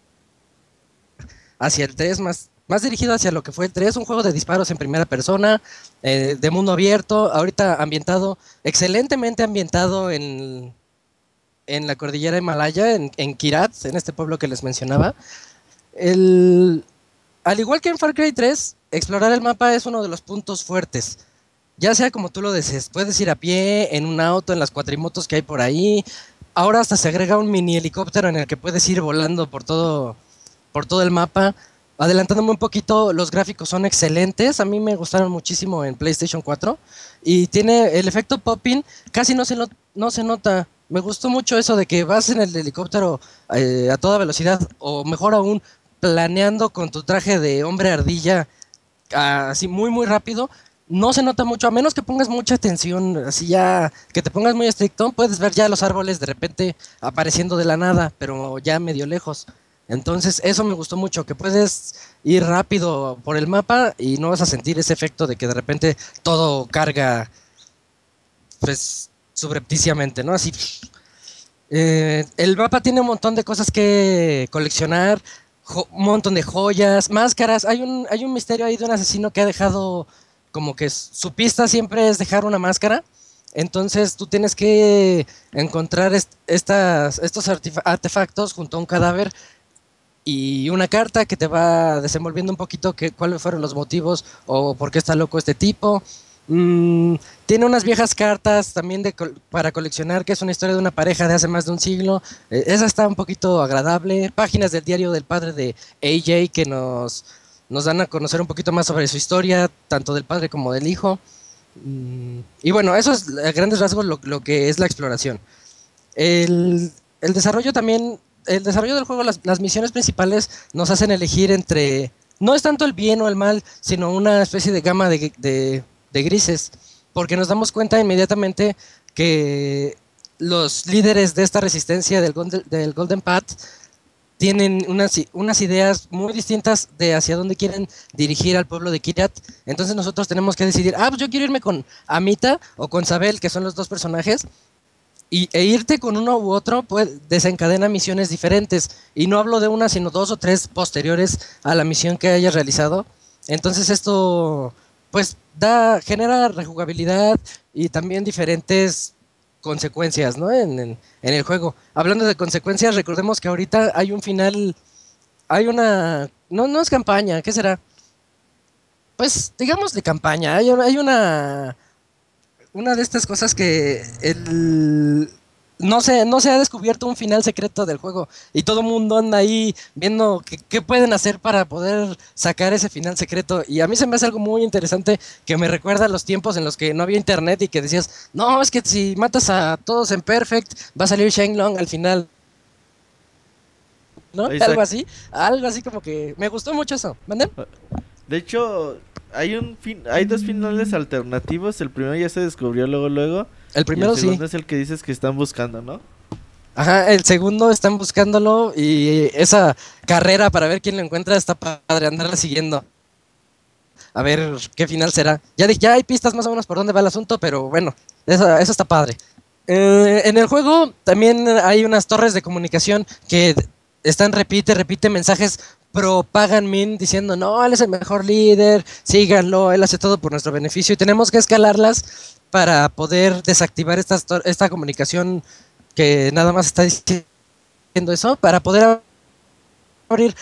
hacia el 3, más, más dirigido hacia lo que fue el 3, un juego de disparos en primera persona, eh, de mundo abierto, ahorita ambientado, excelentemente ambientado en, en la cordillera Himalaya, en, en Kirat, en este pueblo que les mencionaba. El, al igual que en Far Cry 3, explorar el mapa es uno de los puntos fuertes. Ya sea como tú lo desees, puedes ir a pie, en un auto, en las cuatrimotos que hay por ahí. Ahora hasta se agrega un mini helicóptero en el que puedes ir volando por todo, por todo el mapa. Adelantándome un poquito, los gráficos son excelentes. A mí me gustaron muchísimo en PlayStation 4. Y tiene el efecto popping, casi no se, no, no se nota. Me gustó mucho eso de que vas en el helicóptero eh, a toda velocidad, o mejor aún, planeando con tu traje de hombre ardilla así muy muy rápido, no se nota mucho, a menos que pongas mucha atención, así ya, que te pongas muy estricto, puedes ver ya los árboles de repente apareciendo de la nada, pero ya medio lejos. Entonces eso me gustó mucho, que puedes ir rápido por el mapa y no vas a sentir ese efecto de que de repente todo carga, pues, subrepticiamente, ¿no? Así. Eh, el mapa tiene un montón de cosas que coleccionar, un montón de joyas, máscaras. Hay un, hay un misterio ahí de un asesino que ha dejado como que su pista siempre es dejar una máscara. Entonces tú tienes que encontrar est- estas, estos artefactos junto a un cadáver y una carta que te va desenvolviendo un poquito que, cuáles fueron los motivos o por qué está loco este tipo. Mm, tiene unas viejas cartas también para coleccionar, que es una historia de una pareja de hace más de un siglo. Eh, esa está un poquito agradable. Páginas del diario del padre de AJ que nos, nos dan a conocer un poquito más sobre su historia, tanto del padre como del hijo. Mm, y bueno, eso es a grandes rasgos lo, lo que es la exploración. El, el desarrollo también, el desarrollo del juego, las, las misiones principales nos hacen elegir entre, no es tanto el bien o el mal, sino una especie de gama de- de grises, porque nos damos cuenta inmediatamente que los líderes de esta resistencia del Golden, del Golden Path tienen unas, unas ideas muy distintas de hacia dónde quieren dirigir al pueblo de Kiryat. Entonces nosotros tenemos que decidir, ah, pues yo quiero irme con Amita o con Sabel, que son los dos personajes, y, e irte con uno u otro pues, desencadena misiones diferentes. Y no hablo de una, sino dos o tres posteriores a la misión que hayas realizado. Entonces esto pues da, genera rejugabilidad y también diferentes consecuencias ¿no? en, en- el juego. Hablando de consecuencias, recordemos que ahorita hay un final, hay una, no, no es campaña, ¿qué será? Pues digamos de campaña, hay, hay una, una de estas cosas que el, no, se, no se ha descubierto un final secreto del juego y todo el mundo anda ahí viendo qué, pueden hacer para poder sacar ese final secreto y a mí se me hace algo muy interesante que me recuerda a los tiempos en los que no había internet y que decías, no, es que si matas a todos en Perfect va a salir Shenlong al final. ¿No? Algo así, algo así como que me gustó mucho eso. ¿Manden? De hecho, hay un fin, hay dos finales alternativos. El primero ya se descubrió luego, luego. El primero y el sí. segundo es el que dices que están buscando, ¿no? Ajá, el segundo están buscándolo y esa carrera para ver quién lo encuentra está padre, andarla siguiendo. A ver qué final será. Ya, di- ya hay pistas más o menos por dónde va el asunto, pero bueno, eso, eso está padre. Eh, en el juego también hay unas torres de comunicación que están repite, repite mensajes pro Pagan Min diciendo, no, él es el mejor líder, síganlo, él hace todo por nuestro beneficio y tenemos que escalarlas para poder desactivar estas tor- esta comunicación que nada más está diciendo eso, para poder abrir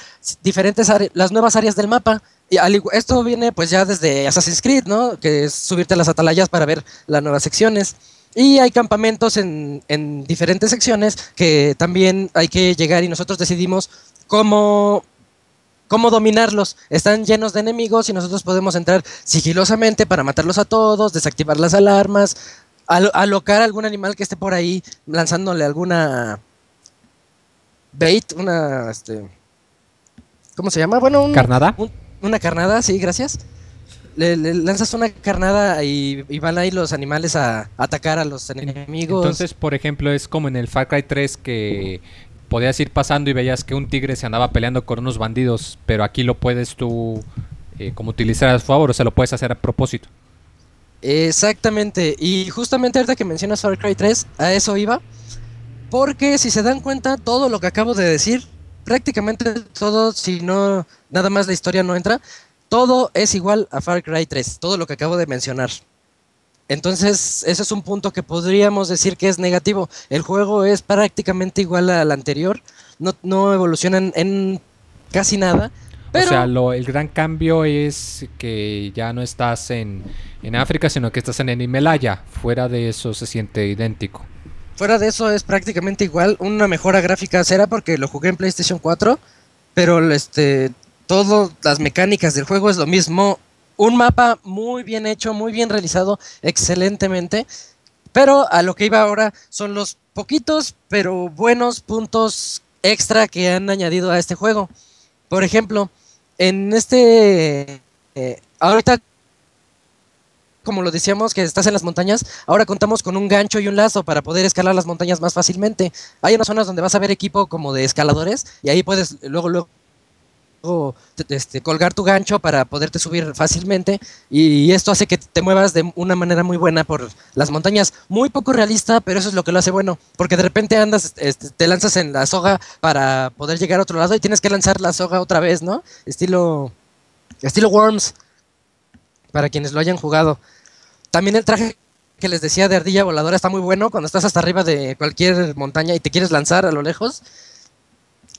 diferentes las nuevas áreas del mapa. Y esto viene pues ya desde Assassin's Creed, ¿no? Que es subirte a las atalayas para ver las nuevas secciones. Y hay campamentos en, en diferentes secciones que también hay que llegar y nosotros decidimos cómo, cómo dominarlos. Están llenos de enemigos y nosotros podemos entrar sigilosamente para matarlos a todos, desactivar las alarmas, alo- alocar algún animal que esté por ahí lanzándole alguna bait, una este ¿cómo se llama? Bueno, un- ¿Carnada? un- una carnada, sí, gracias. Le, le lanzas una carnada y, y van ahí los animales a, atacar a los enemigos. Entonces, por ejemplo, es como en el Far Cry 3 que podías ir pasando y veías que un tigre se andaba peleando con unos bandidos, pero aquí lo puedes tú eh, como utilizar a su favor, o sea, lo puedes hacer a propósito. Exactamente, y justamente ahorita que mencionas Far Cry 3, a eso iba, porque si se dan cuenta, todo lo que acabo de decir, prácticamente todo, si no, nada más la historia no entra, todo es igual a Far Cry 3, todo lo que acabo de mencionar. Entonces, ese es un punto que podríamos decir que es negativo. El juego es prácticamente igual al anterior, no, no evolucionan en casi nada. Pero O sea, lo- el gran cambio es que ya no estás en, en África, sino que estás en el Himalaya. Fuera de eso se siente idéntico. fuera de eso es prácticamente igual. Una mejora gráfica será porque lo jugué en PlayStation 4, pero este, todas las mecánicas del juego es lo mismo. Un mapa muy bien hecho, muy bien realizado, excelentemente. Pero a lo que iba ahora son los poquitos, pero buenos puntos extra que han añadido a este juego. Por ejemplo, en este... eh, ahorita, como lo decíamos, que estás en las montañas, ahora contamos con un gancho y un lazo para poder escalar las montañas más fácilmente. Hay unas zonas donde vas a ver equipo como de escaladores y ahí puedes luego, luego este, colgar tu gancho para poderte subir fácilmente y esto hace que te muevas de una manera muy buena por las montañas. Muy poco realista, pero eso es lo que lo hace bueno, porque de repente andas, este, te lanzas en la soga para poder llegar a otro lado y tienes que lanzar la soga otra vez, ¿no? Estilo, estilo Worms, para quienes lo hayan jugado. También el traje que les decía de ardilla voladora está muy bueno cuando estás hasta arriba de cualquier montaña y te quieres lanzar a lo lejos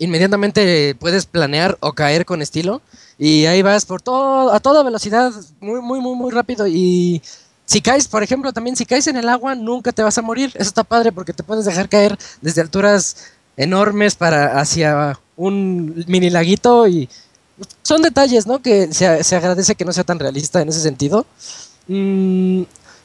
inmediatamente puedes planear o caer con estilo. Y ahí vas por todo a toda velocidad muy muy muy muy rápido. Y si caes por ejemplo también si caes en el agua nunca te vas a morir. Eso está padre porque te puedes dejar caer desde alturas enormes para hacia un mini laguito. Y son detalles no que se, se agradece que no sea tan realista en ese sentido. Mm,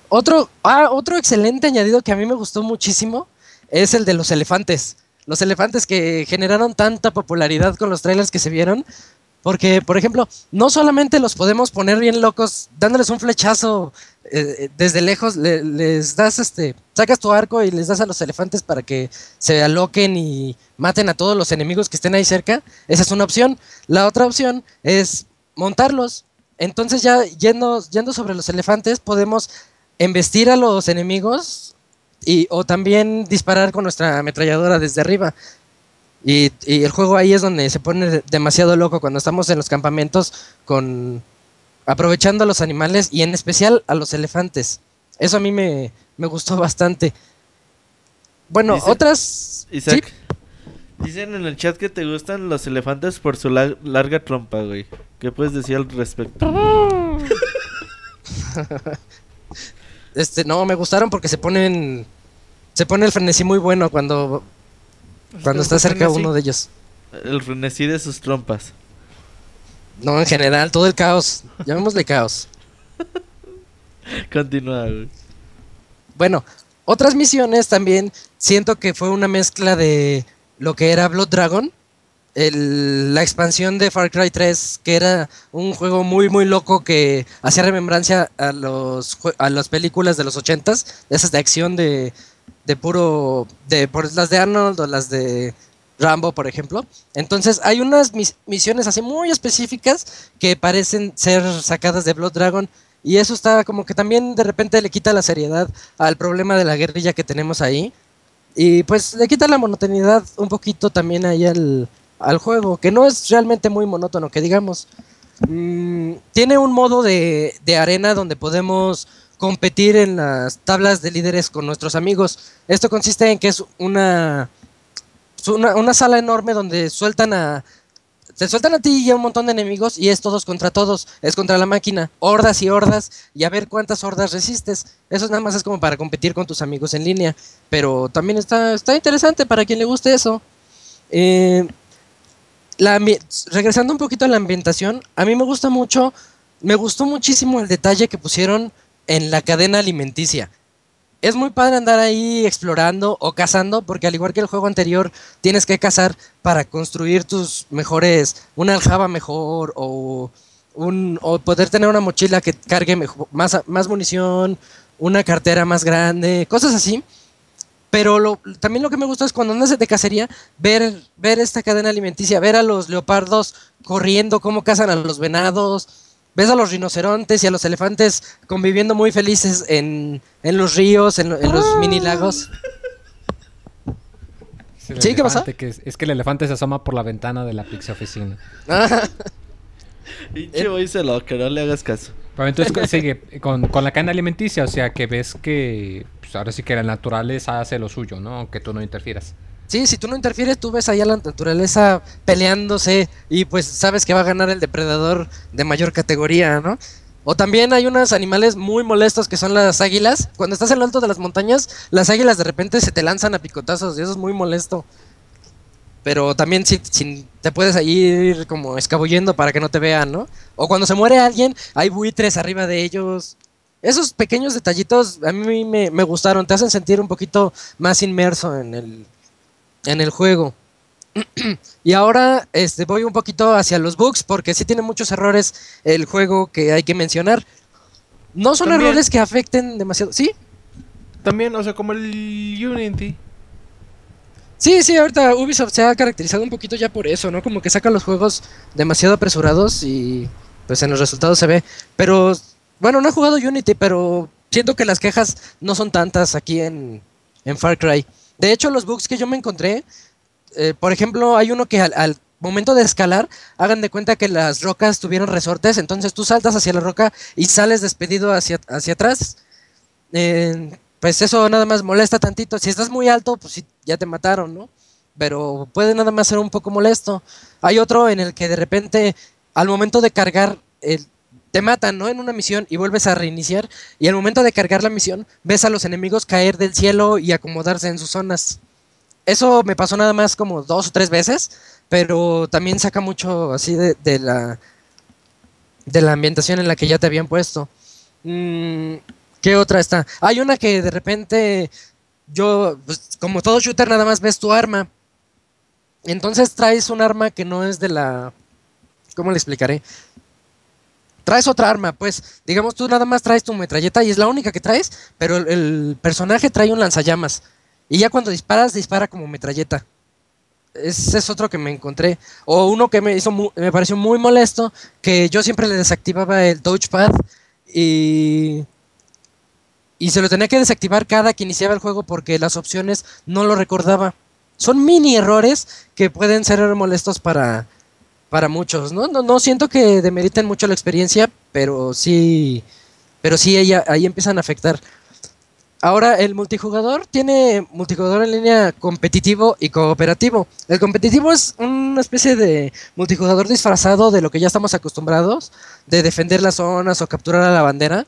otro ah, otro excelente añadido que a mí me gustó muchísimo es el de los elefantes los elefantes que generaron tanta popularidad con los trailers que se vieron. Porque, por ejemplo, no solamente los podemos poner bien locos dándoles un flechazo eh, eh, desde lejos, le- les das este, sacas tu arco y les das a los elefantes para que se aloquen y maten a todos los enemigos que estén ahí cerca. Esa es una opción. La otra opción es montarlos. Entonces ya yendo, yendo sobre los elefantes podemos embestir a los enemigos y, o también disparar con nuestra ametralladora desde arriba. Y, y el juego ahí es donde se pone de- demasiado loco cuando estamos en los campamentos con aprovechando a los animales y en especial a los elefantes. Eso a mí me, me gustó bastante. Bueno, otras... Isaac. sí, Dicen en el chat que te gustan los elefantes por su lar- larga trompa, güey. ¿Qué puedes decir al respecto? *laughs* este, no, me gustaron porque se ponen... Se pone el frenesí muy bueno cuando, cuando está cerca uno de ellos. El frenesí de sus trompas. No, en general, todo el caos. Llamémosle caos. Continúa, güey. Bueno, otras misiones también siento que fue una mezcla de lo que era Blood Dragon, el- la expansión de Far Cry 3, que era un juego muy muy loco que hacía remembrancia a los a las películas de los 80s, esas de acción de, de puro de por las de Arnold o las de Rambo, por ejemplo. Entonces, hay unas mis- misiones así muy específicas que parecen ser sacadas de Blood Dragon y eso está como que también de repente le quita la seriedad al problema de la guerrilla que tenemos ahí. Y pues le quita la monotonidad un poquito también ahí al, al juego, que no es realmente muy monótono, que digamos. Mm, tiene un modo de, de arena donde podemos competir en las tablas de líderes con nuestros amigos. Esto consiste en que es una, una, sala enorme donde sueltan a, te sueltan a ti y a un montón de enemigos y es todos contra todos, es contra la máquina, hordas y hordas y a ver cuántas hordas resistes. Eso nada más es como para competir con tus amigos en línea, pero también está, está interesante para quien le guste eso. Eh, regresando un poquito a la ambientación, a mí me gusta mucho, me gustó muchísimo el detalle que pusieron en la cadena alimenticia. Es muy padre andar ahí explorando o cazando, porque al igual que el juego anterior, tienes que cazar para construir tus mejores, una aljaba mejor o, un, o poder tener una mochila que cargue más, más munición, una cartera más grande, cosas así. Pero lo, también lo que me gusta es cuando andas de cacería, ver, ver esta cadena alimenticia, ver a los leopardos corriendo, cómo cazan a los venados, ves a los rinocerontes y a los elefantes conviviendo muy felices en, en los ríos, en, lo- en los mini lagos. Sí, ¿qué que es, es que el elefante se asoma por la ventana de la Pixie Oficina. Ah, Pinche voy se lo que no le hagas caso. Pero entonces sigue con, con la cadena alimenticia, o sea que ves que pues, ahora sí que la naturaleza hace lo suyo, ¿no? Aunque tú no interfieras. Sí, si tú no interfieres, tú ves ahí a la naturaleza peleándose y pues sabes que va a ganar el depredador de mayor categoría, ¿no? O también hay unos animales muy molestos que son las águilas. Cuando estás en lo alto de las montañas, las águilas de repente se te lanzan a picotazos y eso es muy molesto. Pero también si, si te puedes ir como escabullendo para que no te vean, ¿no? O cuando se muere alguien, hay buitres arriba de ellos. Esos pequeños detallitos a mí me, me gustaron, te hacen sentir un poquito más inmerso en el, en el juego. *clears throat* y ahora este, voy un poquito hacia los bugs porque sí tiene muchos errores el juego que hay que mencionar. No son También- errores que afecten demasiado. ¿Sí? También, o sea, como el Unity. Sí, sí, ahorita Ubisoft se ha caracterizado un poquito ya por eso, ¿no? Como que saca los juegos demasiado apresurados y pues en los resultados se ve. Pero, bueno, no he jugado Unity, pero siento que las quejas no son tantas aquí en, en Far Cry. De hecho, los bugs que yo me encontré, eh, por ejemplo, hay uno que al, momento de escalar, hagan de cuenta que las rocas tuvieron resortes, entonces tú saltas hacia la roca y sales despedido hacia, hacia atrás. Eh, pues eso nada más molesta tantito. Si estás muy alto, pues sí, ya te mataron, ¿no? Pero puede nada más ser un poco molesto. Hay otro en el que de repente, al momento de cargar, te matan, ¿no? En una misión y vuelves a reiniciar. Y al momento de cargar la misión, ves a los enemigos caer del cielo y acomodarse en sus zonas. Eso me pasó nada más como dos o tres veces, pero también saca mucho así de, de la de la ambientación en la que ya te habían puesto. Mm, ¿Qué otra está? Hay una que de repente yo, pues, como todo shooter, nada más ves tu arma. Entonces traes un arma que no es de la... ¿Cómo le explicaré? Traes otra arma, pues, digamos, tú nada más traes tu metralleta y es la única que traes, pero el, personaje trae un lanzallamas. Y ya cuando disparas, dispara como metralleta. Ese es otro que me encontré. O uno que me hizo mu- me pareció muy molesto, que yo siempre le desactivaba el touchpad y y se lo tenía que desactivar cada que iniciaba el juego porque las opciones no lo recordaba. Son mini errores que pueden ser molestos para, para muchos, ¿no? No, no siento que demeriten mucho la experiencia, pero sí, pero sí ella, ahí empiezan a afectar. Ahora, el multijugador tiene multijugador en línea competitivo y cooperativo. El competitivo es una especie de multijugador disfrazado de lo que ya estamos acostumbrados, de defender las zonas o capturar a la bandera,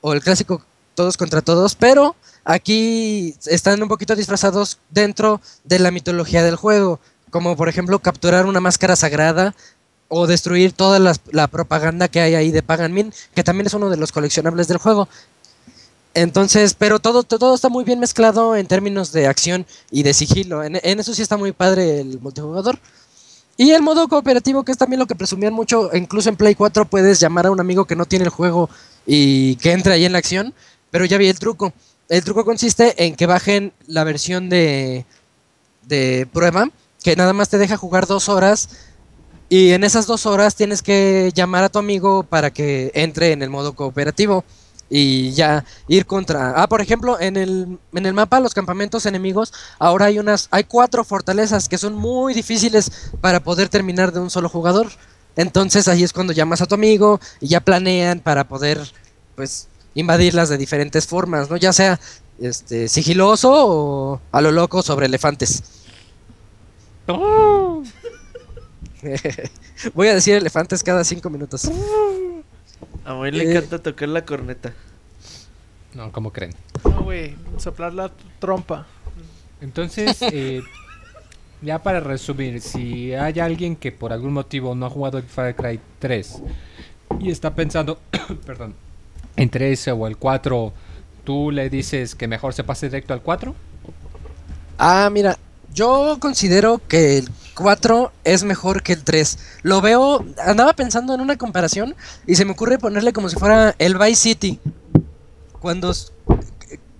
o el clásico todos contra todos, pero aquí están un poquito disfrazados dentro de la mitología del juego, como por ejemplo capturar una máscara sagrada o destruir toda la propaganda que hay ahí de Pagan Min, que también es uno de los coleccionables del juego. Entonces, pero todo, to- todo está muy bien mezclado en términos de acción y de sigilo. En, en eso sí está muy padre el multijugador. Y el modo cooperativo, que es también lo que presumían mucho, incluso en Play 4 puedes llamar a un amigo que no tiene el juego y que entre ahí en la acción, pero ya vi el truco. El truco consiste en que bajen la versión de, de prueba, que nada más te deja jugar dos horas, y en esas dos horas tienes que llamar a tu amigo para que entre en el modo cooperativo y ya ir contra. Ah, por ejemplo, en el, en el mapa, los campamentos enemigos, ahora hay unas, hay cuatro fortalezas que son muy difíciles para poder terminar de un solo jugador. Entonces ahí es cuando llamas a tu amigo y ya planean para poder, pues, invadirlas de diferentes formas, ¿no? Ya sea este sigiloso o a lo loco sobre elefantes. *laughs* Voy a decir elefantes cada cinco minutos. A mí le Eh. encanta tocar la corneta. No, ¿cómo creen? No, güey, soplar la trompa. Entonces, eh, ya para resumir, si hay alguien que por algún motivo no ha jugado el Far Cry 3 y está pensando, *coughs* perdón, entre ese o el 4, ¿tú le dices que mejor se pase directo al 4? Ah, mira, yo considero que el 4 es mejor que el 3. Lo veo, andaba pensando en una comparación y se me ocurre ponerle como si fuera el Vice City. Cuando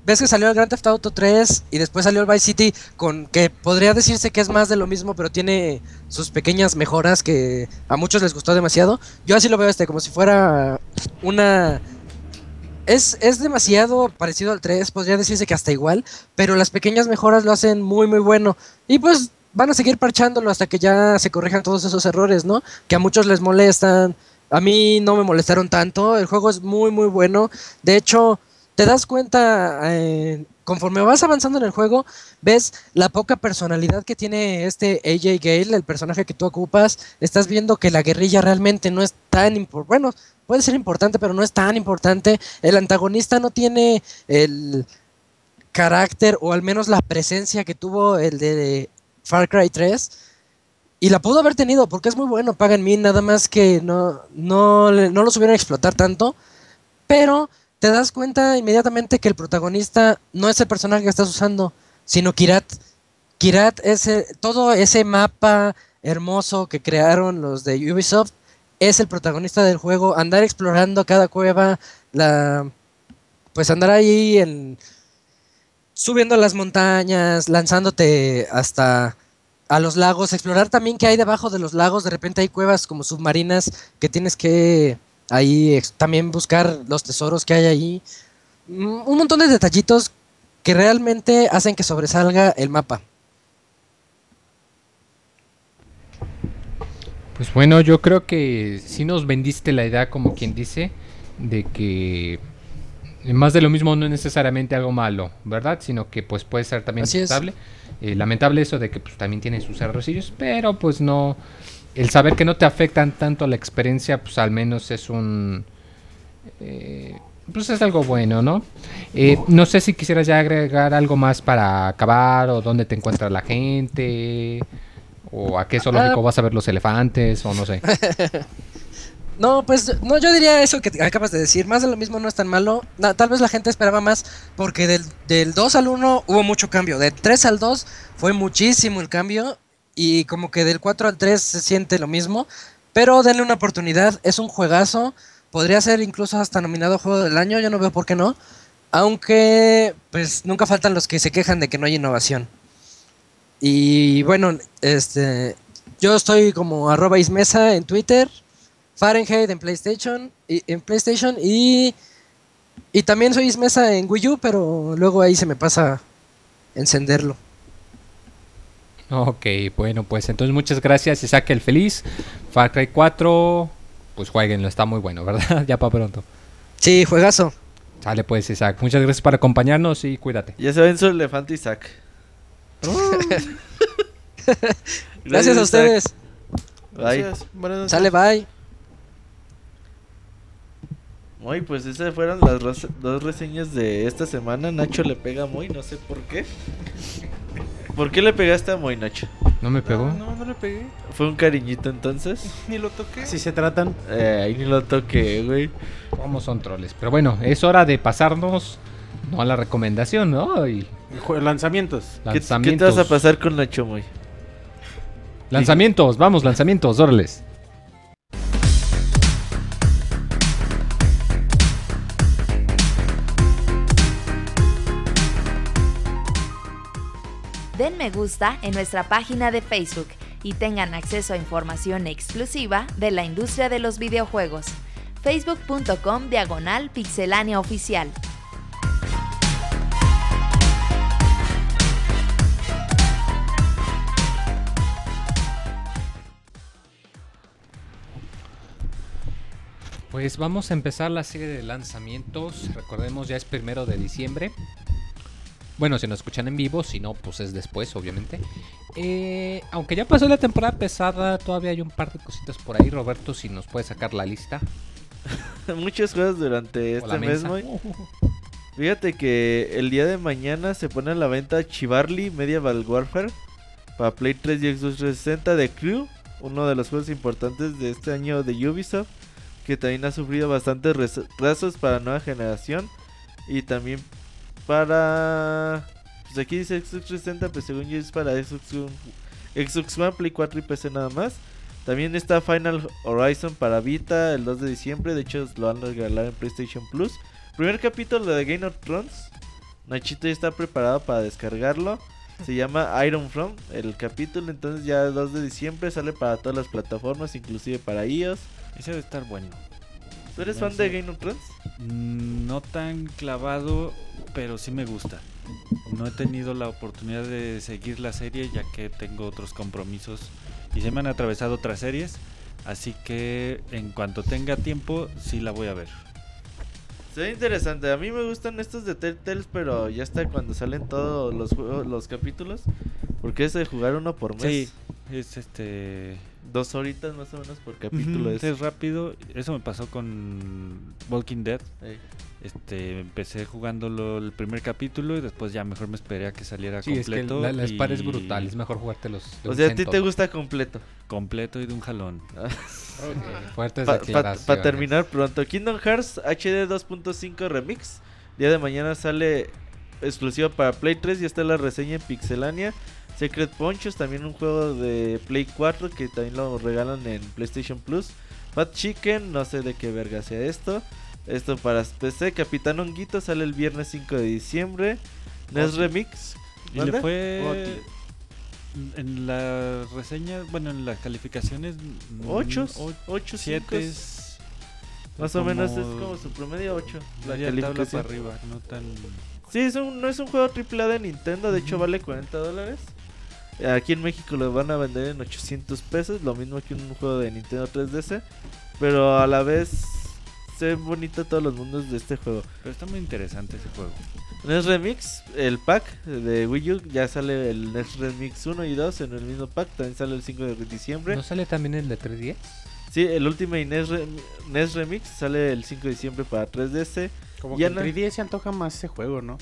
ves que salió el Grand Theft Auto 3 y después salió el Vice City con que podría decirse que es más de lo mismo, pero tiene sus pequeñas mejoras que a muchos les gustó demasiado. Yo así lo veo este como si fuera una es, es demasiado parecido al 3, podría decirse que hasta igual, pero las pequeñas mejoras lo hacen muy muy bueno. Y pues van a seguir parchándolo hasta que ya se corrijan todos esos errores, ¿no? Que a muchos les molestan. A mí no me molestaron tanto. El juego es muy muy bueno. De hecho, te das cuenta, eh, conforme vas avanzando en el juego, ves la poca personalidad que tiene este AJ Gale, el personaje que tú ocupas. Estás viendo que la guerrilla realmente no es tan importante. Bueno, puede ser importante, pero no es tan importante. El antagonista no tiene el carácter o al menos la presencia que tuvo el de Far Cry 3. Y la pudo haber tenido porque es muy bueno, paga en mí, nada más que no, no, no lo supieron explotar tanto. Pero te das cuenta inmediatamente que el protagonista no es el personaje que estás usando, sino Kirat. Kirat es todo ese mapa hermoso que crearon los de Ubisoft, es el protagonista del juego. Andar explorando cada cueva, la, pues andar ahí en, subiendo las montañas, lanzándote hasta a los lagos, explorar también qué hay debajo de los lagos. De repente hay cuevas como submarinas que tienes que ahí también buscar los tesoros que hay ahí. Mm, un montón de detallitos que realmente hacen que sobresalga el mapa. Pues bueno, yo creo que si nos vendiste la idea, como quien dice, de que más de lo mismo no es necesariamente algo malo, ¿verdad? Sino que pues puede ser también lamentable. Eh, lamentable eso de que pues también tiene sus errores, pero pues no, el saber que no te afectan tanto la experiencia, pues al menos es un... Eh, pues es algo bueno, ¿no? Eh, no sé si quisieras ya agregar algo más para acabar o dónde te encuentra la gente o a qué zoológico ah. vas a ver los elefantes o no sé. *laughs* No, pues no, yo diría eso que acabas de decir. Más de lo mismo no es tan malo. tal vez la gente esperaba más porque del, del 2 al 1 hubo mucho cambio. Del 3 al 2 fue muchísimo el cambio y como que del 4 al 3 se siente lo mismo. Pero denle una oportunidad, es un juegazo. Podría ser incluso hasta nominado Juego del Año, yo no veo por qué no. Aunque, pues nunca faltan los que se quejan de que no hay innovación. Y bueno, este, yo estoy como arroba ismesa en Twitter, Fahrenheit en PlayStation y, en PlayStation y, y también soy ismesa en Wii U, pero luego ahí se me pasa encenderlo. Ok, bueno, pues entonces muchas gracias Isaac el Feliz. Far Cry 4, pues jueguenlo, está muy bueno, *laughs* ¿verdad? ya para pronto. Sí, juegazo. Sale pues Isaac, muchas gracias por acompañarnos y cuídate. Ya se ven su elefante Isaac. *laughs* gracias, a ustedes. Bye. Sale, bye. Muy, pues esas fueron las dos reseñas de esta semana. Nacho le pega muy, no sé por qué. ¿Por qué le pegaste a Moy, Nacho? ¿No me pegó? No, no, le pegué. ¿Fue un cariñito entonces? *laughs* Ni lo toqué. Si se tratan. Eh, ahí ni lo toqué, güey. Como son troles. Pero bueno, es hora de pasarnos no a la recomendación, ¿no? Y... Lanzamientos. lanzamientos. ¿Qué, te vas a pasar con Nacho Moy? Lanzamientos, vamos, lanzamientos, órales. Den me gusta en nuestra página de Facebook y tengan acceso a información exclusiva de la industria de los videojuegos. facebook.com diagonal pixelánea oficial. Pues vamos a empezar la serie de lanzamientos. Recordemos, ya es primero de diciembre. Bueno, si nos escuchan en vivo, si no, pues es después, obviamente. Eh, aunque ya pasó la temporada pesada, todavía hay un par de cositas por ahí. Roberto, si nos puede sacar la lista. *laughs* Muchas cosas durante este mes, Fíjate que el día de mañana se pone a la venta Chivarly Medieval Warfare para Play 3 y Xbox 360 de Crew, uno de los juegos importantes de este año de Ubisoft, que también ha sufrido bastantes retrasos para nueva generación y también para. Pues aquí dice Xbox 360, pues según yo es para Xbox One, Xbox One, Play 4 y PC nada más. También está Final Horizon para Vita el 2 de diciembre. De hecho, lo van a regalar en PlayStation Plus. Primer capítulo de Game of Thrones. Nachito ya está preparado para descargarlo. Se llama Iron From, el capítulo. Entonces ya el 2 de diciembre sale para todas las plataformas, inclusive para iOS. Ese debe estar bueno. ¿Tú eres fan de Game of Thrones? Mm, No tan clavado, pero sí me gusta. No he tenido la oportunidad de seguir la serie ya que tengo otros compromisos y se me han atravesado otras series. Así que en cuanto tenga tiempo, sí la voy a ver. Se ve interesante. A mí me gustan estos de Telltales, pero ya está cuando salen todos los juegos, los capítulos. Porque es de jugar uno por mes. Sí, es este. Dos horitas más o menos por capítulo. Ujú, es. es rápido. Eso me pasó con Walking Dead. Este, empecé jugándolo el primer capítulo y después ya mejor me esperé a que saliera Sí, es que completo. la, la espada es brutal, es mejor jugártelos. O sea, a ti te gusta completo. Completo y de un jalón. *laughs* Ok, Fuertes Para declaraciones. terminar pronto, Kingdom Hearts HD 2.5 Remix. Día de mañana sale exclusivo para Play 3 y está la reseña en Pixelania. Secret Ponchos, también un juego de Play 4 que también lo regalan en PlayStation Plus. Fat Chicken, no sé de qué verga sea esto. Esto para PC. Capitán Honguito sale el viernes 5 de diciembre. NES Remix. Y le fue. En la reseña, bueno, en las calificaciones. 8, o 8, 7 Más o menos es como su promedio 8. La calificación. para arriba, no tan. Sí, es un- no es un juego AAA de Nintendo, de hecho vale 40 dólares. Aquí en México lo van a vender en 800 pesos, lo mismo que un juego de Nintendo 3DS. Pero a la vez se ven bonitos todos los mundos de este juego. Pero está muy interesante ese juego. NES Remix, el pack de Wii U, ya sale el NES Remix 1 y 2 en el mismo pack, también sale el 5 de diciembre. ¿No sale también el de 310? Sí, el Ultimate NES, Rem- NES Remix sale el 5 de diciembre para 3DS. Como Ya que en 3DS se antoja más ese juego, ¿no?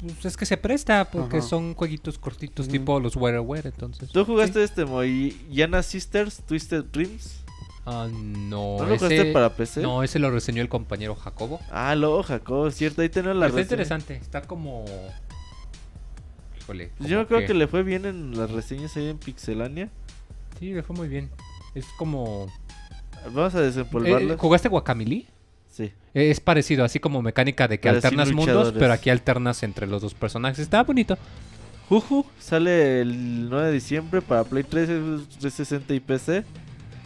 Pues es que se presta porque Ajá. son jueguitos cortitos tipo los WarioWare, entonces. ¿Tú jugaste este, Moy? Yana Sisters, Twisted Dreams. Ah, no. ¿No lo jugaste ese- para PC? No, ese lo reseñó el compañero Jacobo. Ah, lo, Jacob, cierto, ahí tenemos la Pero está interesante, está como... Híjole. Yo creo que le fue bien en las reseñas ahí en Pixelania. Sí, le fue muy bien. Es como... Vamos a Eh, desempolvarlas. ¿Jugaste Guacamili? Sí. Es parecido, así como mecánica de que alternas mundos, pero aquí alternas entre los dos personajes. Está bonito. Juju sale el 9 de diciembre para Play 3, 360 y PC.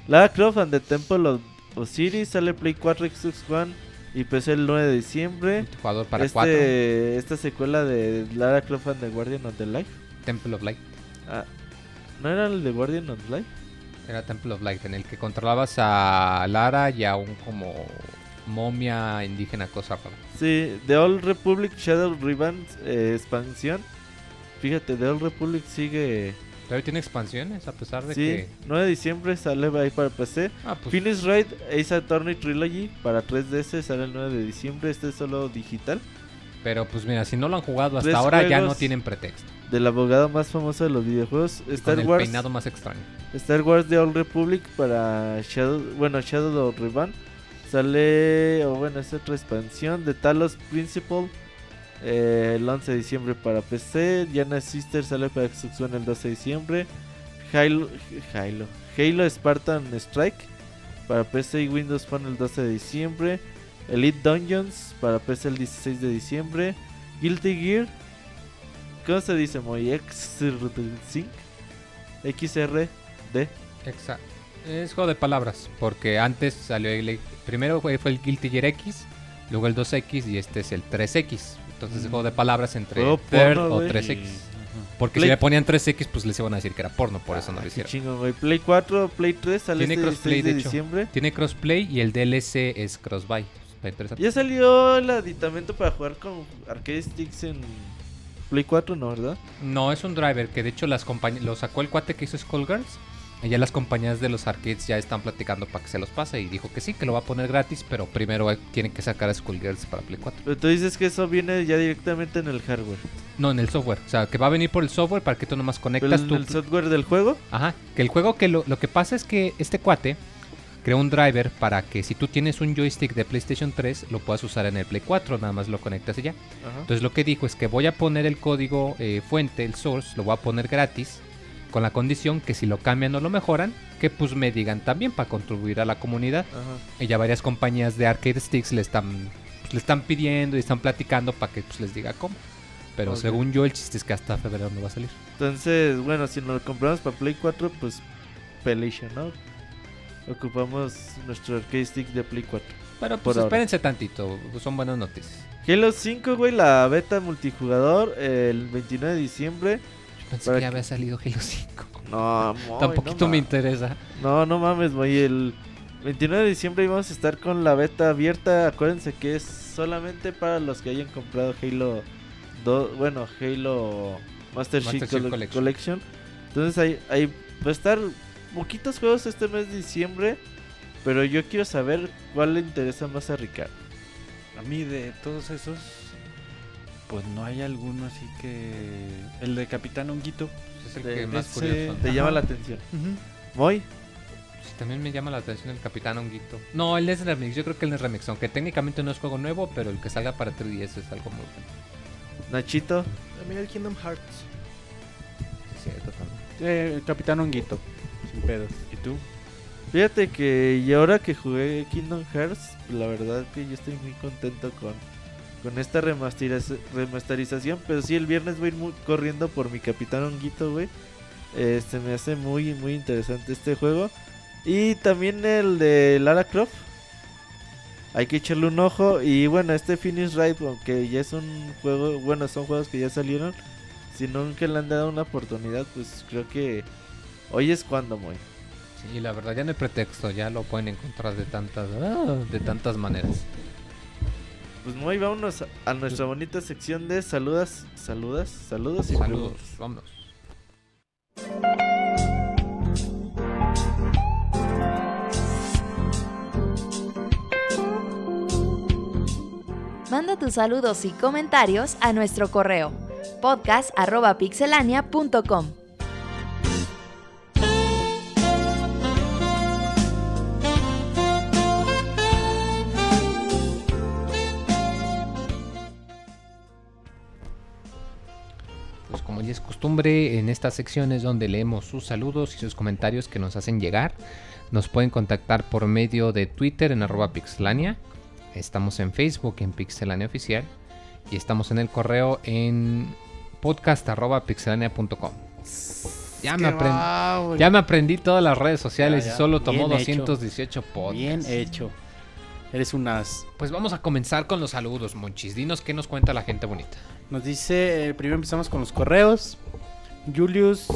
Lara Croft and the Temple of Osiris sale Play 4, Xbox One y PC el 9 de diciembre. Jugador para este, 4. Esta secuela de Lara Croft and the Guardian of the Light. Temple of Light. Ah, ¿No era el de Guardian of Light? Era Temple of Light, en el que controlabas a Lara y a un como momia indígena cosa rara. Sí, The Old Republic Shadow Revamp eh, expansión. Fíjate, The Old Republic sigue. Pero tiene expansiones a pesar de Sí, que... 9 de diciembre sale ahí para PC. Ah, pues, Finish Raid Ace Attorney Trilogy para 3DS sale el 9 de diciembre. Este es solo digital. pero pues mira, si no lo han jugado hasta Tres ahora ya no tienen pretexto. Del abogado más famoso de los videojuegos. Star con el Wars. peinado más extraño. Star Wars The Old Republic para Shadow. Bueno, Shadow of. Sale. O bueno, es otra expansión. De Talos Principle. eh, el 11 de diciembre para PC. Diana Sister sale para Xbox One el 12 de diciembre. Halo, Halo, Halo Spartan Strike para PC y Windows Phone el 12 de diciembre. Elite Dungeons para PC el 16 de diciembre. Guilty Gear. ¿Cómo se dice? Muy X-Sync. XRD. Exacto. Es juego de palabras, porque antes salió el... Primero fue, fue el Guilty Gear X, luego el 2X y este es el 3X. Entonces es juego de palabras entre third porno, o güey. 3X. Y- ajá. Porque Play- si le ponían 3X, pues les iban a decir que era porno, por eso no Ah, lo qué hicieron. chingón, güey. Play 4, Play 3 sale Tiene este crossplay, 16 de, diciembre. Tiene crossplay y el DLC es crossbuy. Ya salió el aditamento para jugar con arcade sticks en Play 4, ¿no? ¿Verdad? No, es un driver que de hecho las compañías lo sacó el cuate que hizo Skullgirls. Ya las compañías de los arcades ya están platicando para que se los pase y dijo que sí, que lo va a poner gratis, pero primero tienen que sacar a Skullgirls para Play 4. Pero tú dices que eso viene ya directamente en el hardware. No, en el software. O sea, que va a venir por el software para que tú nomás conectas en tu... el software del juego. Ajá, que el juego que lo, lo que pasa es que este cuate creó un driver para que si tú tienes un joystick de PlayStation 3 lo puedas usar en el Play 4, nada más lo conectas y ya. Ajá. Entonces lo que dijo es que voy a poner el código eh, fuente, el source, lo voy a poner gratis, con la condición que si lo cambian o lo mejoran, que pues me digan también para contribuir a la comunidad. Ajá. Y ya varias compañías de arcade sticks le están le están pidiendo y están platicando para que pues, les diga cómo. Pero Ok. según yo, el chiste es que hasta febrero no va a salir. Entonces, bueno, si nos lo compramos para Play 4, pues PlayStation, ¿no? Ocupamos nuestro arcade stick de Play 4. Pero pues ahora. espérense tantito, pues, son buenas noticias. Halo 5, güey, la beta multijugador el 29 de diciembre. Pensé que ya que- había salido Halo 5. No, *laughs* Tampoquito no, me interesa. No, no mames, güey. El 29 de diciembre íbamos a estar con la beta abierta. Acuérdense que es solamente para los que hayan comprado Halo 2. Bueno, Halo Master, Master Chief Chief Colle- Collection. Collection. Entonces ahí, ahí va a estar poquitos juegos este mes de diciembre. Pero yo quiero saber cuál le interesa más a Ricardo. A mí de todos esos, pues no hay alguno así que... El de Capitán Honguito. Es el De- que más ese- curioso. Te Ajá. llama la atención. Moy, Sí, también me llama la atención el Capitán Honguito. No, el NES Remix. Yo creo que el NES Remix, aunque técnicamente no es juego nuevo, pero el que salga para 3DS es algo muy bueno. Nachito. Mí el Kingdom Hearts. Sí, cierto también. Eh, Capitán Honguito. Sin pedos. ¿Y tú? Fíjate que y ahora que jugué Kingdom Hearts, la verdad que yo estoy muy contento con, con esta remasteriz- remasterización. Pero sí, el viernes voy a ir muy- corriendo por mi Capitán Honguito, güey. Este me hace muy, muy interesante este juego. Y también el de Lara Croft. Hay que echarle un ojo. Y bueno, este Finish Ride, aunque ya es un juego, bueno, son juegos que ya salieron. Si nunca le han dado una oportunidad, pues creo que hoy es cuando, muy. Sí, la verdad ya no hay pretexto, ya lo pueden encontrar de tantas, ah, de tantas maneras. Pues muy, vámonos a- a nuestra bonita sección de saludas, saludas, saludos y Saludos, preguntas. vámonos. Manda tus saludos y comentarios a nuestro correo podcast.pixelania.com. costumbre, en estas secciones donde leemos sus saludos y sus comentarios que nos hacen llegar, nos pueden contactar por medio de Twitter en arroba pixelania, estamos en Facebook en pixelania oficial y estamos en el correo en podcast arroba pixelania.com. Ya me, aprendí, ya me aprendí todas las redes sociales Ya, ya. y solo tomó Bien hecho. 218 podcasts. Bien hecho. Eres un as. Pues vamos a comenzar con los saludos, Monchis. Dinos qué nos cuenta la gente bonita. Nos dice, eh, primero empezamos con los correos. Julius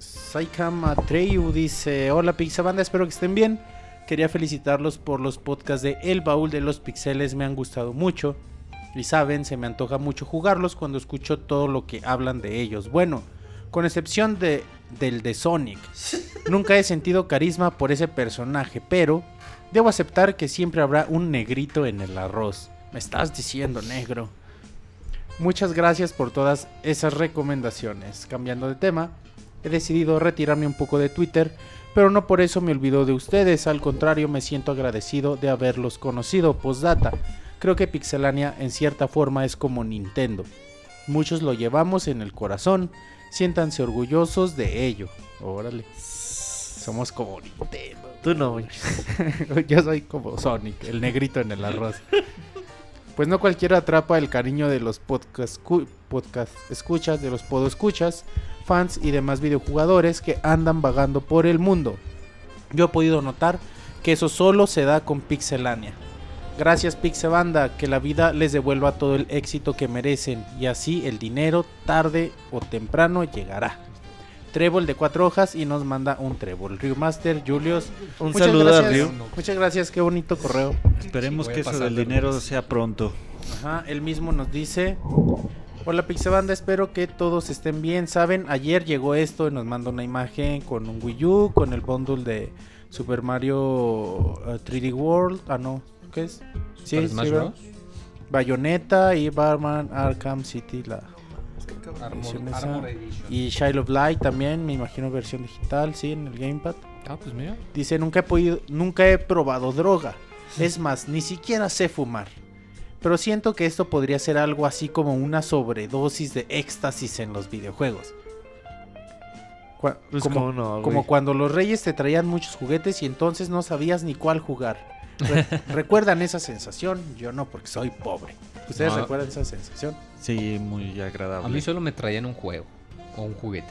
Saikam Atreyu dice, hola Pixabanda, espero que estén bien. Quería felicitarlos por los podcasts de El Baúl de los Pixeles, me han gustado mucho. Y saben, se me antoja mucho jugarlos cuando escucho todo lo que hablan de ellos. Bueno, con excepción de, del de Sonic. Nunca he sentido carisma por ese personaje, pero debo aceptar que siempre habrá un negrito en el arroz. Me estás diciendo negro. Muchas gracias por todas esas recomendaciones. Cambiando de tema, he decidido retirarme un poco de Twitter, pero no por eso me olvido de ustedes, al contrario me siento agradecido de haberlos conocido. Postdata, creo que Pixelania en cierta forma es como Nintendo. Muchos lo llevamos en el corazón, siéntanse orgullosos de ello. Órale. Somos como Nintendo. Tú no. *laughs* Yo soy como Sonic, el negrito en el arroz. Pues no cualquiera atrapa el cariño de los podcast, podcast escuchas, de los podo escuchas, fans y demás videojugadores que andan vagando por el mundo. Yo he podido notar que eso solo se da con Pixelania. Gracias Pixebanda, que la vida les devuelva todo el éxito que merecen y así el dinero tarde o temprano llegará. Trébol de cuatro hojas y nos manda un trébol. Master, Julius, Un Muchas saludo a gracias. Ryu. Muchas gracias, qué bonito correo. Esperemos Sí, que a eso del de dinero sea pronto. Ajá, él mismo nos dice. Hola Pixebanda, espero que todos estén bien. Saben, ayer llegó esto y nos manda una imagen con un Wii U, con el bundle de Super Mario uh, 3D World. Ah, no, ¿qué es? Sí, ¿Para sí. Bayonetta y Batman Arkham City, la edición Armor- esa. Armor Edition. Y Child of Light también, me imagino versión digital, sí, en el Gamepad. Ah, pues mira. Dice, nunca he podido, nunca he probado droga. Es más, ni siquiera sé fumar. Pero siento que esto podría ser algo así como una sobredosis de éxtasis en los videojuegos. Pues como, no, cuando los reyes te traían muchos juguetes y entonces no sabías ni cuál jugar. *laughs* Re- ¿Recuerdan esa sensación? Yo no, porque soy pobre. ¿Ustedes No. recuerdan esa sensación? Sí, muy agradable. A mí solo me traían un juego o un juguete.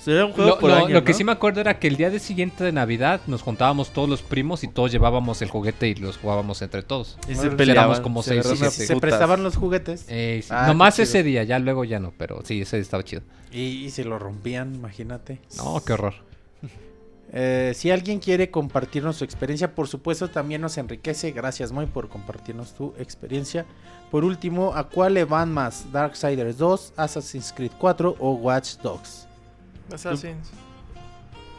Será un juego Lo, por lo- año, lo que ¿no? sí me acuerdo era que el día de siguiente de Navidad nos juntábamos todos los primos y todos llevábamos el juguete y los jugábamos entre todos. Y se peleaban como se seis, Se prestaban los juguetes Eh, sí, Ah, nomás ese día, ya luego ya no, pero sí, ese estaba chido. y, y se lo rompían, imagínate. No, qué horror. *laughs* Eh, si alguien quiere compartirnos su experiencia, por supuesto también nos enriquece. Gracias, Moy, por compartirnos tu experiencia. Por último, ¿a cuál le van más? ¿Darksiders 2, Assassin's Creed 4 o Watch Dogs? Assassins.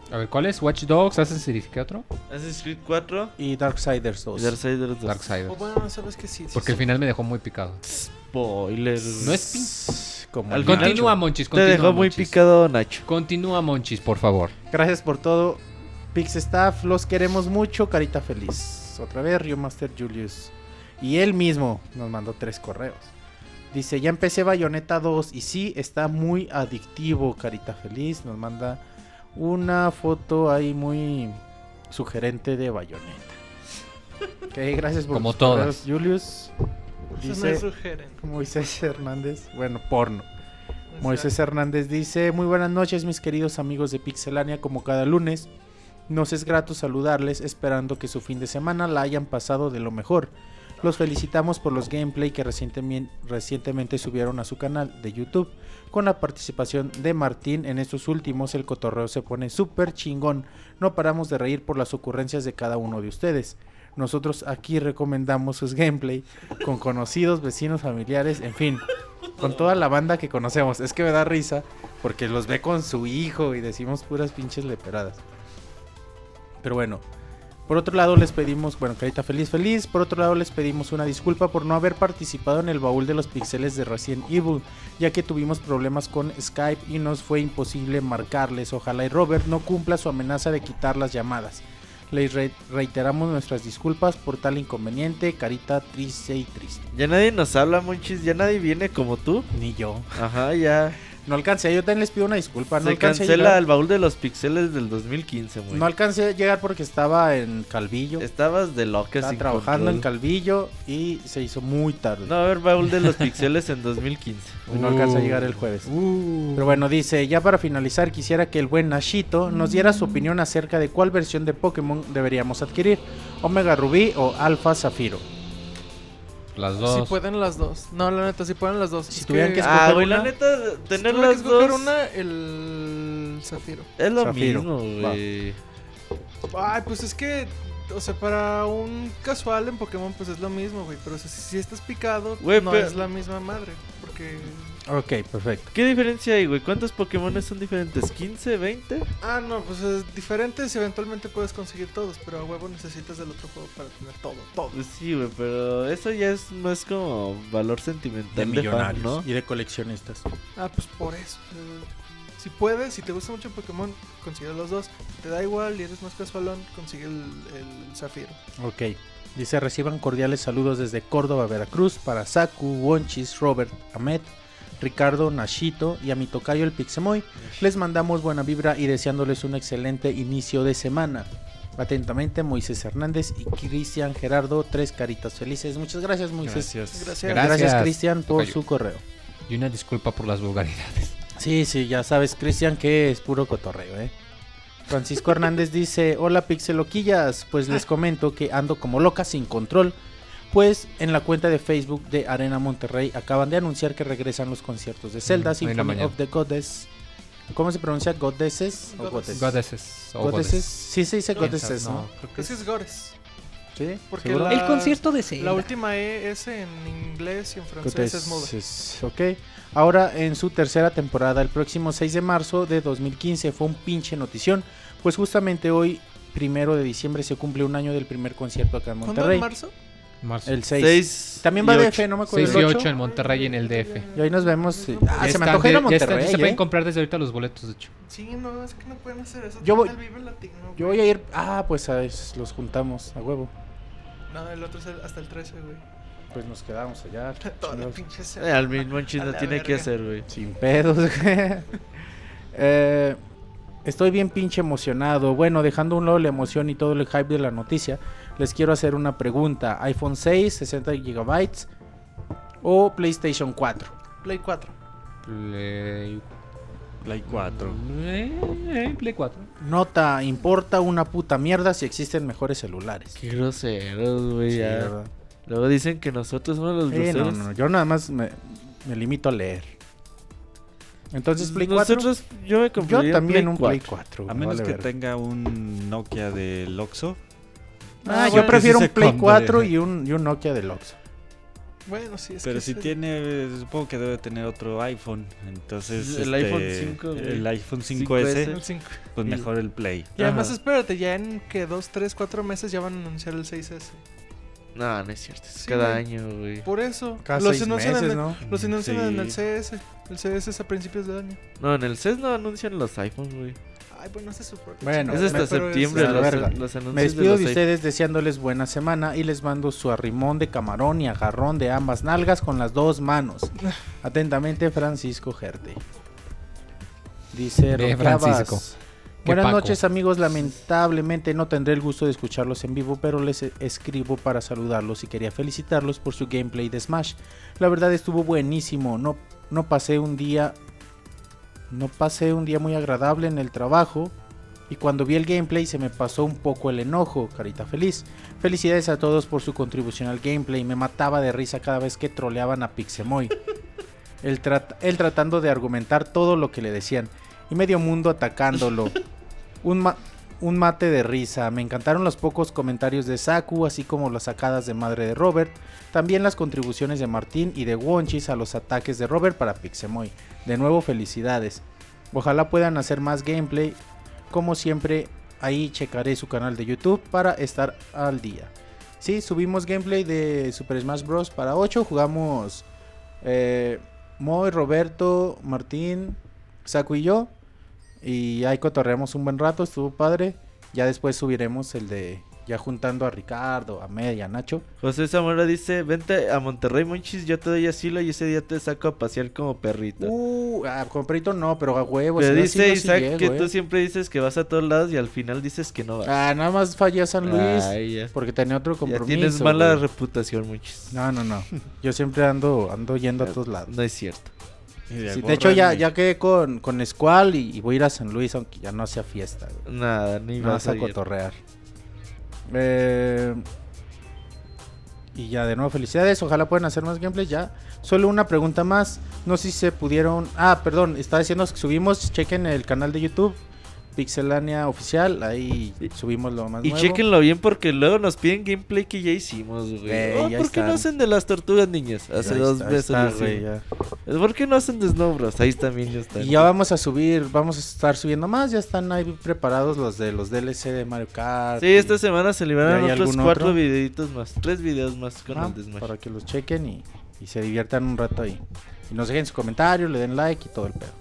A ver, ¿cuál es? Watch Dogs, Assassin's Creed, ¿qué otro? Assassin's Creed 4 Y Darksiders 2. y Darksiders 2. Darksiders. O bueno, sabes que sí. sí, Porque sí. el final me dejó muy picado. Spoiler. No es Como Al Continúa, Nacho. Monchis, Te continúa, dejó muy picado Nacho. Continúa, Monchis, por favor. Gracias por todo. Pix Staff, los queremos mucho. Carita feliz. Otra vez, Rio Master Julius. Y él mismo nos mandó tres correos. Dice, ya empecé Bayonetta 2 y sí, está muy adictivo, Carita Feliz. Nos manda una foto ahí muy sugerente de Bayonetta. *laughs* Ok, gracias por Como tus todas. correos, Julius. Eso. Moisés Hernández. Bueno, porno. Moisés Hernández dice, muy buenas noches mis queridos amigos de Pixelania, como cada lunes. Nos es grato saludarles, esperando que su fin de semana la hayan pasado de lo mejor. Los felicitamos por los gameplay que recientemente, subieron a su canal de YouTube. Con la participación de Martín en estos últimos, el cotorreo se pone súper chingón. No paramos de reír por las ocurrencias de cada uno de ustedes. Nosotros aquí recomendamos sus gameplay con conocidos, vecinos, familiares, en fin, con toda la banda que conocemos. Es que me da risa porque los ve con su hijo y decimos puras pinches leperadas. Pero bueno, por otro lado les pedimos, bueno, carita feliz, feliz. Por otro lado les pedimos una disculpa por no haber participado en el baúl de los pixeles de Resident Evil, ya que tuvimos problemas con Skype y nos fue imposible marcarles. Ojalá y Robert no cumpla su amenaza de quitar las llamadas. Les re- reiteramos nuestras disculpas por tal inconveniente, carita triste y triste. Ya nadie nos habla, Monchis. Ya nadie viene como tú. Ni yo. Ajá, ya. No alcancé, yo también les pido una disculpa. No Se alcancé a cancela llegar. el baúl de los pixeles del 2015, güey. No alcancé a llegar porque estaba en Calvillo. Estabas de loca Estaba sin trabajando en. Calvillo y se hizo muy tarde. No, a ver, baúl de los *laughs* pixeles en 2015. Y no alcanzó a llegar el jueves. Pero bueno, dice, ya para finalizar quisiera que el buen Nashito nos diera su opinión acerca de cuál versión de Pokémon deberíamos adquirir. Omega Rubí o Alpha Zafiro. Las Si dos. pueden las dos. No, la neta, si pueden las dos. Si Es tuvieran que si Ah, escoger güey, la una, neta, tener que las escoger dos una, el Zafiro. es lo Zafiro, mismo, güey. Ay, pues es que, o sea, para un casual en Pokémon, pues es lo mismo, güey. Pero o sea, si, si estás picado, Güey, no pero- es la misma madre. Porque. Ok, perfecto. ¿Qué diferencia hay, güey? ¿Cuántos Pokémon son diferentes? ¿15, 20? Ah, no, pues es diferente. Si eventualmente puedes conseguir todos, pero a huevo necesitas del otro juego para tener todo, todo. Pues sí, güey, pero eso ya es más como valor sentimental De de, fan, millonarios ¿no? y de coleccionistas. Ah, pues por eso. Si puedes, si te gusta mucho Pokémon, consigue los dos. Si te da igual y eres más casualón, consigue el, el Zafiro. Ok. Dice, reciban cordiales saludos desde Córdoba, Veracruz, para Saku, Wonchis, Robert, Ahmed, Ricardo, Nashito y a mi tocayo el Pixemoy. Les mandamos buena vibra y deseándoles un excelente inicio de semana. Atentamente, Moisés Hernández y Cristian Gerardo, tres caritas felices. Muchas gracias, Moisés. Gracias. Gracias. Gracias, Cristian, por tocayo. su correo. Y una disculpa por las vulgaridades. Sí, sí, ya sabes, Cristian, que es puro cotorreo, ¿eh? Francisco Hernández *laughs* dice, hola pixeloquillas, pues les comento que ando como loca sin control, pues en la cuenta de Facebook de Arena Monterrey acaban de anunciar que regresan los conciertos de Zelda, Mm, Symphony of the Goddess. ¿Cómo se pronuncia? ¿Goddesses? ¿O Goddess. Goddess? Goddesses. o Goddesses. goddess. Sí se dice No, Goddesses, ¿no? No, creo que Es que es Gores. ¿Sí? Porque ¿Seguro? la- El concierto de Zelda. La última E es en inglés y en francés es muda. Goddesses, ok. Ahora en su tercera temporada, el próximo 6 de marzo de 2015, fue un pinche notición, pues justamente hoy, primero de diciembre, se cumple un año del primer concierto acá en ¿Cuándo Monterrey. en marzo? Marzo. El 6. Seis También y va ocho. DF, no me acuerdo 6 y el 8 8. en Monterrey y en el DF. Y ahí nos vemos. sí. Ya Ah, se me antoja ir a ya están, Monterrey, se pueden ¿eh? comprar desde ahorita los boletos, de hecho. Sí, no, es que no pueden hacer eso. Yo voy- Latino, Yo güey. voy a ir. Ah, pues a los juntamos a huevo. No, el otro es el- hasta el 13, güey. Pues nos quedamos allá. *laughs* Eh, al mismo chino A la tiene que verga. hacer, güey. Sin pedos. *laughs* eh, Estoy bien pinche emocionado. Bueno, dejando a un lado la emoción y todo el hype de la noticia, les quiero hacer una pregunta. iPhone 6, 60 GB o PlayStation 4. Play 4. Play, Play 4. eh, eh, Play 4. Nota, importa una puta mierda si existen mejores celulares. Qué groseros, güey. Sí. Luego dicen que nosotros somos los Eh, no, groseros. no, yo nada más me, me limito a leer. Entonces, Play 4. Nosotros, yo me Yo también Play un 4. Play 4. A me menos vale que verga. tenga un Nokia del Oxxo. Ah, yo bueno, prefiero sí un se Play compre. 4 y un, y un Nokia del Oxxo. Bueno, sí, es Pero que si sí. tiene, supongo que debe tener otro iPhone. Entonces, El este, iPhone 5, güey. el iPhone 5S. 5S, El 5. pues mejor el Play. Y además, Ajá. espérate, ya en que 2, 3, 4 meses ya van a anunciar el 6S. No, no es cierto. Es Sí, cada güey. año, güey. Por eso. Cada los seis anuncian meses, en el, ¿no? Los anuncian Sí. en el CS. El CS es a principios de año. No, en el CES no anuncian los iPhones, güey. Ay, bueno, es su Bueno, es hasta septiembre la los, verga. los Me de despido los de ustedes deseándoles buena semana y les mando su arrimón de camarón y agarrón de ambas nalgas con las dos manos. *laughs* Atentamente, Francisco Gerte. Dice. Francisco. Buenas Paco. noches amigos, lamentablemente no tendré el gusto de escucharlos en vivo, pero les e- escribo para saludarlos y quería felicitarlos por su gameplay de Smash. La verdad estuvo buenísimo, no, no pasé un día no pasé un día muy agradable en el trabajo y cuando vi el gameplay se me pasó un poco el enojo, carita feliz. Felicidades a todos por su contribución al gameplay, me mataba de risa cada vez que troleaban a Pixemoy. Él, trat- él tratando de argumentar todo lo que le decían y medio mundo atacándolo. Un, ma- un mate de risa. Me encantaron los pocos comentarios de Saku, así como las sacadas de madre de Robert. También las contribuciones de Martín y de Wonchis a los ataques de Robert para Pixemoy. De nuevo, felicidades. Ojalá puedan hacer más gameplay. Como siempre, ahí checaré su canal de YouTube para estar al día. Sí, subimos gameplay de Super Smash Bros. para 8. Jugamos eh, Moy, Roberto, Martín, Saku y yo. Y ahí cotorreamos un buen rato, estuvo padre. Ya después subiremos el de ya juntando a Ricardo, a Med y a Nacho. José Zamora dice, vente a Monterrey, Monchis, yo te doy asilo y ese día te saco a pasear como perrito. Uh, ah, con perrito no, pero a huevos. Pero dice sí Isaac llego, que eh. tú siempre dices que vas a todos lados y al final dices que no vas. Ah, nada más fallé a San Luis Ay, ya. porque tenía otro Ya compromiso. tienes mala güey. reputación, Monchis. No, no, no. Yo siempre ando ando yendo a todos lados. No es cierto. Y Sí, de hecho, ya, ya quedé con, con Squall y, y voy a ir a San Luis, aunque ya no hacía fiesta. güey. Nada, ni Nada vas más a cotorrear. Eh, y ya de nuevo, felicidades. Ojalá puedan hacer más gameplays ya. Solo una pregunta más. No sé si se pudieron. Ah, perdón. Estaba diciendo que subimos. Chequen el canal de YouTube. Pixelania Oficial. Ahí subimos lo más Y nuevo. chequenlo bien porque luego nos piden gameplay que ya hicimos, güey. Eh, Oh, ya ¿Por qué no hacen de las tortugas niñas? Hace dos está, veces está, güey, ya. ¿Por qué no hacen de Snow Bros? Ahí también ya están. Y ya vamos a subir. Vamos a estar subiendo más. Ya están ahí preparados los de los DLC de Mario Kart. Sí, y- esta semana se liberaron ¿Y hay otros cuatro otro? videitos más. Tres videos más con Ah, el Smash. para que los chequen y, y se diviertan un rato ahí. Y nos dejen su comentario, le den like y todo el pedo.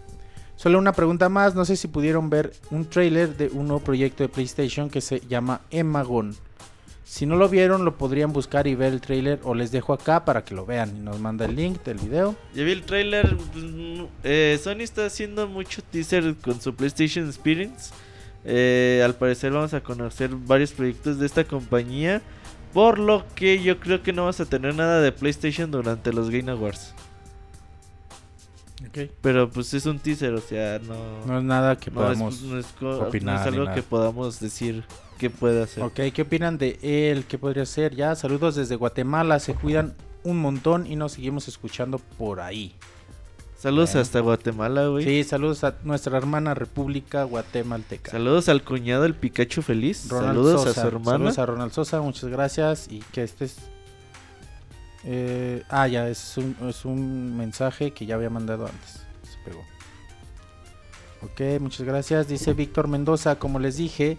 Solo una pregunta más, no sé si pudieron ver un trailer de un nuevo proyecto de PlayStation que se llama Emagon. Si no lo vieron, lo podrían buscar y ver el trailer o les dejo acá para que lo vean y nos manda el link del video. Ya vi el trailer. pues, eh, Sony está haciendo mucho teaser con su PlayStation Experience. Eh, al parecer vamos a conocer varios proyectos de esta compañía. Por lo que yo creo que no vamos a tener nada de PlayStation durante los Game Awards. Pero pues es un teaser, o sea, no... No es nada que no es- podamos... no es co- no opinar es algo que podamos decir que puede hacer. Ok, ¿qué opinan de él? ¿Qué podría ser? Ya, saludos desde Guatemala, se cuidan un montón y nos seguimos escuchando por ahí. Saludos hasta Guatemala, güey. Sí, saludos a nuestra hermana República Guatemalteca. Saludos al cuñado el Pikachu feliz. Ronald Saludos Sosa. a su hermana. Saludos a Ronald Sosa, muchas gracias. Y que este es. Eh, ah, ya, es un, es un mensaje que ya había mandado antes. Se pegó. Ok, muchas gracias. Dice Víctor Mendoza, como les dije,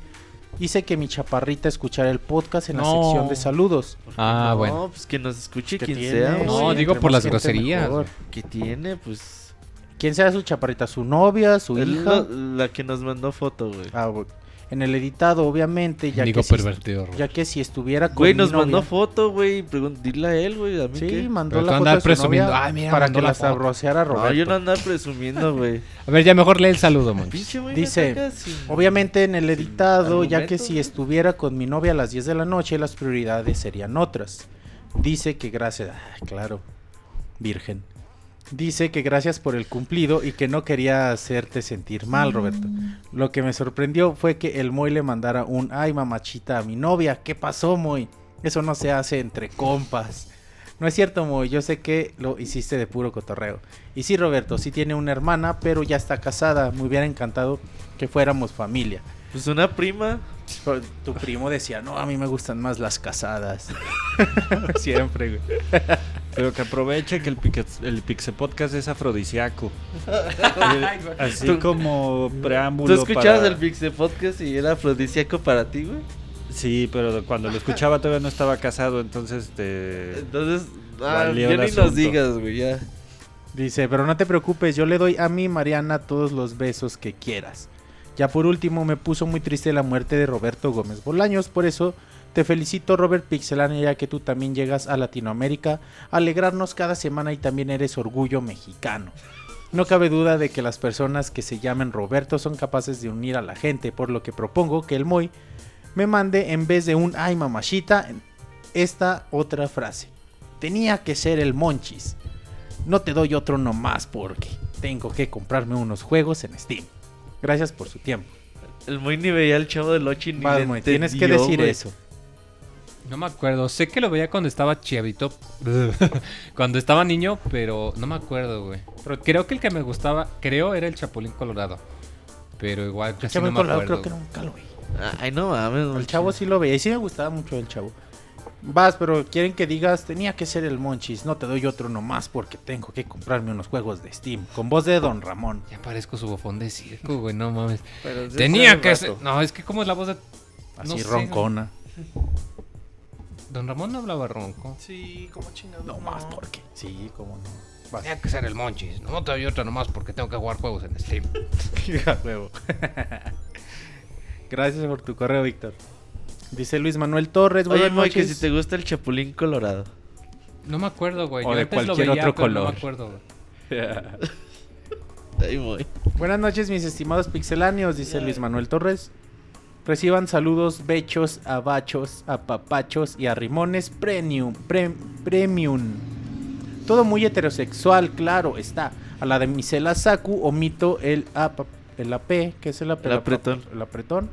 hice que mi chaparrita escuchara el podcast en la sección de saludos. Ah, no, bueno. pues que nos escuche ¿Qué quien tiene? sea. No, güey. digo por las groserías, mejor. que tiene, pues. ¿Quién sea su chaparrita? ¿Su novia? ¿su es hija? lo- la que nos mandó foto, güey. Ah, bu- En el editado, obviamente, ya Digo que, si, pervertido. Roberto. ya que si estuviera con Güey, mi nos mandó novia- foto, güey. Dile a él, güey. A mí Sí, qué. mandó Pero la foto andas de su presumiendo. novia Ay, mira, para mandó que la sabroseara No, Roberto. yo no andaba presumiendo, güey. A ver, ya mejor lee el saludo, güey, Dice, sin- Obviamente en el editado, ya que si estuviera con mi novia a las 10 de la noche, las prioridades serían otras. Dice que gracias... ah, claro, virgen. Dice que gracias por el cumplido y que no quería hacerte sentir mal, Roberto. Lo que me sorprendió fue que el Moy le mandara un ay mamachita a mi novia. ¿Qué pasó, Moy? Eso no se hace entre compas. No es cierto, Moy. Yo sé que lo hiciste de puro cotorreo. Y sí, Roberto, sí tiene una hermana, pero ya está casada. Me hubiera encantado que fuéramos familia. Pues una prima. Tu primo decía, no, a mí me gustan más las casadas. *laughs* Siempre, güey. Pero que aproveche que el, el Pixe Podcast es afrodisíaco. *laughs* Así Tú- como ¿Tú preámbulo. escuchabas para- el Pixe Podcast y era afrodisíaco para ti, güey? Sí, pero cuando lo escuchaba todavía no estaba casado, entonces este... Entonces, ah, ya ni nos asunto. digas, güey, ya. Dice, pero no te preocupes, yo le doy a mi Mariana todos los besos que quieras. Ya por último, me puso muy triste la muerte de Roberto Gómez Bolaños, por eso te felicito Robert Pixelania, ya que tú también llegas a Latinoamérica a alegrarnos cada semana y también eres orgullo mexicano. No cabe duda de que las personas que se llamen Roberto son capaces de unir a la gente, por lo que propongo que el Moy me mande en vez de un ay mamachita esta otra frase. Tenía que ser el Monchis. No te doy otro nomás porque tengo que comprarme unos juegos en Steam. Gracias por su tiempo. El muy ni veía al chavo del 8 y ni Vas, le Moy, tienes que decir güey. eso. No me acuerdo. Sé que lo veía cuando estaba chavito. *laughs* cuando estaba niño, pero no me acuerdo, güey. Pero creo que el que me gustaba, creo, era el Chapulín Colorado. Pero igual casi no me Colorado acuerdo. creo que nunca lo vi. Ay, no mames. El chavo sí lo veía y sí me gustaba mucho el chavo. Vas, pero quieren que digas, tenía que ser el Monchis, no te doy otro nomás porque tengo que comprarme unos juegos de Steam. Con voz de Don Ramón. Ya parezco su bofón de circo, güey, no mames. *laughs* Pero Tenía que ser... No, es que como es la voz de... Así No sé, roncona. *laughs* Don Ramón no hablaba ronco. Sí, como chingado. No más porque. Sí, cómo no. Vas. Tenía que ser el Monchis. No te doy otra nomás porque tengo que jugar juegos en Steam. *laughs* Gracias por tu correo, Víctor. Dice Luis Manuel Torres. Oye, Moy, que noches. si te gusta el chapulín colorado. No me acuerdo, güey. O Yo de antes lo cualquier veía, otro pero No color. me acuerdo, güey. *laughs* Ay, Moy. Buenas noches, mis estimados pixeláneos, dice Luis Manuel Torres. Reciban saludos, bechos, abachos, apapachos y arrimones premium, pre- premium. Todo muy heterosexual, claro, está. A la de Misela Saku omito el, apa- el AP, que es el, AP, El apretón. El apretón.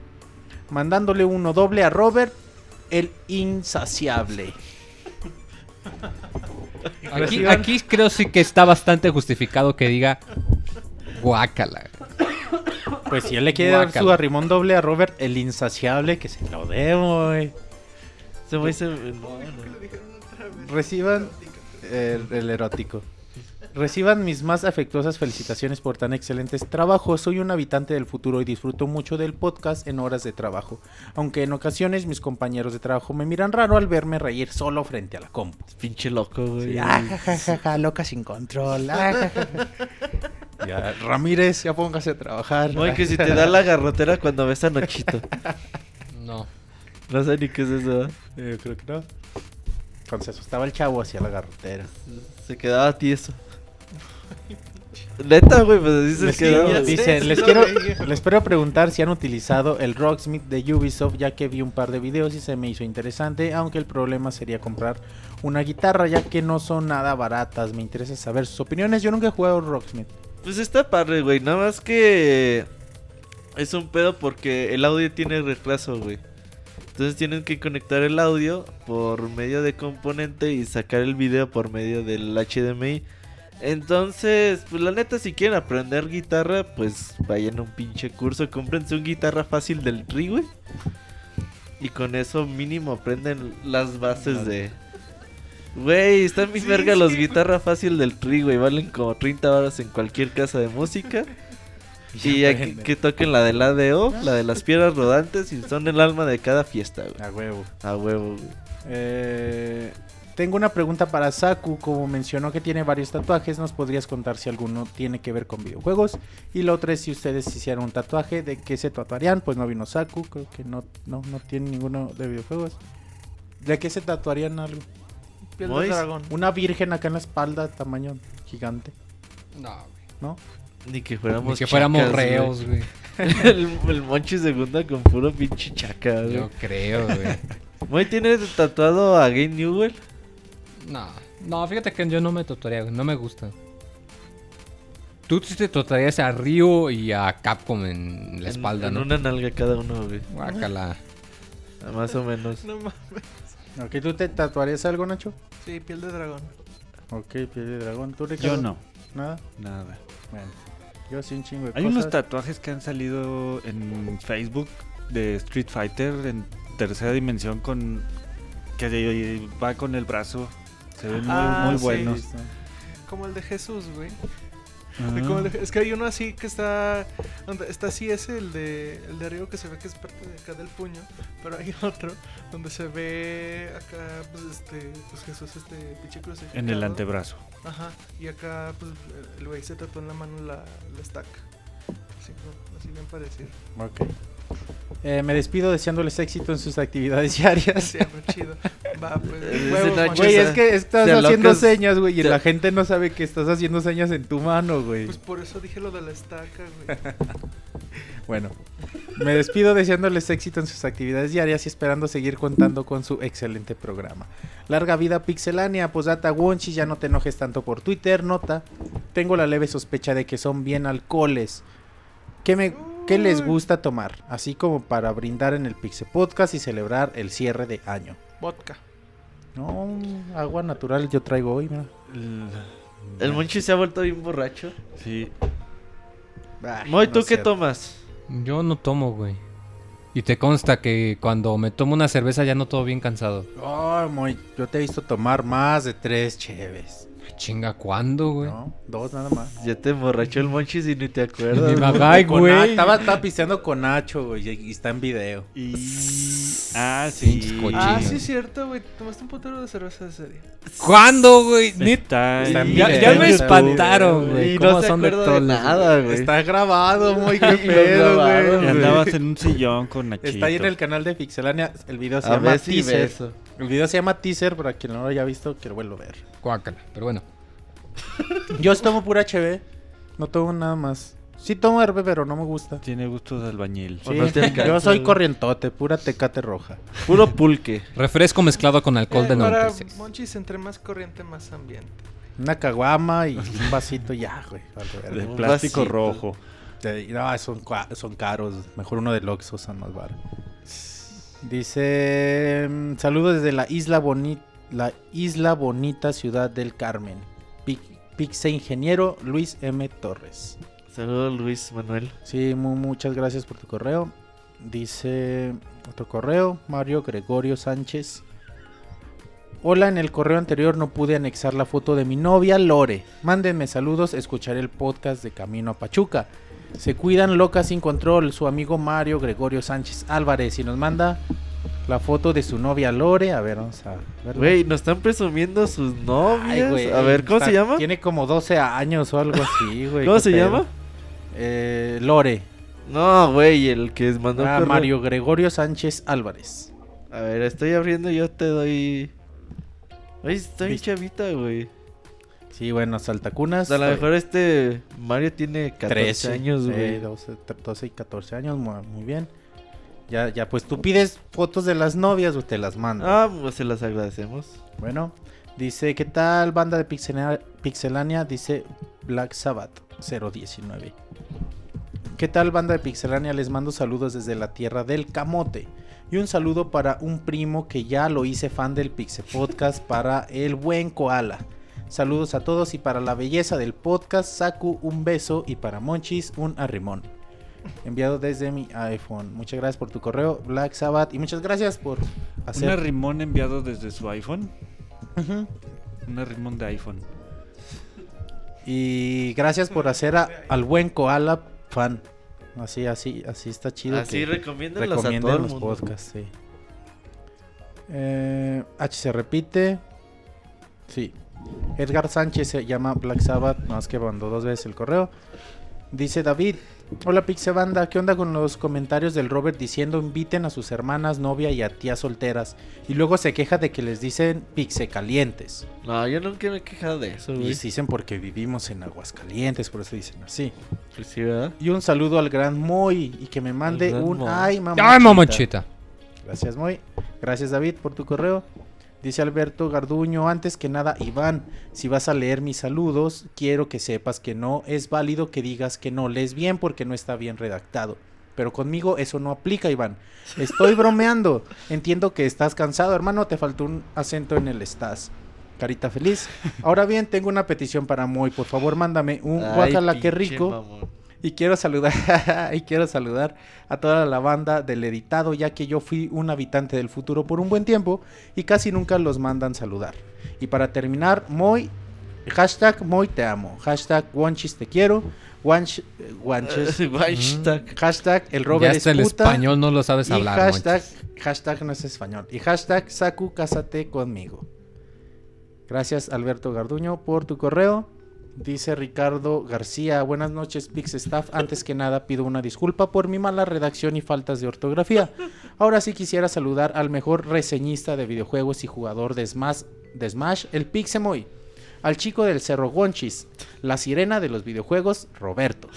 Mandándole uno doble a Robert, el insaciable. Aquí, aquí creo sí que está bastante justificado que diga guácala. Pues si él le quiere dar su arrimón doble a Robert, el insaciable, que se lo debo, güey. Reciban el, el erótico. Reciban mis más afectuosas felicitaciones por tan excelentes trabajos. Soy un habitante del futuro y disfruto mucho del podcast en horas de trabajo. Aunque en ocasiones mis compañeros de trabajo me miran raro al verme reír solo frente a la compu. Pinche loco, güey. Sí, ah, ja, ja, ja, ja, loca sin control. ah. *laughs* Ya, Ramírez, ya póngase a trabajar. Moy, que si te da la garrotera cuando ves a Nochito. No. No sé ni qué es eso. ¿eh? Eh, creo que no. Cuando se asustaba el chavo hacia la garrotera. Se quedaba tieso. Neta, güey, pues así se Les quedaba. quiero- güey. dice, Sí, les quiero, les quiero preguntar si han utilizado el Rocksmith de Ubisoft, ya que vi un par de videos y se me hizo interesante, aunque el problema sería comprar una guitarra, ya que no son nada baratas. Me interesa saber sus opiniones. Yo nunca he jugado Rocksmith. Pues está padre, güey. Nada más que es un pedo porque el audio tiene retraso, güey. Entonces tienen que conectar el audio por medio de componente y sacar el video por medio del HDMI. Entonces, pues la neta, si quieren aprender guitarra, pues vayan a un pinche curso, cómprense un guitarra fácil del tri, güey. Y con eso mínimo aprenden las bases de... Güey, están mis Sí, verga los sí. guitarra fácil del tri, güey. Valen como 30 horas en cualquier casa de música. *laughs* Y ya que, que toquen la del ADO, la de las piedras rodantes y son el alma de cada fiesta, güey. A huevo. A huevo, güey. Eh, tengo una pregunta para Saku. Como mencionó que tiene varios tatuajes, ¿nos podrías contar si alguno tiene que ver con videojuegos? Y la otra es si ustedes hicieran un tatuaje, ¿de qué se tatuarían? Pues no vino Saku, creo que no, no, no tiene ninguno de videojuegos. ¿De qué se tatuarían algo? Piel de dragón. Una virgen acá en la espalda, tamaño gigante, No, ¿no? Ni que fuéramos Ni que fuéramos chacas, güey. reos, güey. *laughs* el, el Monchi segunda con puro pinche chaca, güey. Yo creo, güey. Moy tiene tatuado a Game Newell. No, no, fíjate que yo no me tatuaría, güey, no me gusta. Tú sí te tatuarías a Ryu y a Capcom en la en- espalda, en ¿no? una nalga cada uno, güey. Guácala. Más o menos. No mames. Ok, ¿tú te tatuarías algo, Nacho? Sí, piel de dragón. Ok, piel de dragón. ¿Tú, Ricardo? Yo no, Nada. nada. Bueno, yo sí un chingo de Hay cosas. unos tatuajes que han salido en Facebook de Street Fighter en tercera dimensión con que va con el brazo. Se ven muy, Ah, muy sí. buenos. Como el de Jesús, güey. Ah. De como el de- Es que hay uno así que está. Donde está así, es el de, el de arriba que se ve que es parte de acá del puño. Pero hay *laughs* otro donde se ve acá, pues este. Pues Jesús, este pinche crucificado. En el antebrazo. Ajá. Y acá, pues el güey se tatuó en la mano la, la estaca. Así, ¿no? así bien parecido. Ok. Eh, me despido deseándoles éxito en sus actividades *laughs* diarias. Siempre chido. Va, pues. Ese huevos. Güey, es que estás se haciendo señas, güey, y se- la gente no sabe que estás haciendo señas en tu mano, güey. Pues por eso dije lo de la estaca, güey. *laughs* Bueno, me despido deseándoles éxito en sus actividades diarias y esperando seguir contando con su excelente programa. Larga vida Pixelania, posdata Wonchis, ya no te enojes tanto por Twitter, nota. Tengo la leve sospecha de que son bien alcoholes. ¿Qué, me, qué les gusta tomar? Así como para brindar en el Pixel Podcast y celebrar el cierre de año. Vodka. No, agua natural yo traigo hoy, mira. El, El Monchi se ha vuelto bien borracho. Sí. Moy, no ¿tú qué cierto. tomas? Yo no tomo, güey. Y te consta que cuando me tomo una cerveza ya no todo bien cansado. Ay, Moy, yo te he visto tomar más de tres cheves. Chinga, ¿cuándo, güey? ¿No? Dos nada más. Ya te emborrachó el Monchi y ni te Ni acuerdas. Ay, Con güey. Na- Estaba, estaba pisteando con Nacho, güey, y está en video. Y... Ah, sí. Ah, sí, es cierto, güey. Tomaste un putero de cerveza de serie. ¿Cuándo, güey? Neta. Está, en Ya, video, ya me espantaron, güey. Y ¿Cómo no se son de troles, nada, güey. Está grabado, *laughs* muy qué pedo, güey. Y andabas en un sillón con Nachito. Está ahí en el canal de Pixelania. El video se A llama si Teaser. El video se llama Teaser, para quien no lo haya visto, que lo vuelva a ver. Guácala, pero bueno. Yo tomo pura HB. No tomo nada más. Sí tomo herbe, pero no me gusta. Tiene gustos de albañil. Sí, *laughs* yo soy corrientote, pura tecate roja. Puro pulque. Refresco mezclado con alcohol Eh, de para 96. Monchis, entre más corriente, más ambiente. Una caguama y un vasito ya, güey. De Un plástico vasito. rojo. De- No, son, son caros. Mejor uno del Oxxo son más baratos. Dice... mm, Saludos desde la isla, boni- la isla bonita ciudad del Carmen. Pi- Pixe Ingeniero Luis M. Torres. Saludos Luis Manuel. Sí, mu- muchas gracias por tu correo. Dice otro correo, Mario Gregorio Sánchez. Hola, en el correo anterior no pude anexar la foto de mi novia Lore. Mándenme saludos, escucharé el podcast de Camino a Pachuca. Se cuidan locas sin control, su amigo Mario Gregorio Sánchez Álvarez. Y nos manda la foto de su novia Lore. A ver, vamos a ver. Güey, nos están presumiendo sus novias. a ver, ¿cómo está- se llama? Tiene como 12 años o algo así, *laughs* güey. ¿Cómo se pedo. llama? Eh, Lore. No, güey, el que mandó Ah. Mario Gregorio Sánchez Álvarez. A ver, estoy abriendo y yo te doy. Está bien ¿Viste? chavita, güey. Sí, bueno, Saltacunas. A lo eh, mejor este Mario tiene 14 13 años, güey. 12, tre- 12 y 14 años, mu- muy bien. Ya, ya, pues tú pides fotos de las novias o te las mando. Ah, pues se las agradecemos. Bueno, dice, ¿qué tal banda de Pixelania? Pixelania? Dice Black Sabbath 019. ¿Qué tal banda de Pixelania? Les mando saludos desde la tierra del camote. Y un saludo para un primo que ya lo hice fan del Pixel Podcast *laughs* para el buen koala. Saludos a todos y para la belleza del podcast, Saku un beso y para Monchis un arrimón. Enviado desde mi iPhone. Muchas gracias por tu correo, Black Sabbath. Y muchas gracias por Un hacer... arrimón enviado desde su iPhone. Ujú. Un arrimón de iPhone. Y gracias por hacer a- al buen koala fan. Así, así, así está chido. Así recomienden los mundo. podcasts, sí. Eh, H se repite. Sí. Edgar Sánchez se llama Black Sabbath, más que mandó dos veces el correo. Dice David, hola Pixebanda, ¿qué onda con los comentarios del Robert diciendo inviten a sus hermanas, novia y a tías solteras? Y luego se queja de que les dicen pixecalientes. No, yo nunca me he quejado de eso, güey. Y se dicen porque vivimos en Aguascalientes, por eso dicen así. Pues sí, ¿verdad? Y un saludo al gran Moy y que me mande un Moy. ay mamachita. ¡Ay, mamochita! Gracias, Moy. Gracias, David, por tu correo. Dice Alberto Garduño, antes que nada, Iván, si vas a leer mis saludos, quiero que sepas que no es válido que digas que no lees bien porque no está bien redactado. Pero conmigo eso no aplica, Iván. Estoy *laughs* bromeando. Entiendo que estás cansado, hermano, te faltó un acento en el estás. Carita feliz. Ahora bien, tengo una petición para Moy. Por favor, mándame un Ay, guacala pinche rico. mamón. Y quiero saludar *laughs* y quiero saludar a toda la banda del editado, ya que yo fui un habitante del futuro por un buen tiempo y casi nunca los mandan saludar. Y para terminar, Moy, hashtag Moy te amo, hashtag Wanchis te quiero, Wanch, Wanches, *laughs* Hashtag. hashtag el Ya Robert hasta es el puta, español no lo sabes y hablar, hashtag, Monchis. hashtag no es español, y hashtag Saku, cásate conmigo. Gracias Alberto Garduño por tu correo. Dice Ricardo García, buenas noches Pix Staff. Antes que nada pido una disculpa por mi mala redacción y faltas de ortografía. Ahora sí quisiera saludar al mejor reseñista de videojuegos y jugador de Smash, de Smash el Pixemoy. Al chico del Cerro Gonchis, la sirena de los videojuegos, Roberto.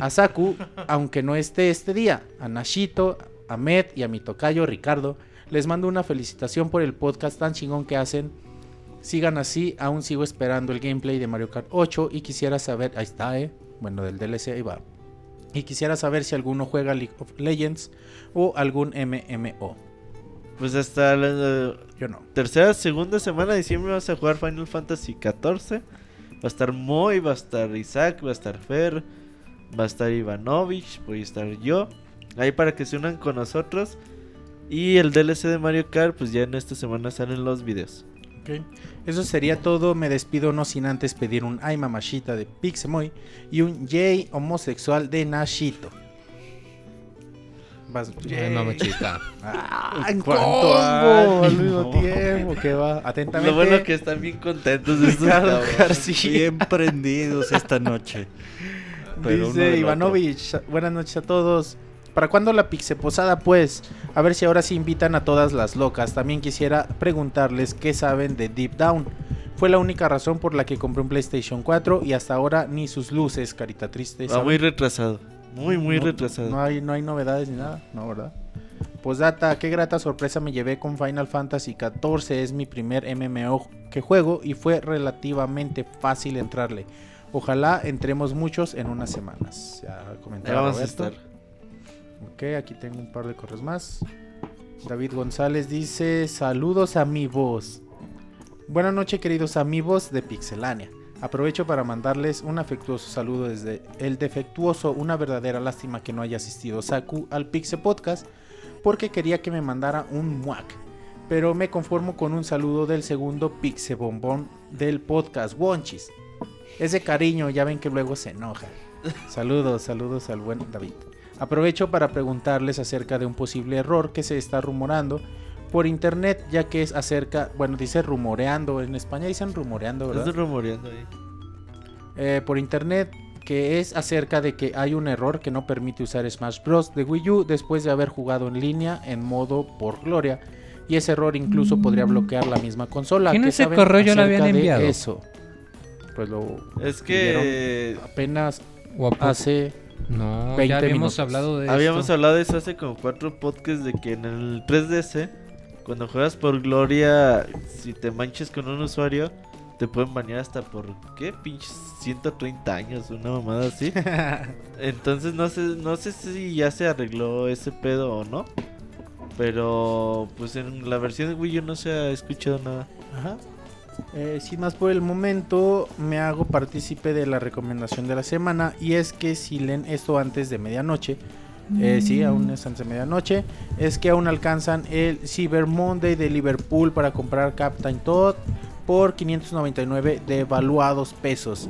A Saku, aunque no esté este día. A Nashito, a Med y a mi tocayo Ricardo. Les mando una felicitación por el podcast tan chingón que hacen. Sigan así, aún sigo esperando el gameplay de Mario Kart 8 y quisiera saber, ahí está, eh, bueno, del DLC ahí va. Y quisiera saber si alguno juega League of Legends o algún MMO. Pues hasta la Yo no. tercera, segunda semana de diciembre vas a jugar Final Fantasy XIV. Va a estar Moy, va a estar Isaac, va a estar Fer, va a estar Ivanovich, voy a estar yo. Ahí para que se unan con nosotros. Y el DLC de Mario Kart, pues ya en esta semana salen los videos. Eso sería todo. Me despido no sin antes pedir un ay mamashita de Pixemoy y un yay homosexual de Nashito. Vas, Ay, mamochita. *laughs* Ah, en ¿Cuánto combo, hay? al mismo No. *laughs* tiempo que va. Atentamente. Lo bueno que están bien contentos de. García. Bien prendidos esta noche. Pero Dice Ivanovich, buenas noches a todos. ¿Para cuándo la Pixeposada? Pues, a ver si ahora sí invitan a todas las locas. También quisiera preguntarles qué saben de Deep Down. Fue la única razón por la que compré un PlayStation 4 y hasta ahora ni sus luces, carita triste. Va muy retrasado. Muy, muy No- retrasado. No hay, no hay novedades ni nada, no, ¿verdad? Postdata, qué grata sorpresa me llevé con Final Fantasy XIV. Es mi primer MMO que juego y fue relativamente fácil entrarle. Ojalá entremos muchos en unas semanas. Ya Ahí vamos a estar. Ok, aquí tengo un par de correos más. David González dice: Saludos amigos. Buenas noches, queridos amigos de Pixelania. Aprovecho para mandarles un afectuoso saludo desde el defectuoso. Una verdadera lástima que no haya asistido Saku al Pixe Podcast porque quería que me mandara un muac. Pero me conformo con un saludo del segundo Pixe Bombón del podcast Wonchis. Es de cariño, ya ven que luego se enoja. Saludos, saludos al buen David. Aprovecho para preguntarles acerca de un posible error que se está rumorando por internet, ya que es acerca, bueno, dice rumoreando, en España dicen rumoreando, ¿verdad? Estás rumoreando ahí. eh, por internet que es acerca de que hay un error que no permite usar Smash Bros. de Wii U después de haber jugado en línea en modo por gloria. Y ese error incluso podría bloquear la misma consola. ¿Quién ¿Qué ese saben correo ya lo habían de enviado? Eso. Pues lo Es que apenas. Hace No, 20 ya habíamos minutos. hablado de habíamos esto. hablado de eso hace como cuatro podcasts de que en el 3DS, cuando juegas por Gloria, si te manches con un usuario, te pueden banear hasta por, ¿qué? Pinches 130 años, una mamada así. *laughs* Entonces no sé, no sé si ya se arregló ese pedo o no. Pero pues en la versión de Wii U no se ha escuchado nada. Ajá. Eh, sin más por el momento, me hago partícipe de la recomendación de la semana. Y es que si leen esto antes de medianoche, eh, sí, aún es antes de medianoche, es que aún alcanzan el Cyber Monday de Liverpool para comprar Captain Todd por 599 devaluados pesos.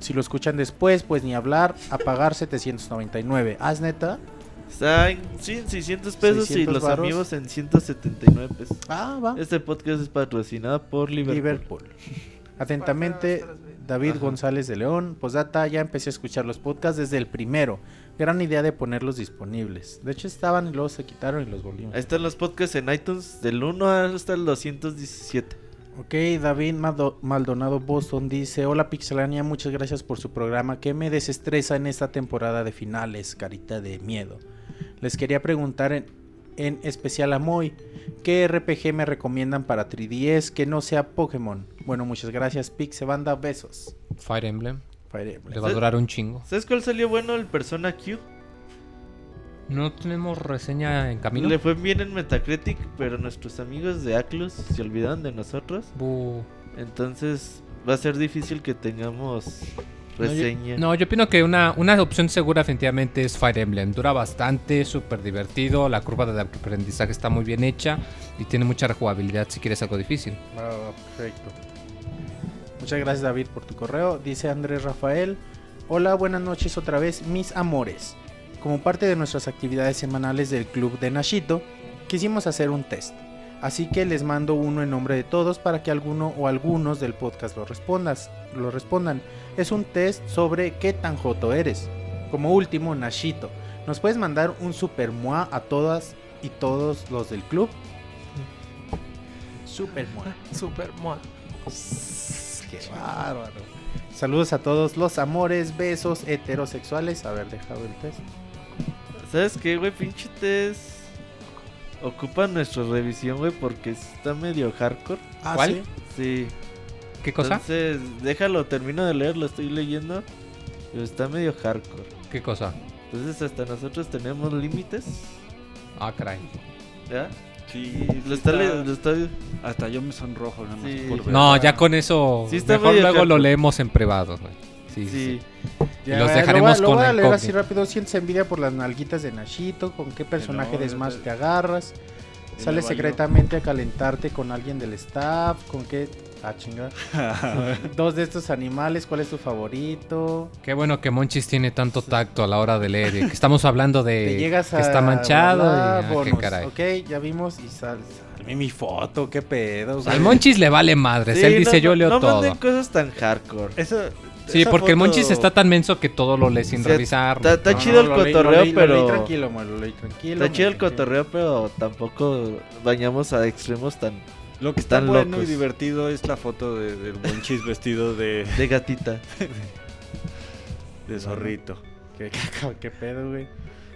Si lo escuchan después, pues ni hablar, a pagar 799. ¿Haz neta? Está en, sí, en 600 pesos 600 y los varos. amigos en 179 pesos. Ah, va. Este podcast es patrocinado por Liverpool. Liverpool. Atentamente. David Ajá. González de León. Posdata, ya empecé a escuchar los podcasts desde el primero. Gran idea de ponerlos disponibles. De hecho, estaban y luego se quitaron y los volvimos. Ahí están los podcasts en iTunes del 1 hasta el 217. Ok, David Maldo- Maldonado Boston dice: Hola Pixelania, muchas gracias por su programa que me desestresa en esta temporada de finales, carita de miedo. Les quería preguntar en, en especial a Moy, ¿qué RPG me recomiendan para 3DS que no sea Pokémon? Bueno, muchas gracias, Pixebanda, besos. Fire Emblem. Fire Emblem. Le va a durar un chingo. ¿Sabes cuál salió bueno? El Persona Q. No tenemos reseña en camino. Le fue bien en Metacritic, pero nuestros amigos de Aclus se olvidaron de nosotros. Bu. Entonces va a ser difícil que tengamos No, yo- reseña. No, yo opino que una, una opción segura definitivamente es Fire Emblem. Dura bastante, súper divertido, la curva de aprendizaje está muy bien hecha y tiene mucha rejugabilidad si quieres algo difícil. Va, perfecto. Muchas gracias David por tu correo. Dice Andrés Rafael. Hola, buenas noches otra vez, mis amores. Como parte de nuestras actividades semanales del club de Nashito, quisimos hacer un test. Así que les mando uno en nombre de todos para que alguno o algunos del podcast lo, respondas, lo respondan. Es un test sobre qué tan joto eres. Como último, Nashito. ¿Nos puedes mandar un super moa a todas y todos los del club? Super moa. *laughs* Super moa. Qué bárbaro. Saludos a todos los amores, besos heterosexuales. A ver, dejado el test. ¿Sabes qué, güey? Pinche test. Ocupa nuestra revisión, güey, porque está medio hardcore. Ah, ¿Cuál? ¿sí? Sí. ¿Qué cosa? Entonces, déjalo, termino de leer, lo estoy leyendo. Pero está medio hardcore. ¿Qué cosa? Entonces, hasta nosotros tenemos límites. Ah, caray. ¿Ya? Sí, Lo está- está, le- lo está- Hasta yo me sonrojo nada más Sí. por ver. No, ya con eso. Sí está mejor luego lo leemos en privado, güey. Sí, los lo dejaremos voy, a- lo con voy a leer así rápido. ¿Sientes envidia por las nalguitas de Nashito? ¿Con qué personaje no, de Smash te agarras? ¿Sales secretamente a calentarte con alguien del staff? ¿Con qué? Ah, chinga. *laughs* Dos de estos animales, ¿cuál es tu favorito? Qué bueno que Monchis tiene tanto tacto a la hora de leer. que estamos hablando Te de llegas a. que está manchado. bla, y, ah, qué caray. Ok, ya vimos y sal, salme mi foto, qué pedo. Al. Monchis le vale madres. Sí, Él dice no- yo leo no todo. manden cosas tan hardcore. Esa- Sí, esa porque el foto- Monchis está tan menso que todo lo lee sin O sea, revisar. Está, está No, chido no, el leí- cotorreo, lo leí pero. tranquilo, mo, lo leí tranquilo. Está chido el cotorreo, pero tampoco bañamos a extremos tan Lo que está Están bueno locos. y divertido es la foto de- del Monchis *laughs* vestido de, de gatita. *laughs* de zorrito. ¿Qué, qué, qué pedo, güey.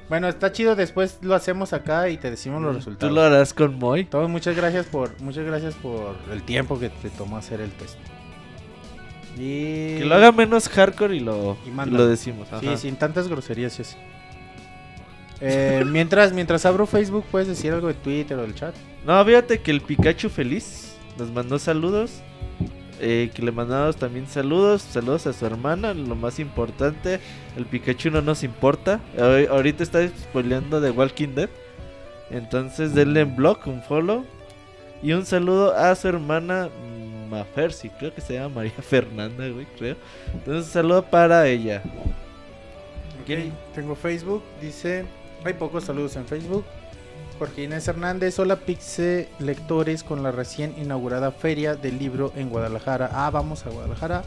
Bueno, está chido, después lo hacemos acá y te decimos los Tú resultados. lo harás con Moy. Todos, muchas gracias por muchas gracias por el tiempo que te tomó hacer el test. Y Que lo haga menos hardcore y lo, Y y lo decimos. Sí, sin tantas groserías y así. Eh, *laughs* mientras mientras abro Facebook, puedes decir algo de Twitter o del chat. No, fíjate que el Pikachu feliz nos mandó saludos. eh, que le mandamos también saludos. Saludos a su hermana, lo más importante. El Pikachu no nos importa. ahor- ahorita está spoileando de Walking Dead. Entonces denle en blog un follow. Y un saludo a su hermana Mafersi. Creo que se llama María *laughs* Fernanda, güey, creo. Entonces saludo para ella. Ok, tengo Facebook, dice, hay pocos saludos en Facebook. Jorge Inés Hernández, hola Pixe lectores con la recién inaugurada feria del libro en Guadalajara. Ah, vamos a Guadalajara.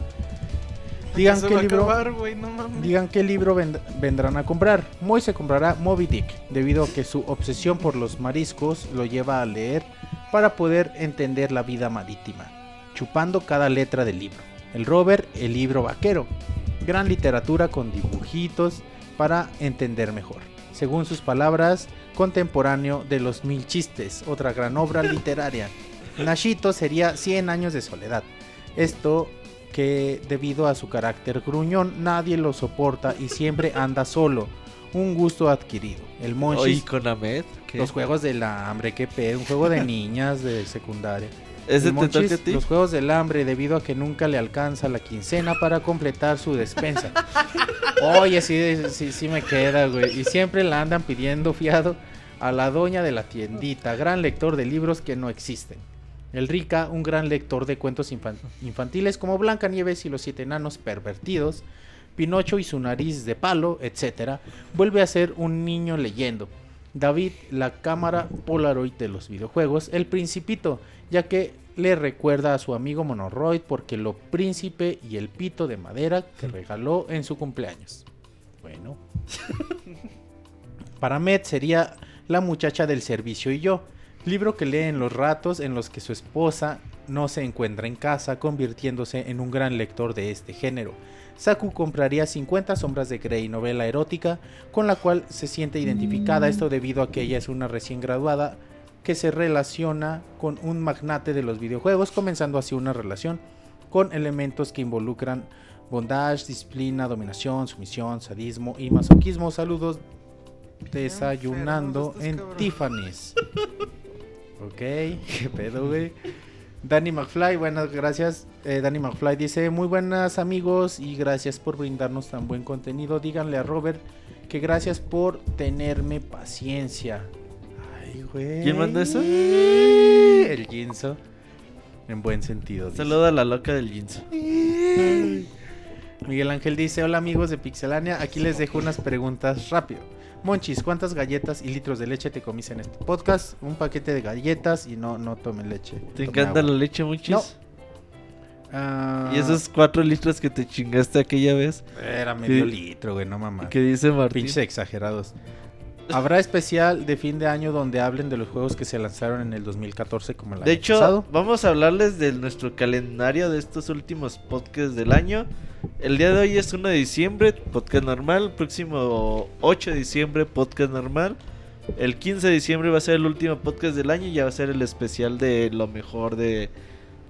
Digan qué libro, acabar, güey, no mames. digan qué libro vend- vendrán a comprar. Moy se comprará Moby Dick, debido a que su obsesión por los mariscos lo lleva a leer para poder entender la vida marítima, chupando cada letra del libro. El Robert, el libro vaquero. Gran literatura con dibujitos para entender mejor. Según sus palabras, contemporáneo de los mil chistes, otra gran obra literaria. Nashito sería 100 años de soledad. Esto que debido a su carácter gruñón nadie lo soporta y siempre anda solo. Un gusto adquirido. El Oye, Monchis, con Ahmed. los juegos del hambre, qué pedo, un juego de *laughs* niñas de secundaria. ¿Ese te Monchis, toca a ti? Los juegos del hambre debido a que nunca le alcanza la quincena para completar su despensa. *laughs* Oye, sí, sí, sí me queda, güey. Y siempre la andan pidiendo fiado a la doña de la tiendita, gran lector de libros que no existen. El Rica, un gran lector de cuentos infan- infantiles como Blancanieves y los siete enanos pervertidos, Pinocho y su nariz de palo, etc. Vuelve a ser un niño leyendo. David, la cámara Polaroid de los videojuegos, El Principito, ya que le recuerda a su amigo Monoroid porque lo príncipe y el pito de madera que regaló en su cumpleaños. Bueno. Para Met sería La muchacha del servicio y yo, libro que lee en los ratos en los que su esposa no se encuentra en casa, convirtiéndose en un gran lector de este género. Saku compraría 50 sombras de Grey, novela erótica, con la cual se siente identificada, esto debido a que ella es una recién graduada que se relaciona con un magnate de los videojuegos, comenzando así una relación con elementos que involucran bondage, disciplina, dominación, sumisión, sadismo y masoquismo. Saludos desayunando en cabrones. Tiffany's. Ok, *laughs* qué pedo, güey. Danny McFly, buenas gracias. Eh, Danny McFly dice, muy buenas amigos y gracias por brindarnos tan buen contenido. Díganle a Robert que gracias por tenerme paciencia. Ay, güey. ¿Quién mandó eso? El Jinzo. En buen sentido. Saluda a la loca del Jinzo. Miguel Ángel dice, hola amigos de Pixelania, aquí les dejo unas preguntas rápido. Monchis, ¿cuántas galletas y litros de leche te comiste en este podcast? Un paquete de galletas y no, no tome leche. ¿Te tome encanta agua. la leche, muchis? No. Ah, Y esos cuatro litros que te chingaste aquella vez. Era medio ¿Qué- litro, güey, no mamá. ¿Qué dice Martín? Pinches exagerados. ¿Habrá especial de fin de año donde hablen de los juegos que se lanzaron en el 2014 como el De año hecho, pasado? vamos a hablarles de nuestro calendario de estos últimos podcasts del año. El día de hoy es 1 de diciembre, podcast normal. El próximo 8 de diciembre, podcast normal. El 15 de diciembre va a ser el último podcast del año y ya va a ser el especial de lo mejor de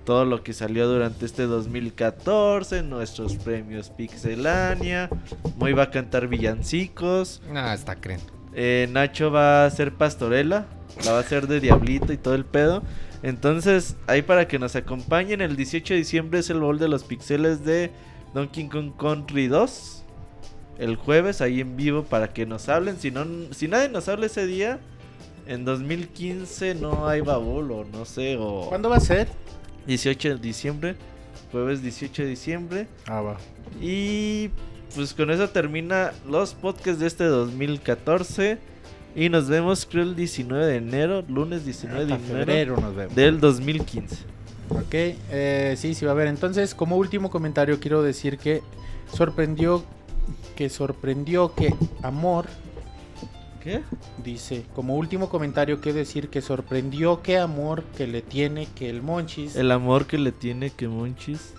todo lo que salió durante este 2014, nuestros premios Pixelania. Moy va a cantar villancicos. No, está creen. Eh, Nacho va a ser pastorela, la va a hacer de diablito y todo el pedo. Entonces, ahí para que nos acompañen, el 18 de diciembre es el bowl de los pixeles de Donkey Kong Country 2. El jueves, ahí en vivo, para que nos hablen. Si, no, si nadie nos habla ese día, en 2015 no hay baúl o no sé, o ¿Cuándo va a ser? 18 de diciembre, jueves 18 de diciembre. Ah, va. Y pues con eso termina los podcasts de este 2014. Y nos vemos creo el 19 de enero, lunes 19 de enero febrero nos vemos. del 2015. Ok, eh, sí, sí va a haber. Entonces, como último comentario, quiero decir que sorprendió que sorprendió que Amor ¿Qué? dice, como último comentario quiero decir que sorprendió que Amor que le tiene que el Monchis, El amor que le tiene que Monchis.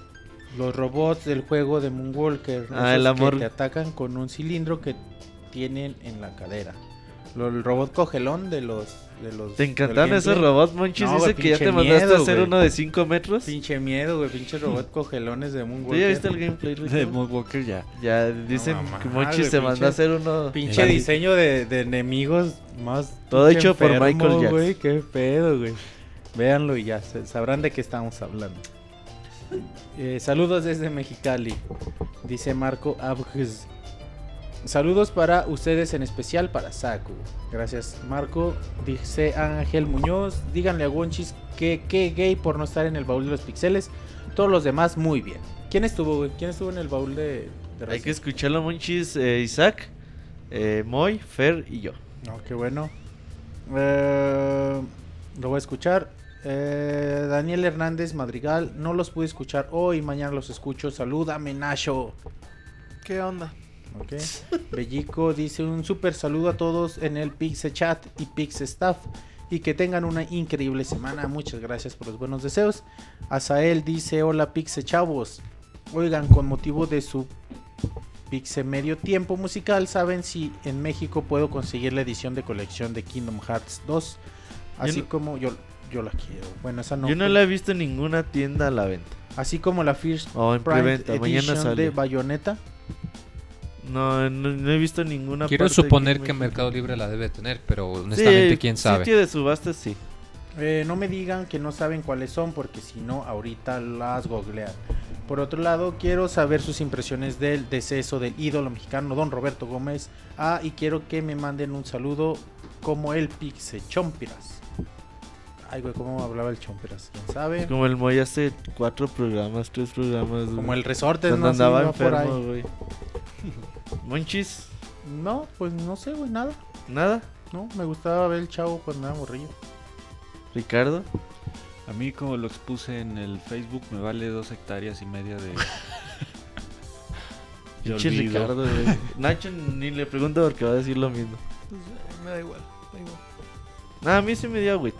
Los robots del juego de Moonwalker, Ah, esos el amor. que te atacan con un cilindro que tienen en la cadera. Lo- el robot cogelón de los de los ¿Te del encantaron esos robots, Monchis? No, Dice que ya te mandaste a miedo, hacer güey. uno de 5 metros. Pinche miedo, güey, pinche *laughs* robot cogelones de ¿Tú Moonwalker. ya viste el gameplay, De Ricardo? Moonwalker ya. Ya dicen mamá, que Monchis se mandó pinche- a hacer uno. Pinche diseño de, de enemigos más. Todo hecho por enfermo, Michael Jackson. güey, qué pedo, güey. Véanlo y ya sabrán de qué estamos hablando. Eh, saludos desde Mexicali, dice Marco Abges. Saludos para ustedes, en especial para Saku. Gracias, Marco. Dice Ángel Muñoz. Díganle a Wonchis que qué gay por no estar en el baúl de los pixeles. Todos los demás, muy bien. ¿Quién estuvo, güey? ¿Quién estuvo en el baúl de, de Hay que escucharlo, Monchis. eh, Isaac, eh, Moy, Fer y yo. No, qué bueno. Eh, lo voy a escuchar. Eh, Daniel Hernández Madrigal, no los pude escuchar hoy, mañana los escucho. Salúdame, Nacho. ¿Qué onda? Ok. *laughs* Bellico dice un súper saludo a todos en el Pixe Chat y Pixe Staff. Y que tengan una increíble semana. Muchas gracias por los buenos deseos. Azael dice: Hola, Pixe Chavos. Oigan, con motivo de su Pixe medio tiempo musical, ¿saben si en México puedo conseguir la edición de colección de Kingdom Hearts 2? Así como yo, yo la quiero. Bueno, esa no. yo no la he visto en ninguna tienda a la venta. Así como la First O en Prime preventa. Mañana Edition sale. de Bayonetta. No, no, no he visto ninguna. Quiero parte suponer que. Mercado Libre la debe tener, pero honestamente, Sí, quién sabe. Sitio de subastas, sí. Eh, no me digan que no saben cuáles son porque si no ahorita las googlean. Por otro lado, quiero saber sus impresiones del deceso del ídolo mexicano don Roberto Gómez. Ah, y quiero que me manden un saludo como el Pixe Chompiras. Ay, güey, ¿cómo hablaba el Chompiras? ¿Quién sabe? Como el Moy hace cuatro programas, tres programas. Como güey. el Resortes, Cuando ¿no? Sí, andaba por ahí. enfermo, güey. *laughs* Monchis, No, pues no sé, güey, nada. nada. No, me gustaba ver el chavo cuando era morrillo. Ricardo. A mí, como lo expuse en el Facebook, me vale dos hectáreas y media de. *laughs* *laughs* olvido. Ricardo, güey. Nacho ni le pregunto porque va a decir lo mismo. Pues, me da igual, da igual. Ah, a mí sí me dio agüite.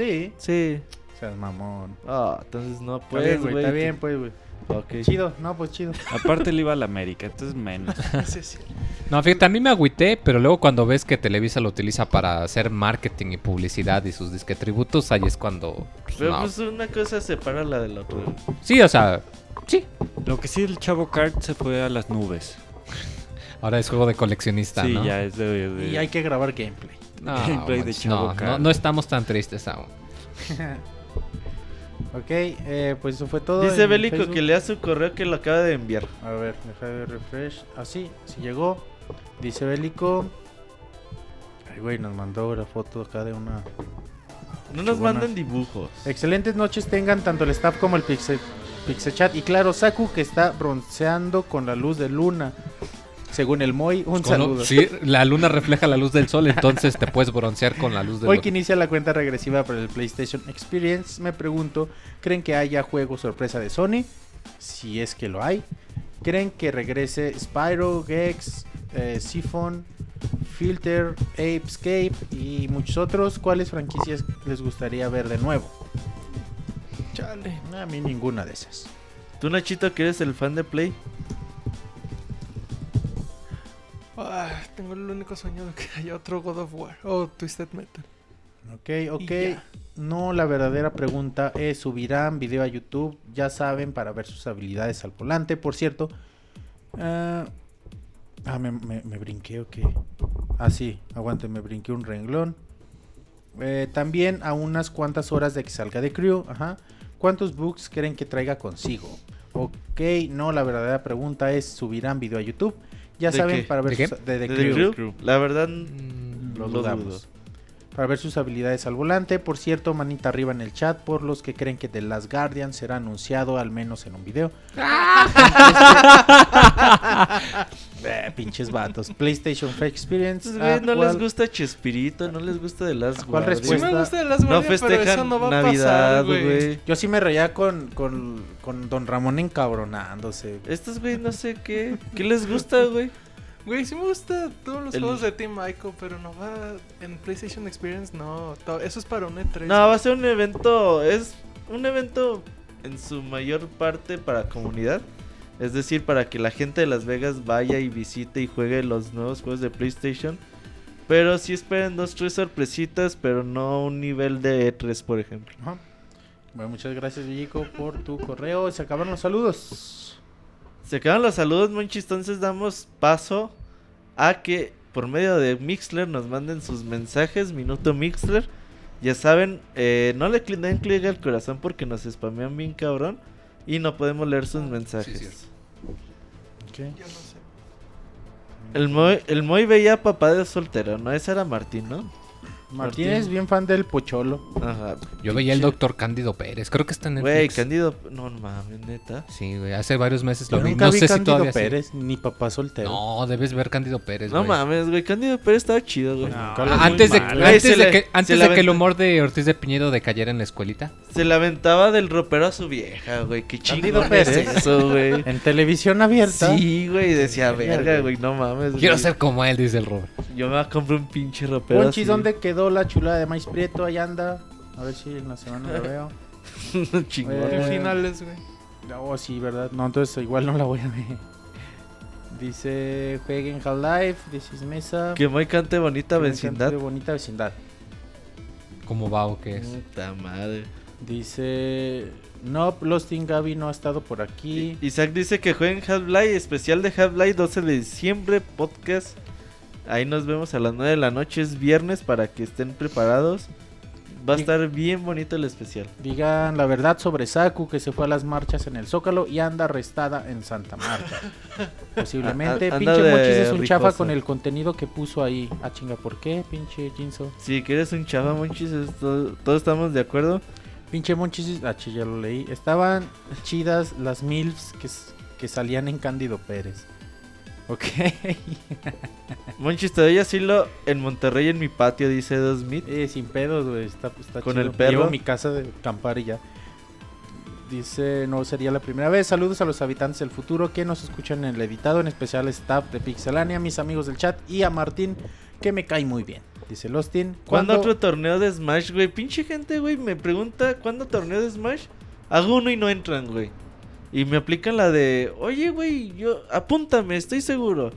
Sí. Sí. Seas mamón. Ah, entonces no Está puedes, bien, güey. Está bien, pues, güey. Ok. Chido. No, pues chido. Aparte, le iba a la América, entonces menos. *laughs* Sí, sí. No, fíjate, a mí me agüité, pero luego cuando ves que Televisa lo utiliza para hacer marketing y publicidad y sus disque tributos, ahí es cuando... pues, Pero no. pues una cosa separa la de la otra. Sí, o sea, sí. Lo que sí, el Chavo Kart se fue a las nubes. Ahora es juego de coleccionista, sí, ¿no? ya es de. de- Y hay que grabar gameplay. No, *laughs* Gameplay de manches, Chavo no, Kart. no, no estamos tan tristes aún. *laughs* Ok, eh, pues eso fue todo. Dice Bélico Facebook. que lea su correo que lo acaba de enviar. A ver, deja de refresh. Así, sí llegó. Dice Bélico. Ay, güey, nos mandó la foto acá de una. No nos manden dibujos. Excelentes noches tengan tanto el staff como el Pixel, Pixel Chat. Y claro, Saku que está bronceando con la luz de luna. Según el Moy, un Con- saludo. Sí, la luna refleja la luz del sol, entonces te puedes broncear con la luz del Hoy que inicia la cuenta regresiva para el PlayStation Experience, me pregunto, ¿creen que haya juego sorpresa de Sony? Si es que lo hay. ¿Creen que regrese Spyro, Gex, eh, Siphon, Filter, Apescape y muchos otros? ¿Cuáles franquicias les gustaría ver de nuevo? Chale. A mí ninguna de esas. ¿Tú, Nachito, que eres el fan de Play? Ah, tengo el único sueño de que *laughs* haya otro God of War o Twisted Metal. Ok, ok. No, la verdadera pregunta es, ¿subirán video a YouTube? Ya saben, para ver sus habilidades al volante. Por cierto, ah, ah, me, me, me brinqué o qué. Ah, sí, aguante, me brinqué un renglón. Eh, también a unas cuantas horas de que salga de Crew, ajá. ¿Cuántos bugs creen que traiga consigo? Ok, no, la verdadera pregunta es, ¿subirán video a YouTube? Ya ¿De saben, qué? para ver ¿De sus- qué? de, The ¿De Crew. Crew? La verdad, Mm, Lo lo dudamos. Para ver sus habilidades al volante. Por cierto, manita arriba en el chat por los que creen que The Last Guardian será anunciado al menos en un video. *laughs* Eh, pinches vatos. PlayStation Free Experience. Güeyes no les actual- gusta Chespirito, no les gusta de las ¿Cuál Guardian. Sí respuesta? me gusta de las No Guardian, pero eso festejan no va a Navidad, pasar, güey. güey. Yo sí me reía con, con, con Don Ramón encabronándose. Estos güeyes no sé qué. ¿Qué les gusta, güey? Güey, sí me gusta todos los El- juegos de Team Ico, pero no va en PlayStation Experience, no. Eso es para un E3. No, va a ser un evento. Es un evento en su mayor parte para comunidad. Es decir, para que la gente de Las Vegas vaya y visite y juegue los nuevos juegos de PlayStation. Pero sí esperen dos, tres sorpresitas, pero no un nivel de E3, por ejemplo. Ajá. Bueno, muchas gracias, Villico, por tu correo. Se acabaron los saludos. Se acaban los saludos, Monchi. Entonces damos paso a que por medio de Mixler nos manden sus mensajes. Minuto Mixler. Ya saben, eh, no le den clic al corazón porque nos spamean bien cabrón. Y no podemos leer sus mensajes. Yo no sé. el, Moy, el Moy veía a papá de soltero, ¿no? Ese era Martín, ¿no? Martín Martín. es bien fan del Pocholo. Ajá. Yo veía el doctor Cándido Pérez, creo que está en Güey, Netflix. Cándido. No, no mames, neta. Sí, güey, hace varios meses lo Yo vi. nunca No vi sé si Cándido todavía sigue. Pérez, ni papá soltero. No, debes ver Cándido Pérez, No güey. mames, güey. Cándido Pérez estaba chido, güey. No. Ah, Antes de. Güey, antes de le- que, antes de que el humor de Ortiz de Piñedo decayera en la escuelita. Se la aventaba del ropero a su vieja, güey. Qué es Pérez. eso, güey. En televisión abierta. Sí, güey, decía, Verga, güey. güey, no mames. Quiero güey. ser como él, dice el Robert. Yo me compré un pinche ropero. Así. ¿dónde quedó la chulada de maíz prieto? Ahí anda. A ver si en la semana la veo. *laughs* Chingón. Eh, finales, güey. Oh, sí, ¿verdad? No, entonces igual no la voy a ver. Dice, jueguen Half-Life, This Mesa. Que muy cante bonita Que vecindad. encanta de bonita vecindad. ¿Cómo va o qué es? Puta madre. Dice, no, Lost in Gaby no ha estado por aquí. Isaac dice que jueguen Half-Life, especial de Half-Life 12 de diciembre, podcast. Ahí nos vemos a las 9 de la noche, es viernes para que estén preparados. Va a Sí. estar bien bonito el especial. Digan la verdad sobre Saku que se fue a las marchas en el Zócalo y anda arrestada en Santa Marta. *laughs* Posiblemente. A- pinche Mochis es un chafa con el contenido que puso ahí. Ah, chinga, ¿por qué? Pinche Jinso. Si quieres un chava, monchis, es todo- todos estamos de acuerdo. Pinche Monchis, ah, ya lo leí. Estaban chidas las MILFs que, que salían en Cándido Pérez. Ok. *laughs* Monchis, te doy asilo en Monterrey en mi patio, dice Edo Smith. Eh, sin pedos, güey. Está, está Con chido. el perro. Llevo mi casa de acampar y ya. Dice, no sería la primera vez. Saludos a los habitantes del futuro que nos escuchan en el editado, en especial staff de Pixelania, mis amigos del chat y a Martín, que me cae muy bien. Dice Lostin. ¿Cuándo otro torneo de Smash, güey? Pinche gente, güey, me pregunta, ¿cuándo torneo de Smash? Hago uno y no entran, güey. Y me aplican la de, oye, güey, yo, apúntame, estoy seguro.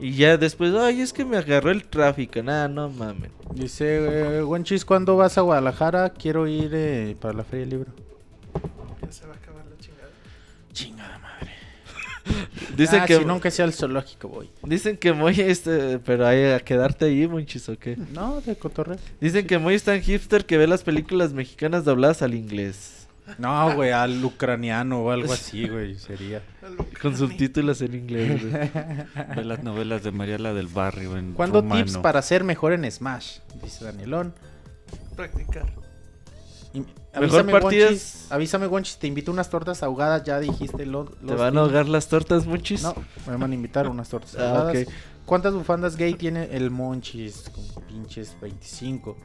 Y ya después, ay, es que me agarró el tráfico. Nada, no mames. Dice, eh, Wenchis, ¿cuándo vas a Guadalajara? Quiero ir eh, para la Feria del Libro. Ya se va a acabar la chingada. Chingada madre. *laughs* Dicen Ah, que si no, que sea el zoológico, voy. dicen que Moy este, pero hay a quedarte ahí, Monchis, ¿o qué? No, de cotorreo. Dicen que Moy es tan hipster que ve las películas mexicanas dobladas al inglés. No, güey, al ucraniano o algo así, güey, sería. Con subtítulos en inglés, güey. Ve las novelas de Mariela del Barrio en ¿Cuándo rumano. tips para ser mejor en Smash? Dice Danielón. Practicar. Y- Mejor Avísame, partidas- Wonchis, avísame, Wonchis, te invito unas tortas ahogadas, ya dijiste lo, ¿Te van a ahogar las tortas, Monchis? No, me van a invitar unas tortas Ah, ahogadas. ¿Cuántas bufandas gay tiene el Monchis? Con pinches 25.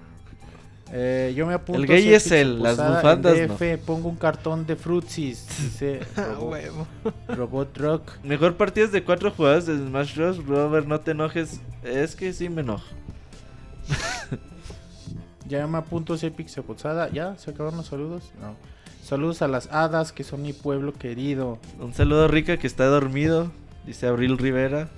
Eh, yo me apunto. El gay es él, las bufandas en no. DF, Pongo un cartón de frutsis. *laughs* Dice Ah, Robot, huevo. Robot Rock. Mejor partidas de cuatro jugadores de Smash Bros. Robert, no te enojes. Es que sí me enojo. *laughs* Ya me apunto soy Pixeposada. ¿Ya? ¿Se acabaron los saludos? No. Saludos a las hadas que son mi pueblo querido. Un saludo a Rica que está dormido. Dice Abril Rivera.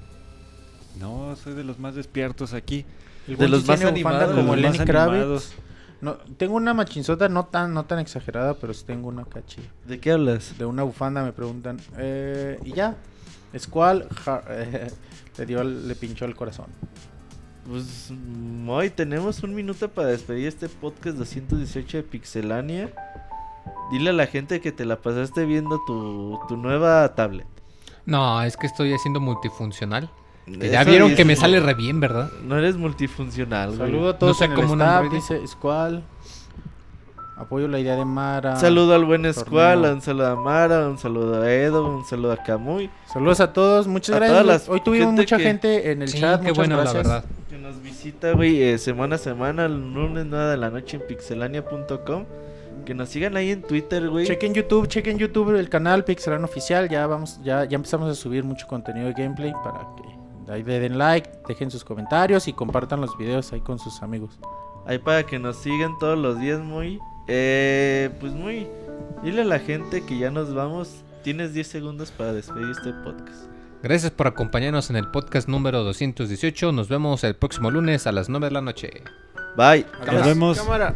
No, soy de los más despiertos aquí. El De los más animados, como Lenny Kravitz. animados. No, tengo una machinzota no tan, no tan exagerada, pero sí tengo una cachi. ¿De qué hablas? De una bufanda me preguntan. Eh, y ya. Squall eh, *laughs* le dio, le pinchó el corazón. Pues hoy tenemos un minuto para despedir este podcast 218 de Pixelania. Dile a la gente que te la pasaste viendo tu, tu nueva tablet. No, es que estoy haciendo multifuncional. Que Eso ya vieron que me sale re bien, ¿verdad? No eres multifuncional, güey. Saludo a todos sé en el cómo un staff, dice Squall. Apoyo la idea de Mara. Un saludo al buen. Squall, un saludo a Mara, un saludo a Edo, un saludo a Kamui. Saludos a todos, muchas A gracias. todas las Hoy tuvimos gente mucha que- gente en el Sí, chat. qué muchas bueno, gracias. la verdad. Que nos visita, güey, eh, semana a semana, el lunes 9 de la noche en pixelania.com. Que nos sigan ahí en Twitter, güey. Chequen YouTube, chequen YouTube el canal Pixelan Oficial. Ya vamos, ya, ya empezamos a subir mucho contenido de gameplay para que ahí le den like, dejen sus comentarios y compartan los videos ahí con sus amigos. Ahí para que nos sigan todos los días, muy. Eh, pues muy. Dile a la gente que ya nos vamos. Tienes 10 segundos para despedir este podcast. Gracias por acompañarnos en el podcast número 218. Nos vemos el próximo lunes a las 9 de la noche. Bye. Nos vemos. Cámara.